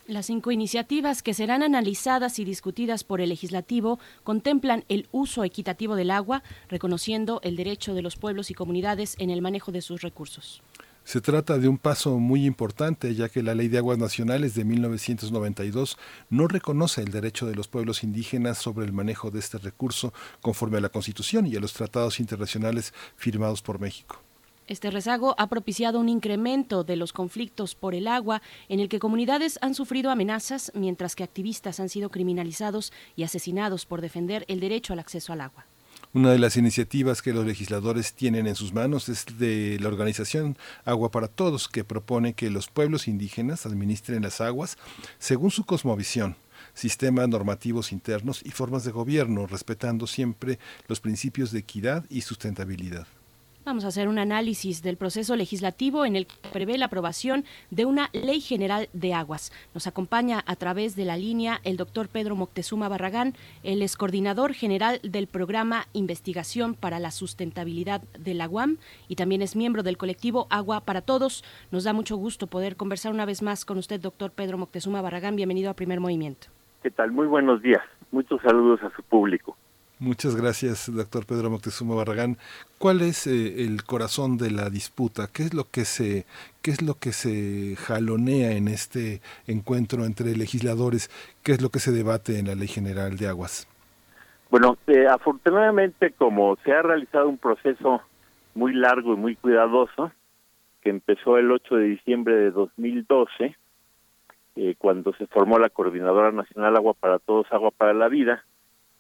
Las cinco iniciativas que serán analizadas y discutidas por el legislativo contemplan el uso equitativo del agua, reconociendo el derecho de los pueblos y comunidades en el manejo de sus recursos. Se trata de un paso muy importante, ya que la Ley de Aguas Nacionales de 1992 no reconoce el derecho de los pueblos indígenas sobre el manejo de este recurso conforme a la Constitución y a los tratados internacionales firmados por México. Este rezago ha propiciado un incremento de los conflictos por el agua en el que comunidades han sufrido amenazas mientras que activistas han sido criminalizados y asesinados por defender el derecho al acceso al agua. Una de las iniciativas que los legisladores tienen en sus manos es de la organización Agua para Todos, que propone que los pueblos indígenas administren las aguas según su cosmovisión, sistemas normativos internos y formas de gobierno, respetando siempre los principios de equidad y sustentabilidad. Vamos a hacer un análisis del proceso legislativo en el que prevé la aprobación de una ley general de aguas. Nos acompaña a través de la línea el doctor Pedro Moctezuma Barragán, el es coordinador general del programa Investigación para la Sustentabilidad de la UAM y también es miembro del colectivo Agua para Todos. Nos da mucho gusto poder conversar una vez más con usted, doctor Pedro Moctezuma Barragán. Bienvenido a Primer Movimiento. ¿Qué tal? Muy buenos días. Muchos saludos a su público. Muchas gracias, doctor Pedro Moctezuma Barragán. ¿Cuál es eh, el corazón de la disputa? ¿Qué es lo que se qué es lo que se jalonea en este encuentro entre legisladores? ¿Qué es lo que se debate en la Ley General de Aguas? Bueno, eh, afortunadamente como se ha realizado un proceso muy largo y muy cuidadoso que empezó el 8 de diciembre de 2012, eh, cuando se formó la Coordinadora Nacional Agua para Todos, Agua para la Vida,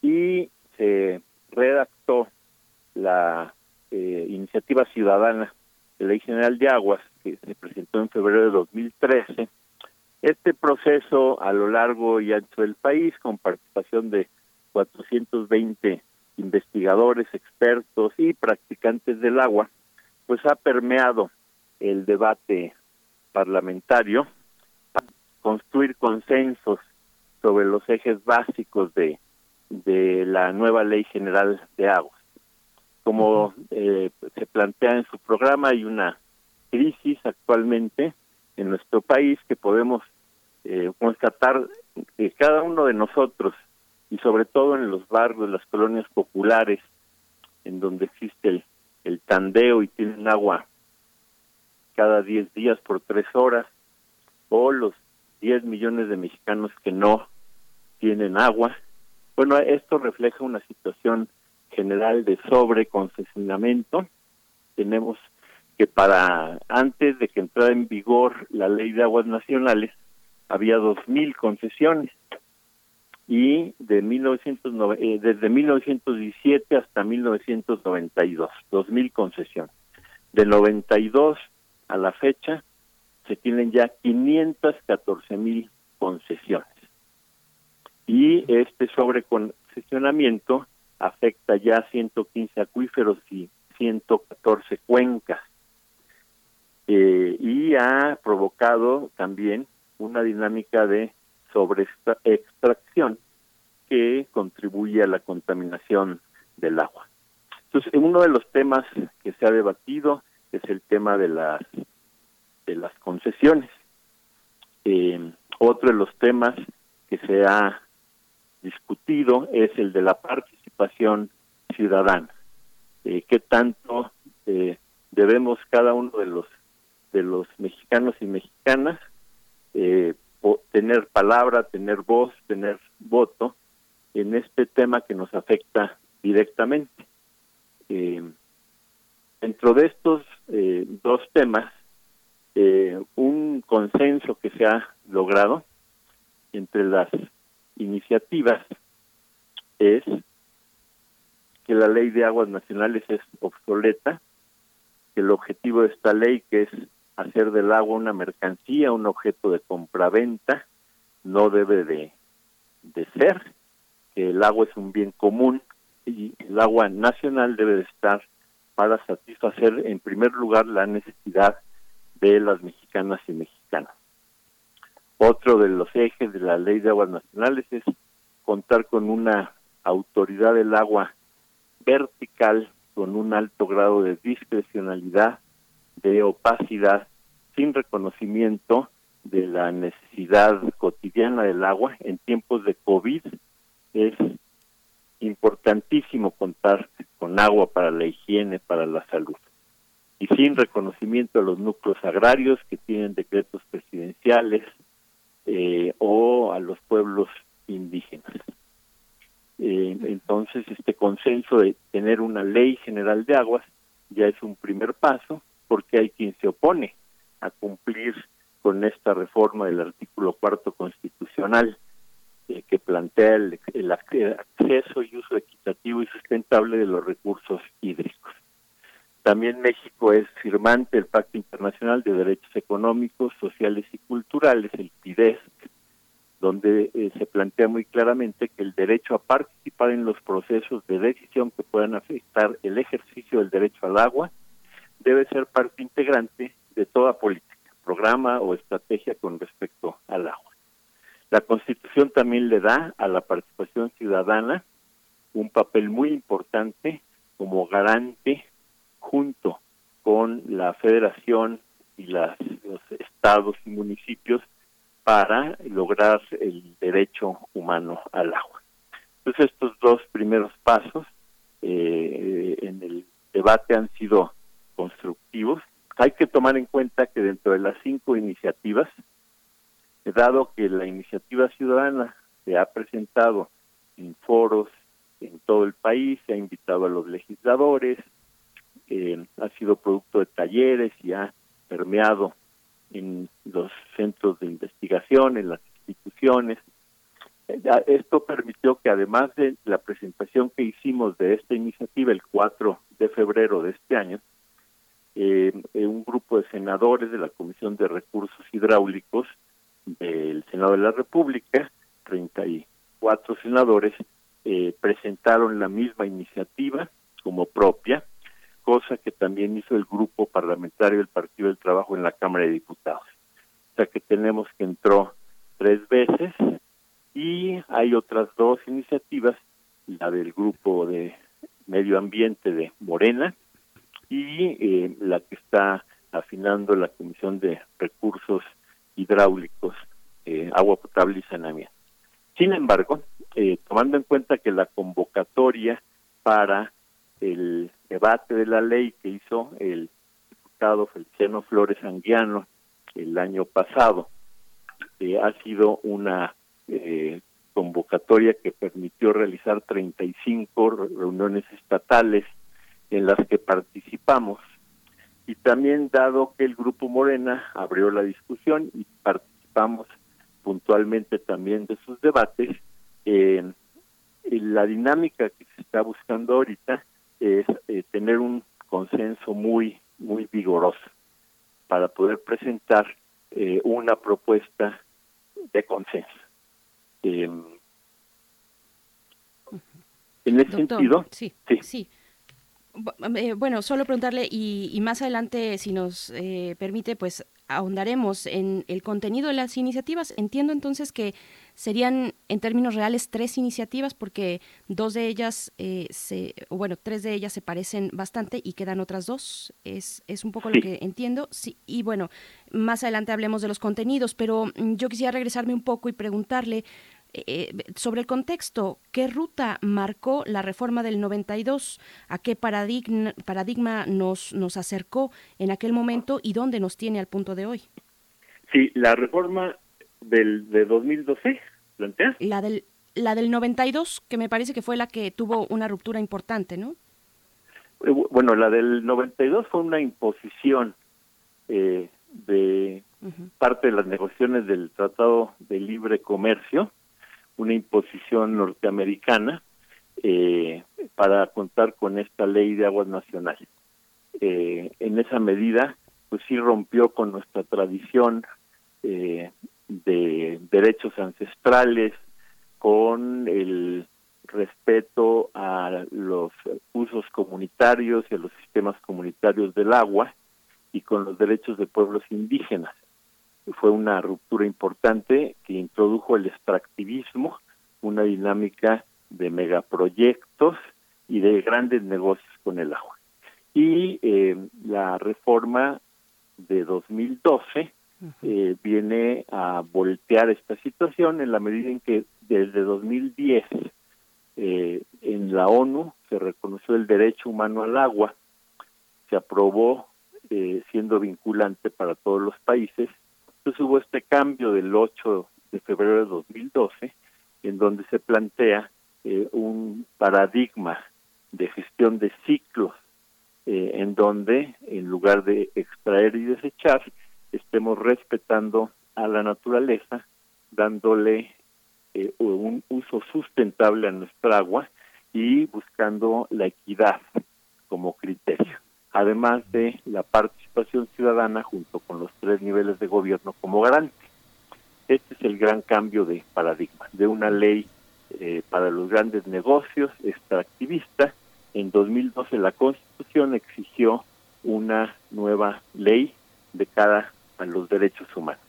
y se redactó la eh, iniciativa ciudadana de Ley General de Aguas, que se presentó en febrero de 2013. Este proceso a lo largo y ancho del país, con participación de 420 investigadores, expertos y practicantes del agua, pues ha permeado el debate parlamentario para construir consensos sobre los ejes básicos de de la nueva ley general de aguas. Como eh, se plantea en su programa, hay una crisis actualmente en nuestro país que podemos eh, constatar que cada uno de nosotros, y sobre todo en los barrios, las colonias populares, en donde existe el, el tandeo y tienen agua cada 10 días por 3 horas, o los 10 millones de mexicanos que no tienen agua, Bueno, esto refleja una situación general de sobreconcesionamiento. Tenemos que para antes de que entrara en vigor la ley de aguas nacionales había 2.000 concesiones y de 1909, eh, desde 1917 hasta 1992, 2.000 concesiones. De 92 a la fecha se tienen ya 514.000 concesiones. Y este sobreconcesionamiento afecta ya 115 acuíferos y 114 cuencas. Eh, y ha provocado también una dinámica de sobre extracción que contribuye a la contaminación del agua. Entonces, uno de los temas que se ha debatido es el tema de las de las concesiones. Eh, otro de los temas que se ha discutido es el de la participación ciudadana. Eh, ¿Qué tanto eh, debemos cada uno de los de los mexicanos y mexicanas eh, tener palabra, tener voz, tener voto en este tema que nos afecta directamente. Eh, dentro de estos eh, dos temas, eh, un consenso que se ha logrado entre las iniciativas es que la ley de aguas nacionales es obsoleta, que el objetivo de esta ley, que es hacer del agua una mercancía, un objeto de compraventa, no debe de, de ser, que el agua es un bien común y el agua nacional debe de estar para satisfacer en primer lugar la necesidad de las mexicanas y mexicanos. Otro de los ejes de la ley de aguas nacionales es contar con una autoridad del agua vertical con un alto grado de discrecionalidad de opacidad sin reconocimiento de la necesidad cotidiana del agua en tiempos de COVID es importantísimo contar con agua para la higiene, para la salud. Y sin reconocimiento de los núcleos agrarios que tienen decretos presidenciales eh, o a los pueblos indígenas. Eh, entonces, este consenso de tener una ley general de aguas ya es un primer paso porque hay quien se opone a cumplir con esta reforma del artículo cuarto constitucional eh, que plantea el, el, acceso y uso equitativo y sustentable de los recursos hídricos. También México es firmante del Pacto Internacional de Derechos Económicos, Sociales y Culturales, el PIDESC, donde eh, se plantea muy claramente que el derecho a participar en los procesos de decisión que puedan afectar el ejercicio del derecho al agua debe ser parte integrante de toda política, programa o estrategia con respecto al agua. La Constitución también le da a la participación ciudadana un papel muy importante como garante junto con la federación y las, los estados y municipios para lograr el derecho humano al agua. Entonces estos dos primeros pasos eh, en el debate han sido constructivos. Hay que tomar en cuenta que dentro de las cinco iniciativas, dado que la iniciativa ciudadana se ha presentado en foros en todo el país, se ha invitado a los legisladores, eh, ha sido producto de talleres y ha permeado en los centros de investigación, en las instituciones. Eh, esto permitió que además de la presentación que hicimos de esta iniciativa el 4 de febrero de este año, eh, un grupo de senadores de la Comisión de Recursos Hidráulicos del Senado de la República, 34 senadores, eh, presentaron la misma iniciativa como propia, cosa que también hizo el grupo parlamentario del Partido del Trabajo en la Cámara de Diputados. O sea que tenemos que entró tres veces y hay otras dos iniciativas, la del grupo de medio ambiente de Morena, y eh, la que está afinando la Comisión de Recursos Hidráulicos, eh, Agua Potable y Saneamiento. Sin embargo, eh, tomando en cuenta que la convocatoria para el debate de la ley que hizo el diputado Feliciano Flores Anguiano el año pasado ha sido una convocatoria que permitió realizar 35 reuniones estatales en las que participamos. Y también dado que el Grupo Morena abrió la discusión y participamos puntualmente también de sus debates, eh, la dinámica que se está buscando ahorita es eh, tener un consenso muy, muy vigoroso para poder presentar eh, una propuesta de consenso. Eh, en ese sentido, sí, sí. Eh, bueno, solo preguntarle y, y, más adelante, si nos eh, permite, pues ahondaremos en el contenido de las iniciativas. Entiendo entonces que serían en términos reales tres iniciativas porque dos de ellas, eh, se, bueno, tres de ellas se parecen bastante y quedan otras dos. Es, es un poco lo que entiendo. Sí, y bueno, más adelante hablemos de los contenidos, pero mm, yo quisiera regresarme un poco y preguntarle eh, sobre el contexto, ¿qué ruta marcó la reforma del 92? ¿A qué paradigma, paradigma nos, nos acercó en aquel momento y dónde nos tiene al punto de hoy? Sí, la reforma del de 2012, ¿plantea? La del, la del 92, que me parece que fue la que tuvo una ruptura importante, ¿no? Eh, bueno, la del 92 fue una imposición eh, de parte de las negociaciones del Tratado de Libre Comercio, una imposición norteamericana eh, para contar con esta ley de aguas nacionales. Eh, en esa medida, pues sí rompió con nuestra tradición eh, de derechos ancestrales, con el respeto a los usos comunitarios y a los sistemas comunitarios del agua y con los derechos de pueblos indígenas fue una ruptura importante que introdujo el extractivismo, una dinámica de megaproyectos y de grandes negocios con el agua. Y eh, la reforma de 2012 eh, viene a voltear esta situación en la medida en que desde 2010 eh, en la ONU se reconoció el derecho humano al agua, se aprobó siendo vinculante para todos los países entonces hubo este cambio del 8 de febrero de 2012, en donde se plantea eh, un paradigma de gestión de ciclos, eh, en donde en lugar de extraer y desechar, estemos respetando a la naturaleza, dándole eh, un uso sustentable a nuestra agua y buscando la equidad como criterio. Además de la participación ciudadana junto con los tres niveles de gobierno como garante. Este es el gran cambio de paradigma, de una ley eh, para los grandes negocios extractivista. En 2012 la Constitución exigió una nueva ley de cara a los derechos humanos.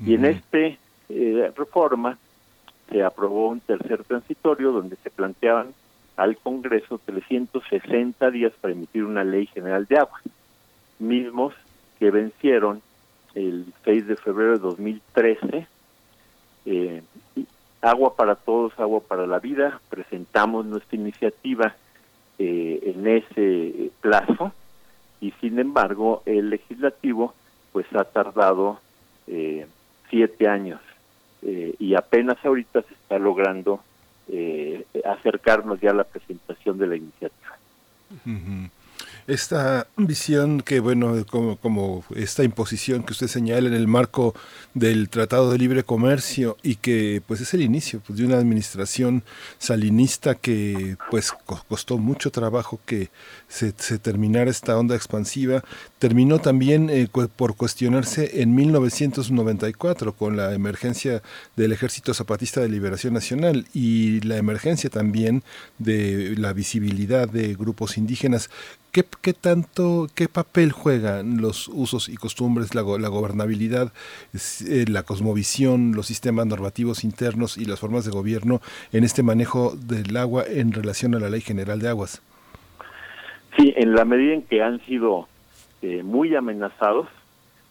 Y en esta eh, reforma se aprobó un tercer transitorio donde se planteaban al Congreso 360 días para emitir una ley general de agua, mismos que vencieron el 6 de febrero de 2013. Eh, agua para todos, agua para la vida. Presentamos nuestra iniciativa eh, en ese plazo y sin embargo el legislativo pues ha tardado eh, siete años y apenas ahorita se está logrando eh, acercarnos ya a la presentación de la iniciativa. Esta visión que, bueno, como, como esta imposición que usted señala en el marco del Tratado de Libre Comercio y que pues es el inicio pues, de una administración salinista que pues costó mucho trabajo que se, terminara esta onda expansiva, terminó también eh, por cuestionarse en 1994 con la emergencia del Ejército Zapatista de Liberación Nacional y la emergencia también de la visibilidad de grupos indígenas ¿Qué, ¿Qué, tanto, qué papel juegan los usos y costumbres, la, la gobernabilidad, eh, la cosmovisión, los sistemas normativos internos y las formas de gobierno en este manejo del agua en relación a la Ley General de Aguas? Sí, en la medida en que han sido eh, muy amenazados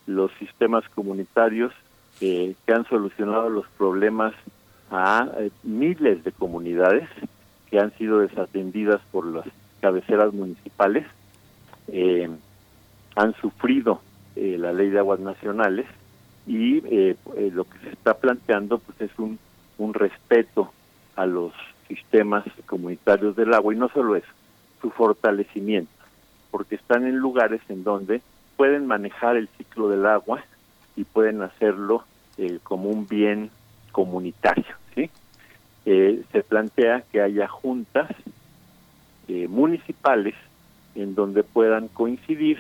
los sistemas comunitarios eh, que han solucionado los problemas a miles de comunidades que han sido desatendidas por las cabeceras municipales eh, han sufrido eh, la ley de aguas nacionales y eh, lo que se está planteando pues es un un respeto a los sistemas comunitarios del agua y no solo eso, su fortalecimiento, porque están en lugares en donde pueden manejar el ciclo del agua y pueden hacerlo eh, como un bien comunitario. ¿sí? Eh, se plantea que haya juntas eh, municipales en donde puedan coincidir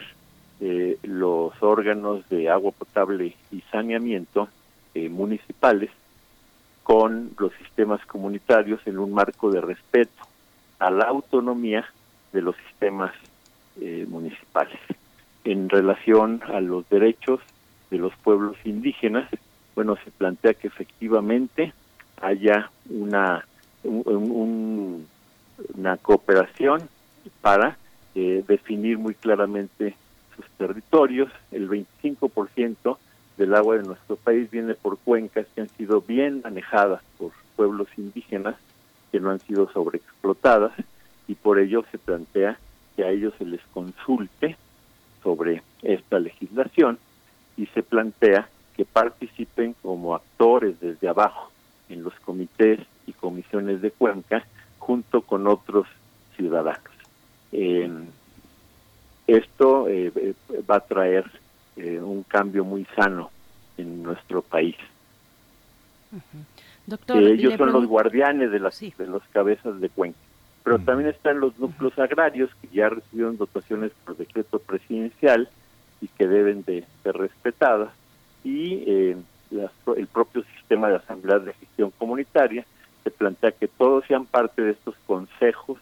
eh, los órganos de agua potable y saneamiento eh, municipales con los sistemas comunitarios en un marco de respeto a la autonomía de los sistemas municipales. En relación a los derechos de los pueblos indígenas, bueno, se plantea que efectivamente haya una, un- un- una cooperación para eh, definir muy claramente sus territorios. El 25% del agua de nuestro país viene por cuencas que han sido bien manejadas por pueblos indígenas, que no han sido sobreexplotadas, y por ello se plantea que a ellos se les consulte sobre esta legislación y se plantea que participen como actores desde abajo en los comités y comisiones de cuenca junto con otros ciudadanos. Eh, esto eh, va a traer eh, un cambio muy sano en nuestro país. Doctor, Eh, ellos son los guardianes de las, de los cabezas de cuenca. Pero también están los núcleos agrarios que ya recibieron dotaciones por decreto presidencial y que deben de ser respetadas. Y eh, las- el propio sistema de asamblea de gestión comunitaria se plantea que todos sean parte de estos consejos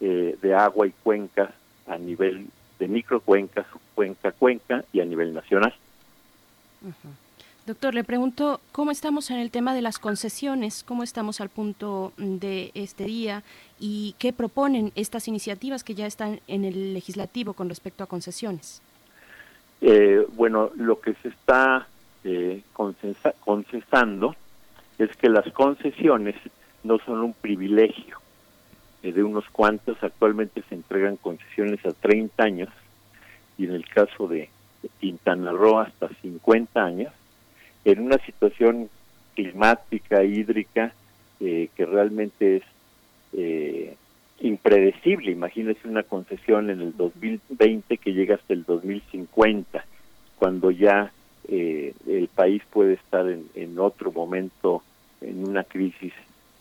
eh, de agua y cuencas a nivel de microcuencas, cuenca, cuenca y a nivel nacional. Doctor, le pregunto cómo estamos en el tema de las concesiones, cómo estamos al punto de este día y qué proponen estas iniciativas que ya están en el legislativo con respecto a concesiones. Eh, bueno, lo que se está eh, consensa- concesando es que las concesiones no son un privilegio eh, de unos cuantos. Actualmente se entregan concesiones a 30 años y en el caso de Quintana Roo hasta 50 años, en una situación climática, hídrica, eh, que realmente es eh, impredecible. Imagínese una concesión en el 2020 que llega hasta el 2050, cuando ya eh, el país puede estar en, en otro momento, en una crisis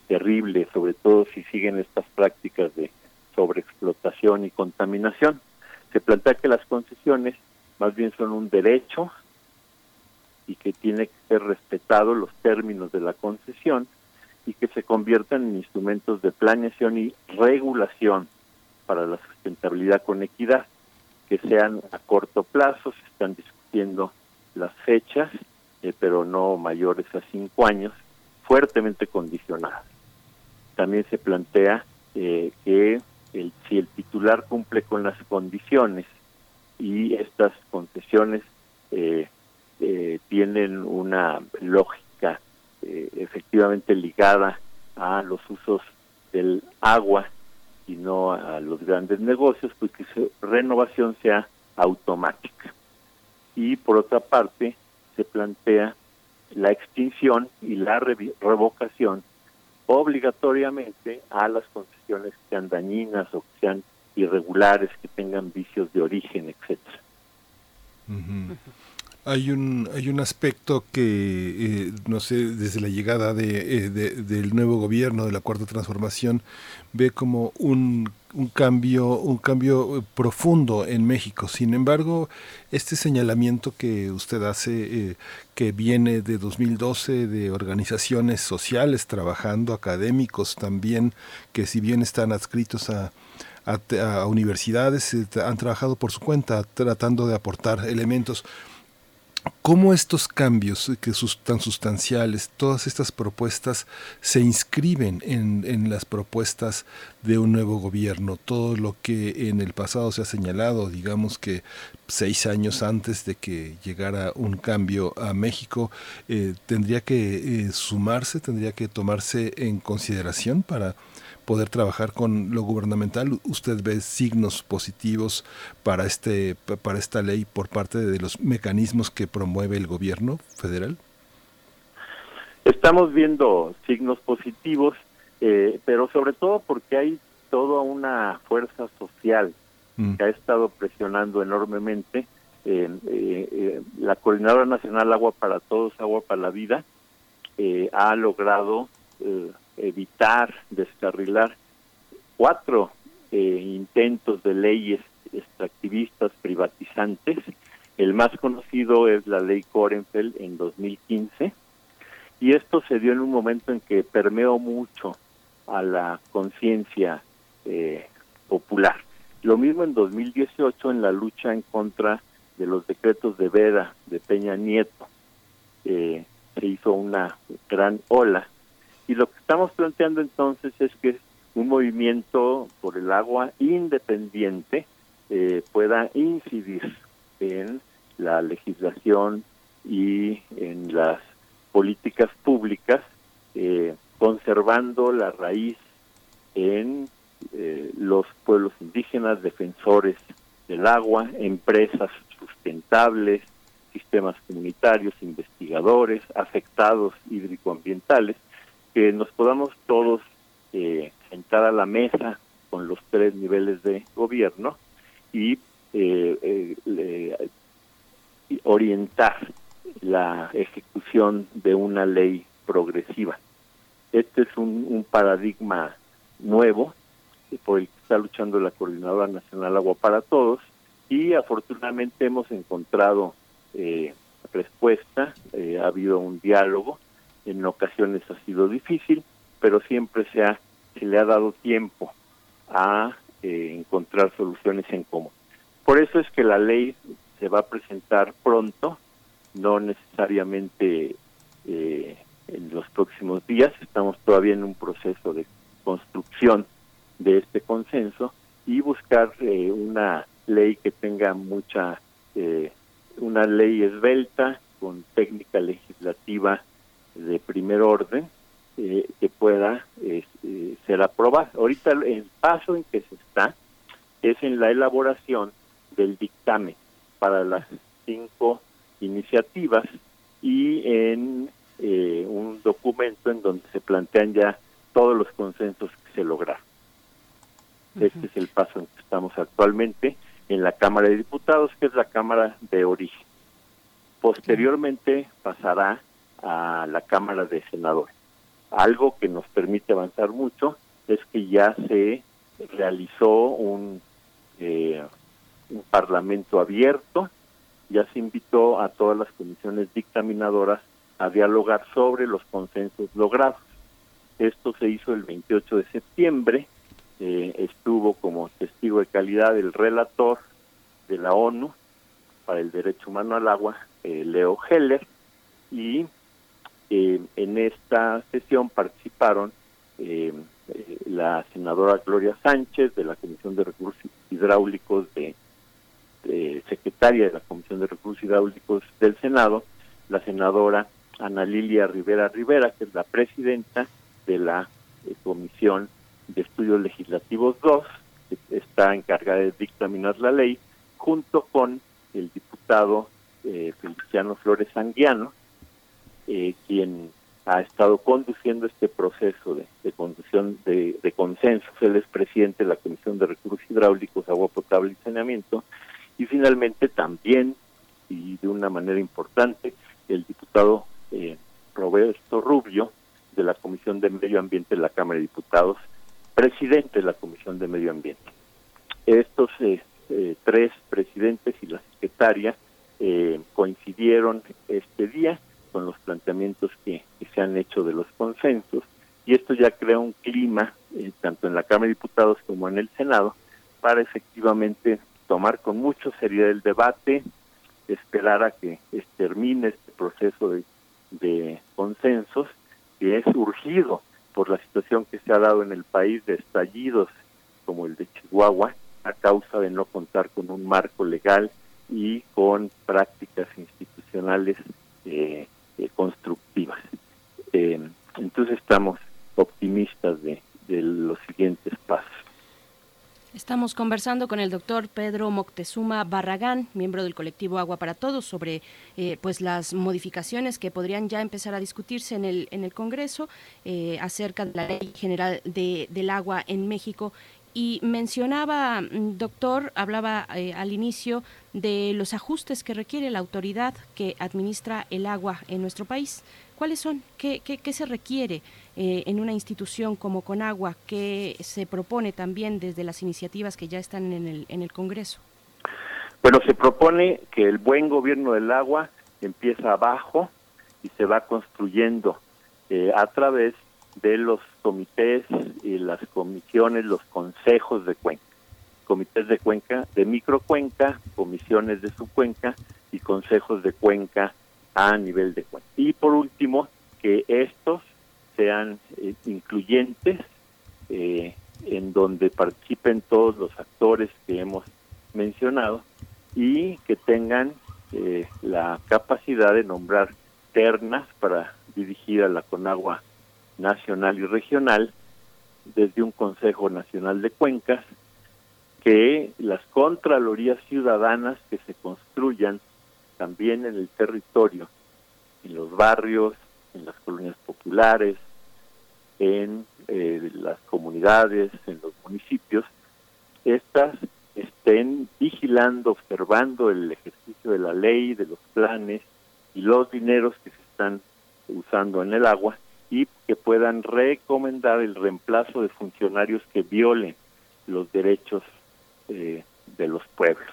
terrible, sobre todo si siguen estas prácticas de sobreexplotación y contaminación. Se plantea que las concesiones más bien son un derecho y que tiene que ser respetado los términos de la concesión y que se conviertan en instrumentos de planeación y regulación para la sustentabilidad con equidad, que sean a corto plazo, se están discutiendo las fechas, eh, pero no mayores a cinco años, fuertemente condicionadas. También se plantea eh, que el, si el titular cumple con las condiciones y estas concesiones eh, eh, tienen una lógica eh, efectivamente ligada a los usos del agua y no a los grandes negocios, pues que su renovación sea automática. Y por otra parte, se plantea la extinción y la revocación obligatoriamente a las concesiones que sean dañinas o que sean irregulares, que tengan vicios de origen, etcétera. Ujú. Hay un, hay un aspecto que, eh, no sé, desde la llegada de, eh, de- del nuevo gobierno, de la Cuarta Transformación, ve como un, un cambio, un cambio eh, profundo en México. Sin embargo, este señalamiento que usted hace, que viene de 2012, de organizaciones sociales trabajando, académicos también, que si bien están adscritos a, a, universidades, han trabajado por su cuenta tratando de aportar elementos. ¿Cómo estos cambios que sus, tan sustanciales, todas estas propuestas se inscriben en, en las propuestas de un nuevo gobierno? Todo lo que en el pasado se ha señalado, digamos que seis años antes de que llegara un cambio a México, eh, tendría que eh, sumarse, tendría que tomarse en consideración para poder trabajar con lo gubernamental. ¿Usted ve signos positivos para este pa- para esta ley por parte de los mecanismos que promueve el gobierno federal? Estamos viendo signos positivos, eh, pero sobre todo porque hay toda una fuerza social Mm. que ha estado presionando enormemente. Eh, eh, eh, la Coordinadora Nacional Agua para Todos, Agua para la Vida, eh, ha logrado eh, evitar, descarrilar cuatro eh, intentos de leyes extractivistas privatizantes. El más conocido es la ley Korenfeld en 2015 y esto se dio en un momento en que permeó mucho a la conciencia eh, popular. Lo mismo en 2018 en la lucha en contra de los decretos de Vera de Peña Nieto. Eh, se hizo una gran ola. Y lo que estamos planteando entonces es que un movimiento por el agua independiente eh, pueda incidir en la legislación y en las políticas públicas, eh, conservando la raíz en eh, los pueblos indígenas, defensores del agua, empresas sustentables, sistemas comunitarios, investigadores, afectados hídricoambientales, que nos podamos todos eh, sentar a la mesa con los tres niveles de gobierno y eh, eh, orientar la ejecución de una ley progresiva. Este es un, un paradigma nuevo por el que está luchando la Coordinadora Nacional Agua para Todos y afortunadamente hemos encontrado eh, respuesta, eh, ha habido un diálogo, en ocasiones ha sido difícil, pero siempre se, ha, se le ha dado tiempo a eh, encontrar soluciones en común. Por eso es que la ley se va a presentar pronto, no necesariamente eh, en los próximos días, estamos todavía en un proceso de construcción de este consenso y buscar eh, una ley que tenga mucha, eh, una ley esbelta con técnica legislativa de primer orden eh, que pueda eh, ser aprobada. Ahorita el paso en que se está es en la elaboración del dictamen para las cinco iniciativas y en eh, un documento en donde se plantean ya todos los consensos que se lograron. Este es el paso en que estamos actualmente en la Cámara de Diputados, que es la Cámara de origen. Posteriormente pasará a la Cámara de Senadores. Algo que nos permite avanzar mucho es que ya se realizó un, eh, un parlamento abierto, ya se invitó a todas las comisiones dictaminadoras a dialogar sobre los consensos logrados. Esto se hizo el 28 de septiembre, eh, estuvo como testigo de calidad el relator de la ONU para el Derecho Humano al Agua, eh, Leo Heller, y eh, en esta sesión participaron eh, eh, la senadora Gloria Sánchez de la Comisión de Recursos Hidráulicos de, de secretaria de la Comisión de Recursos Hidráulicos del Senado, la senadora Ana Lilia Rivera Rivera, que es la presidenta de la eh, Comisión de Estudios Legislativos 2, que está encargada de dictaminar la ley, junto con el diputado eh, Feliciano Flores Anguiano, eh, quien ha estado conduciendo este proceso de, conducción de, de consensos. Él es presidente de la Comisión de Recursos Hidráulicos, Agua Potable y Saneamiento. Y finalmente también, y de una manera importante, el diputado eh, Roberto Rubio, de la Comisión de Medio Ambiente de la Cámara de Diputados, presidente de la Comisión de Medio Ambiente. Estos eh, eh, tres presidentes y la secretaria eh, coincidieron este día con los planteamientos que, se han hecho de los consensos y esto ya crea un clima eh, tanto en la Cámara de Diputados como en el Senado para efectivamente tomar con mucha seriedad el debate, esperar a que eh, termine este proceso de, de consensos que es urgido por la situación que se ha dado en el país de estallidos como el de Chihuahua a causa de no contar con un marco legal y con prácticas institucionales eh, eh, constructivas. Eh, entonces estamos optimistas de, los siguientes pasos. Estamos conversando con el doctor Pedro Moctezuma Barragán, miembro del colectivo Agua para Todos, sobre eh, pues las modificaciones que podrían ya empezar a discutirse en el, en el Congreso eh, acerca de la Ley General de, del Agua en México. Y mencionaba, mm, doctor, hablaba eh, al inicio de los ajustes que requiere la autoridad que administra el agua en nuestro país. ¿Cuáles son? ¿Qué, qué, se requiere eh, en una institución como Conagua? ¿Qué se propone también desde las iniciativas que ya están en el, en el Congreso? Bueno, se propone que el buen gobierno del agua empieza abajo y se va construyendo eh, a través de los comités y las comisiones, los consejos de cuenca. Comités de cuenca, de microcuenca, comisiones de subcuenca y consejos de cuenca a nivel de cuenca. Y por último, que estos sean eh, incluyentes, eh, en donde participen todos los actores que hemos mencionado y que tengan eh, la capacidad de nombrar ternas para dirigir a la Conagua nacional y regional desde un Consejo Nacional de Cuencas, que las contralorías ciudadanas que se construyan también en el territorio, en los barrios, en las colonias populares, en eh, las comunidades, en los municipios, estas estén vigilando, observando el ejercicio de la ley, de los planes y los dineros que se están usando en el agua y que puedan recomendar el reemplazo de funcionarios que violen los derechos eh, de los pueblos.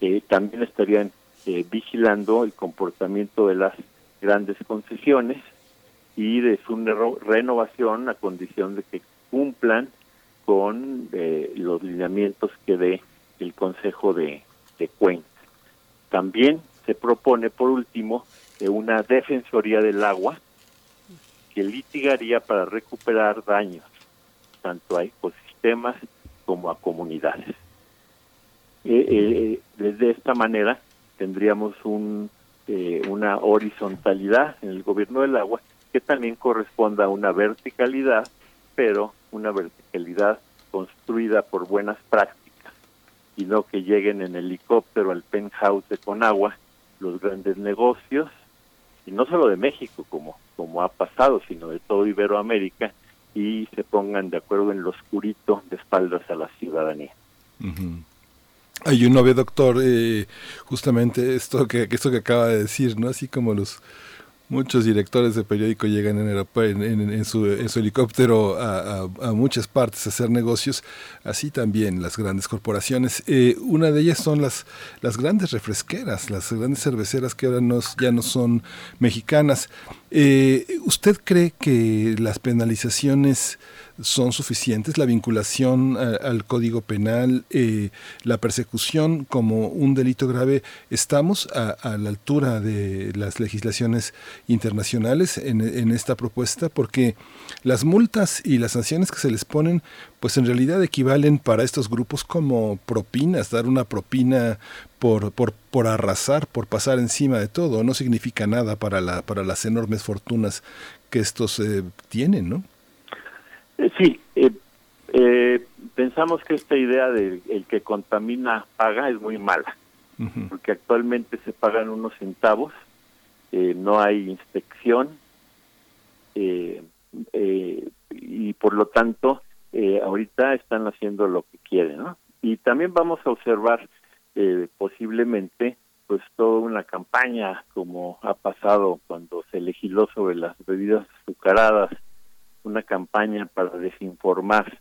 Eh, también estarían eh, vigilando el comportamiento de las grandes concesiones y de su renovación a condición de que cumplan con los lineamientos que dé el Consejo de, de Cuentas. También se propone, por último, una defensoría del agua que litigaría para recuperar daños tanto a ecosistemas como a comunidades. Eh, eh, desde esta manera tendríamos un, eh, una horizontalidad en el gobierno del agua que también corresponda a una verticalidad, pero una verticalidad construida por buenas prácticas y no que lleguen en helicóptero al penthouse de Conagua los grandes negocios y no solo de México como como ha pasado, sino de todo Iberoamérica y se pongan de acuerdo en lo oscurito de espaldas a la ciudadanía. Hay un novio doctor, eh, justamente esto que, esto que acaba de decir, ¿no? Así como los Muchos directores de periódico llegan en, en, su, helicóptero a, muchas partes a hacer negocios, así también las grandes corporaciones. Eh, una de ellas son las, las grandes refresqueras, las grandes cerveceras que ahora ya no son mexicanas. Eh, ¿Usted cree que las penalizaciones son suficientes, la vinculación al Código Penal, eh, la persecución como un delito grave, estamos a, la altura de las legislaciones internacionales en, esta propuesta, porque las multas y las sanciones que se les ponen, pues en realidad equivalen para estos grupos como propinas, dar una propina por, por, por arrasar, por pasar encima de todo, no significa nada para, la, para las enormes fortunas que estos eh, tienen, ¿no? Eh, sí, eh, eh, pensamos que esta idea de el que contamina paga es muy mala, porque actualmente se pagan unos centavos, no hay inspección y por lo tanto ahorita están haciendo lo que quieren, ¿no? Y también vamos a observar posiblemente pues toda una campaña como ha pasado cuando se legisló sobre las bebidas azucaradas una campaña para desinformar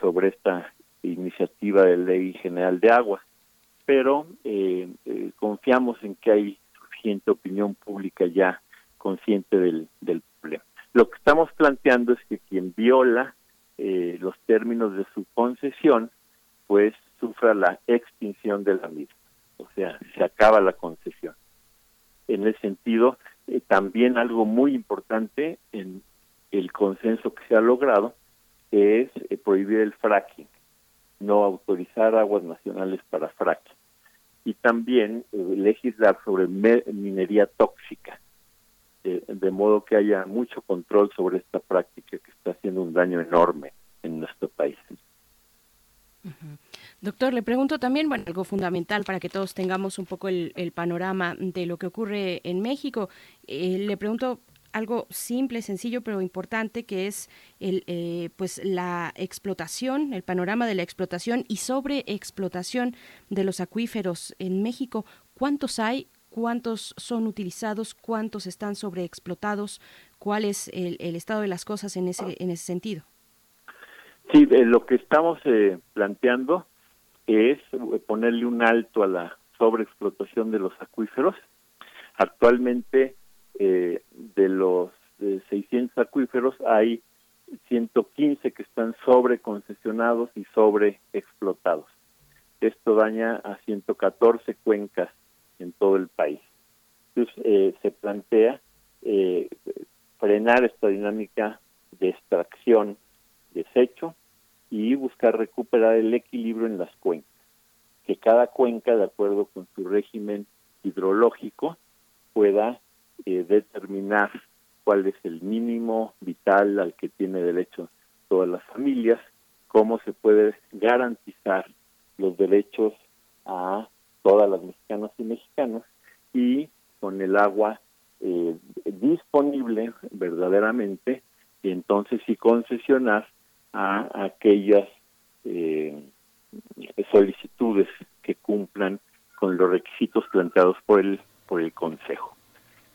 sobre esta iniciativa de ley general de agua, pero eh, eh, confiamos en que hay suficiente opinión pública ya consciente del, del problema. Lo que estamos planteando es que quien viola eh, los términos de su concesión, pues sufra la extinción de la misma, o sea, se acaba la concesión. En ese sentido, también algo muy importante en el consenso que se ha logrado es eh, prohibir el fracking, no autorizar aguas nacionales para fracking. Y también eh, legislar sobre minería tóxica, eh, de modo que haya mucho control sobre esta práctica que está haciendo un daño enorme en nuestro país. Doctor, le pregunto también, bueno, algo fundamental para que todos tengamos un poco el, panorama de lo que ocurre en México. Eh, le pregunto algo simple, sencillo, pero importante, que es el, eh, pues la explotación, el panorama de la explotación y sobreexplotación de los acuíferos en México. ¿Cuántos hay? ¿Cuántos son utilizados? ¿Cuántos están sobreexplotados? ¿Cuál es el, estado de las cosas en ese, en ese sentido? Sí, eh, lo que estamos eh, planteando es ponerle un alto a la sobreexplotación de los acuíferos. Actualmente, eh, de los 600 acuíferos, hay 115 que están sobreconcesionados y sobreexplotados. Esto daña a 114 cuencas en todo el país. Entonces, se plantea frenar esta dinámica de extracción desecho y buscar recuperar el equilibrio en las cuencas. Que cada cuenca, de acuerdo con su régimen hidrológico, pueda eh, determinar cuál es el mínimo vital al que tiene derecho todas las familias, cómo se puede garantizar los derechos a todas las mexicanas y mexicanos y con el agua eh, disponible verdaderamente y entonces sí concesionar a aquellas eh, solicitudes que cumplan con los requisitos planteados por el por el Consejo.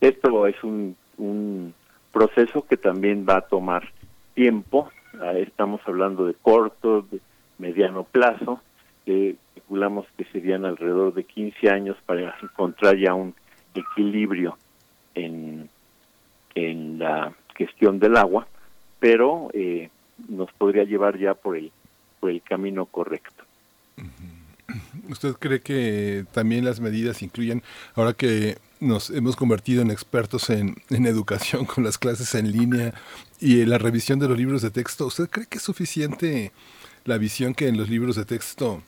Esto es un, un proceso que también va a tomar tiempo. Ah, estamos hablando de corto, de mediano plazo. Que calculamos que serían alrededor de 15 años para encontrar ya un equilibrio en, en la gestión del agua, pero eh, nos podría llevar ya por el, por el camino correcto. ¿Usted cree que también las medidas incluyen, ahora que nos hemos convertido en expertos en, en, educación con las clases en línea y la revisión de los libros de texto, ¿usted cree que es suficiente la visión que en los libros de texto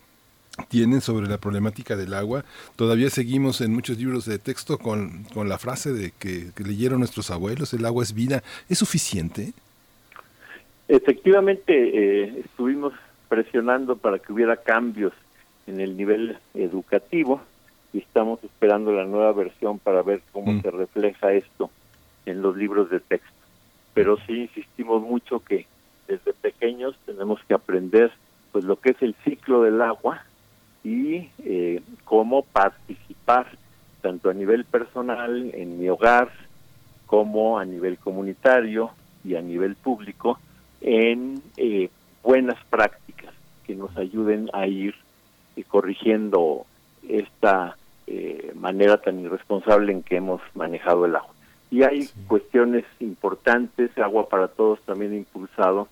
tienen sobre la problemática del agua? Todavía seguimos en muchos libros de texto con, con la frase de que, que leyeron nuestros abuelos, el agua es vida. ¿Es suficiente? Efectivamente, eh, estuvimos presionando para que hubiera cambios en el nivel educativo y estamos esperando la nueva versión para ver cómo mm. se refleja esto en los libros de texto. Pero sí insistimos mucho que desde pequeños tenemos que aprender pues lo que es el ciclo del agua y eh, cómo participar tanto a nivel personal en mi hogar como a nivel comunitario y a nivel público en eh, buenas prácticas que nos ayuden a ir eh, corrigiendo esta eh, manera tan irresponsable en que hemos manejado el agua. Y hay cuestiones importantes, Agua para Todos también ha impulsado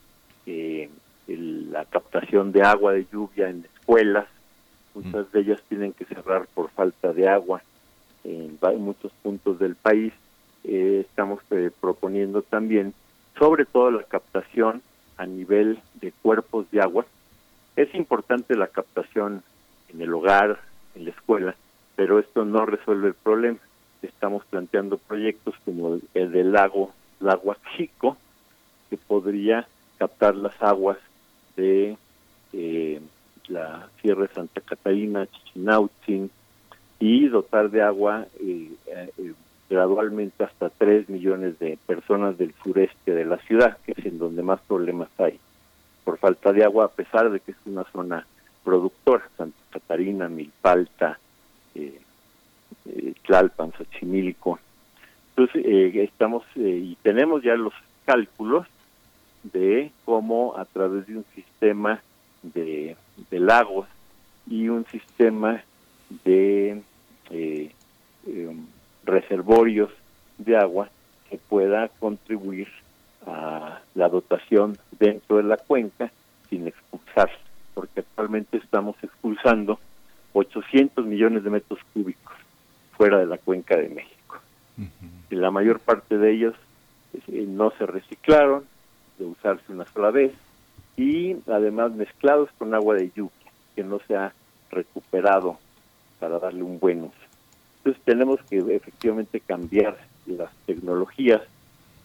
la captación de agua de lluvia en escuelas, muchas de ellas tienen que cerrar por falta de agua en, muchos puntos del país. estamos proponiendo también sobre todo la captación a nivel de cuerpos de agua. Es importante la captación en el hogar, en la escuela, pero esto no resuelve el problema. Estamos planteando proyectos como el del lago, Lago Chico, que podría captar las aguas de eh, la Sierra de Santa Catarina, Chichinautzin, y dotar de agua eh, eh, gradualmente hasta 3 millones de personas del sureste de la ciudad, que es en donde más problemas hay por falta de agua, a pesar de que es una zona productora, Santa Catarina, Milpalta, eh, eh, Tlalpan, Xochimilco. Entonces, eh, estamos y tenemos ya los cálculos de cómo a través de un sistema de, de lagos y un sistema de eh, em, reservorios de agua que pueda contribuir a la dotación dentro de la cuenca sin expulsar, porque actualmente estamos expulsando 800 millones de metros cúbicos fuera de la cuenca de México. y la mayor parte de ellos eh, no se reciclaron, de usarse una sola vez, y además mezclados con agua de lluvia, que no se ha recuperado para darle un buen uso. Entonces tenemos que efectivamente cambiar las tecnologías.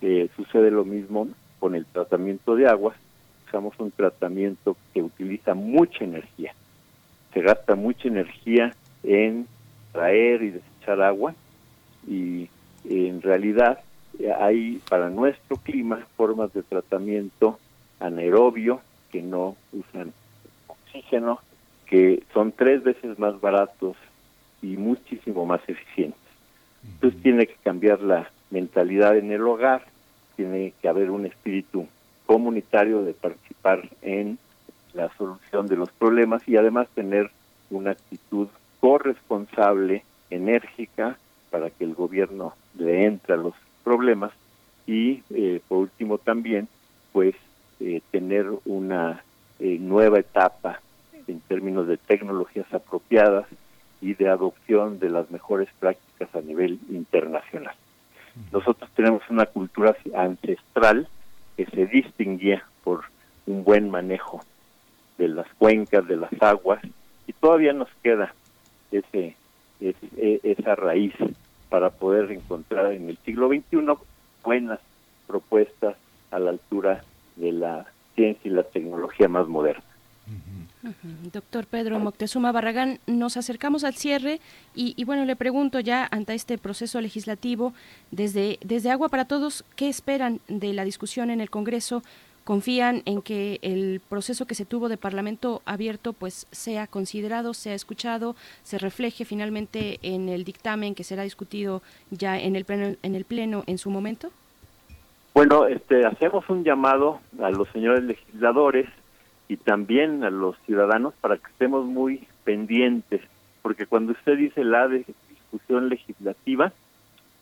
Eh, sucede lo mismo con el tratamiento de aguas. Usamos un tratamiento que utiliza mucha energía se gasta mucha energía en traer y desechar agua y en realidad hay para nuestro clima formas de tratamiento anaerobio que no usan oxígeno, que son tres veces más baratos y muchísimo más eficientes. Entonces tiene que cambiar la mentalidad en el hogar, tiene que haber un espíritu comunitario de participar en la solución de los problemas y además tener una actitud corresponsable, enérgica, para que el gobierno le entre a los problemas y eh, por último también pues eh, tener una eh, nueva etapa en términos de tecnologías apropiadas y de adopción de las mejores prácticas a nivel internacional. Nosotros tenemos una cultura ancestral que se distinguía por un buen manejo de las cuencas, de las aguas, y todavía nos queda ese, ese esa raíz para poder encontrar en el siglo XXI buenas propuestas a la altura de la ciencia y la tecnología más moderna. Doctor Pedro Moctezuma Barragán, nos acercamos al cierre y, y, bueno, le pregunto ya ante este proceso legislativo, desde, desde Agua para Todos, ¿qué esperan de la discusión en el Congreso? confían en que el proceso que se tuvo de Parlamento abierto pues sea considerado, sea escuchado, se refleje finalmente en el dictamen que será discutido ya en el pleno en el pleno en su momento. Bueno, este hacemos un llamado a los señores legisladores y también a los ciudadanos para que estemos muy pendientes, porque cuando usted dice la discusión legislativa,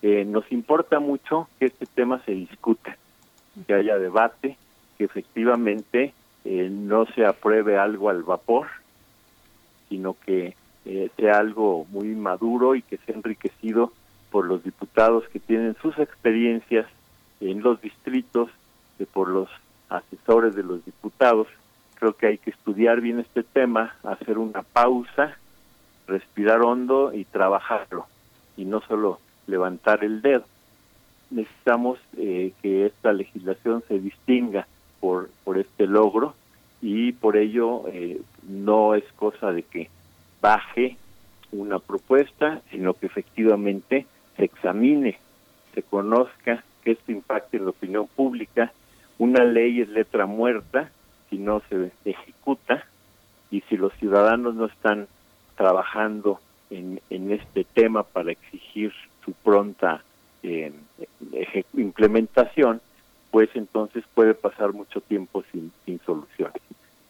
eh, nos importa mucho que este tema se discuta, que haya debate, que efectivamente eh, no se apruebe algo al vapor, sino que eh, sea algo muy maduro y que sea enriquecido por los diputados que tienen sus experiencias en los distritos, que por los asesores de los diputados. Creo que hay que estudiar bien este tema, hacer una pausa, respirar hondo y trabajarlo, y no solo levantar el dedo. Necesitamos eh, que esta legislación se distinga por, por este logro y por ello eh, no es cosa de que baje una propuesta, sino que efectivamente se examine, se conozca que esto impacte en la opinión pública. Una ley es letra muerta si no se ejecuta y si los ciudadanos no están trabajando en, este tema para exigir su pronta eh, implementación, pues entonces puede pasar mucho tiempo sin, sin soluciones.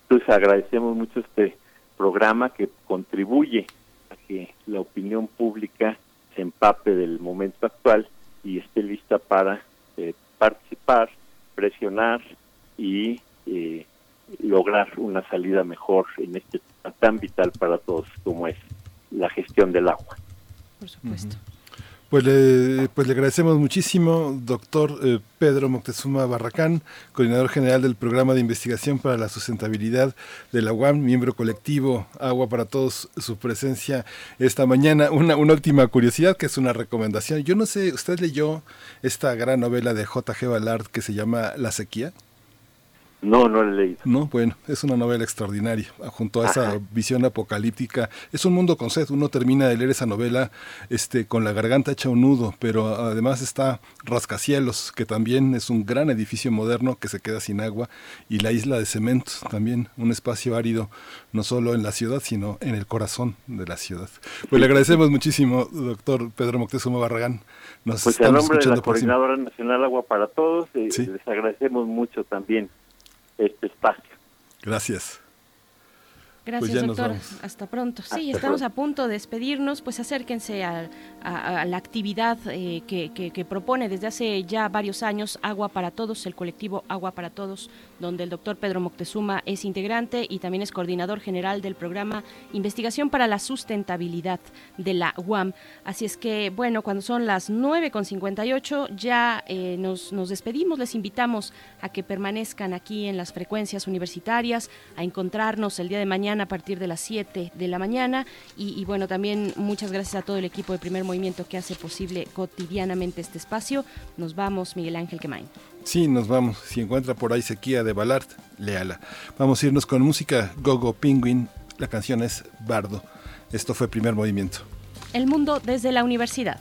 Entonces agradecemos mucho este programa que contribuye a que la opinión pública se empape del momento actual y esté lista para eh, participar, presionar y eh, lograr una salida mejor en este tema tan vital para todos como es la gestión del agua. Por supuesto. Pues le, pues le agradecemos muchísimo, doctor eh, Pedro Moctezuma Barracán, coordinador general del Programa de Investigación para la Sustentabilidad de la UAM, miembro colectivo Agua para Todos, su presencia esta mañana. Una, una última curiosidad que es una recomendación. Yo no sé, ¿usted leyó esta gran novela de J.G. Ballard que se llama La sequía? No, no lo he leído. No, bueno, es una novela extraordinaria, junto a esa visión apocalíptica. Es un mundo con sed, uno termina de leer esa novela este, con la garganta hecha un nudo, pero además está Rascacielos, que también es un gran edificio moderno que se queda sin agua, y la isla de cemento, también un espacio árido, no solo en la ciudad, sino en el corazón de la ciudad. Pues le agradecemos muchísimo, doctor Pedro Moctezuma Barragán. Nos pues en nombre de la Coordinadora Nacional Agua para Todos, eh, Sí. les agradecemos mucho también este espacio. Gracias. Gracias, Pues doctor. Hasta pronto. Sí, Hasta estamos pronto. a punto de despedirnos. Pues acérquense a, a- a la actividad eh, que, que- que propone desde hace ya varios años Agua para Todos, el colectivo Agua para Todos, donde el doctor Pedro Moctezuma es integrante y también es coordinador general del programa Investigación para la Sustentabilidad de la UAM. Así es que, bueno, cuando son las 9.58 ya eh, nos, nos despedimos. Les invitamos a que permanezcan aquí en las frecuencias universitarias, a encontrarnos el día de mañana a partir de las 7 de la mañana. Y, y bueno, también muchas gracias a todo el equipo de Primer Movimiento que hace posible cotidianamente este espacio. Nos vamos, Miguel Ángel Quemain. Sí, nos vamos. Si encuentra por ahí sequía de Ballard, léala. Vamos a irnos con música Gogo Penguin, La canción es Bardo. Esto fue primer movimiento. El mundo desde la universidad.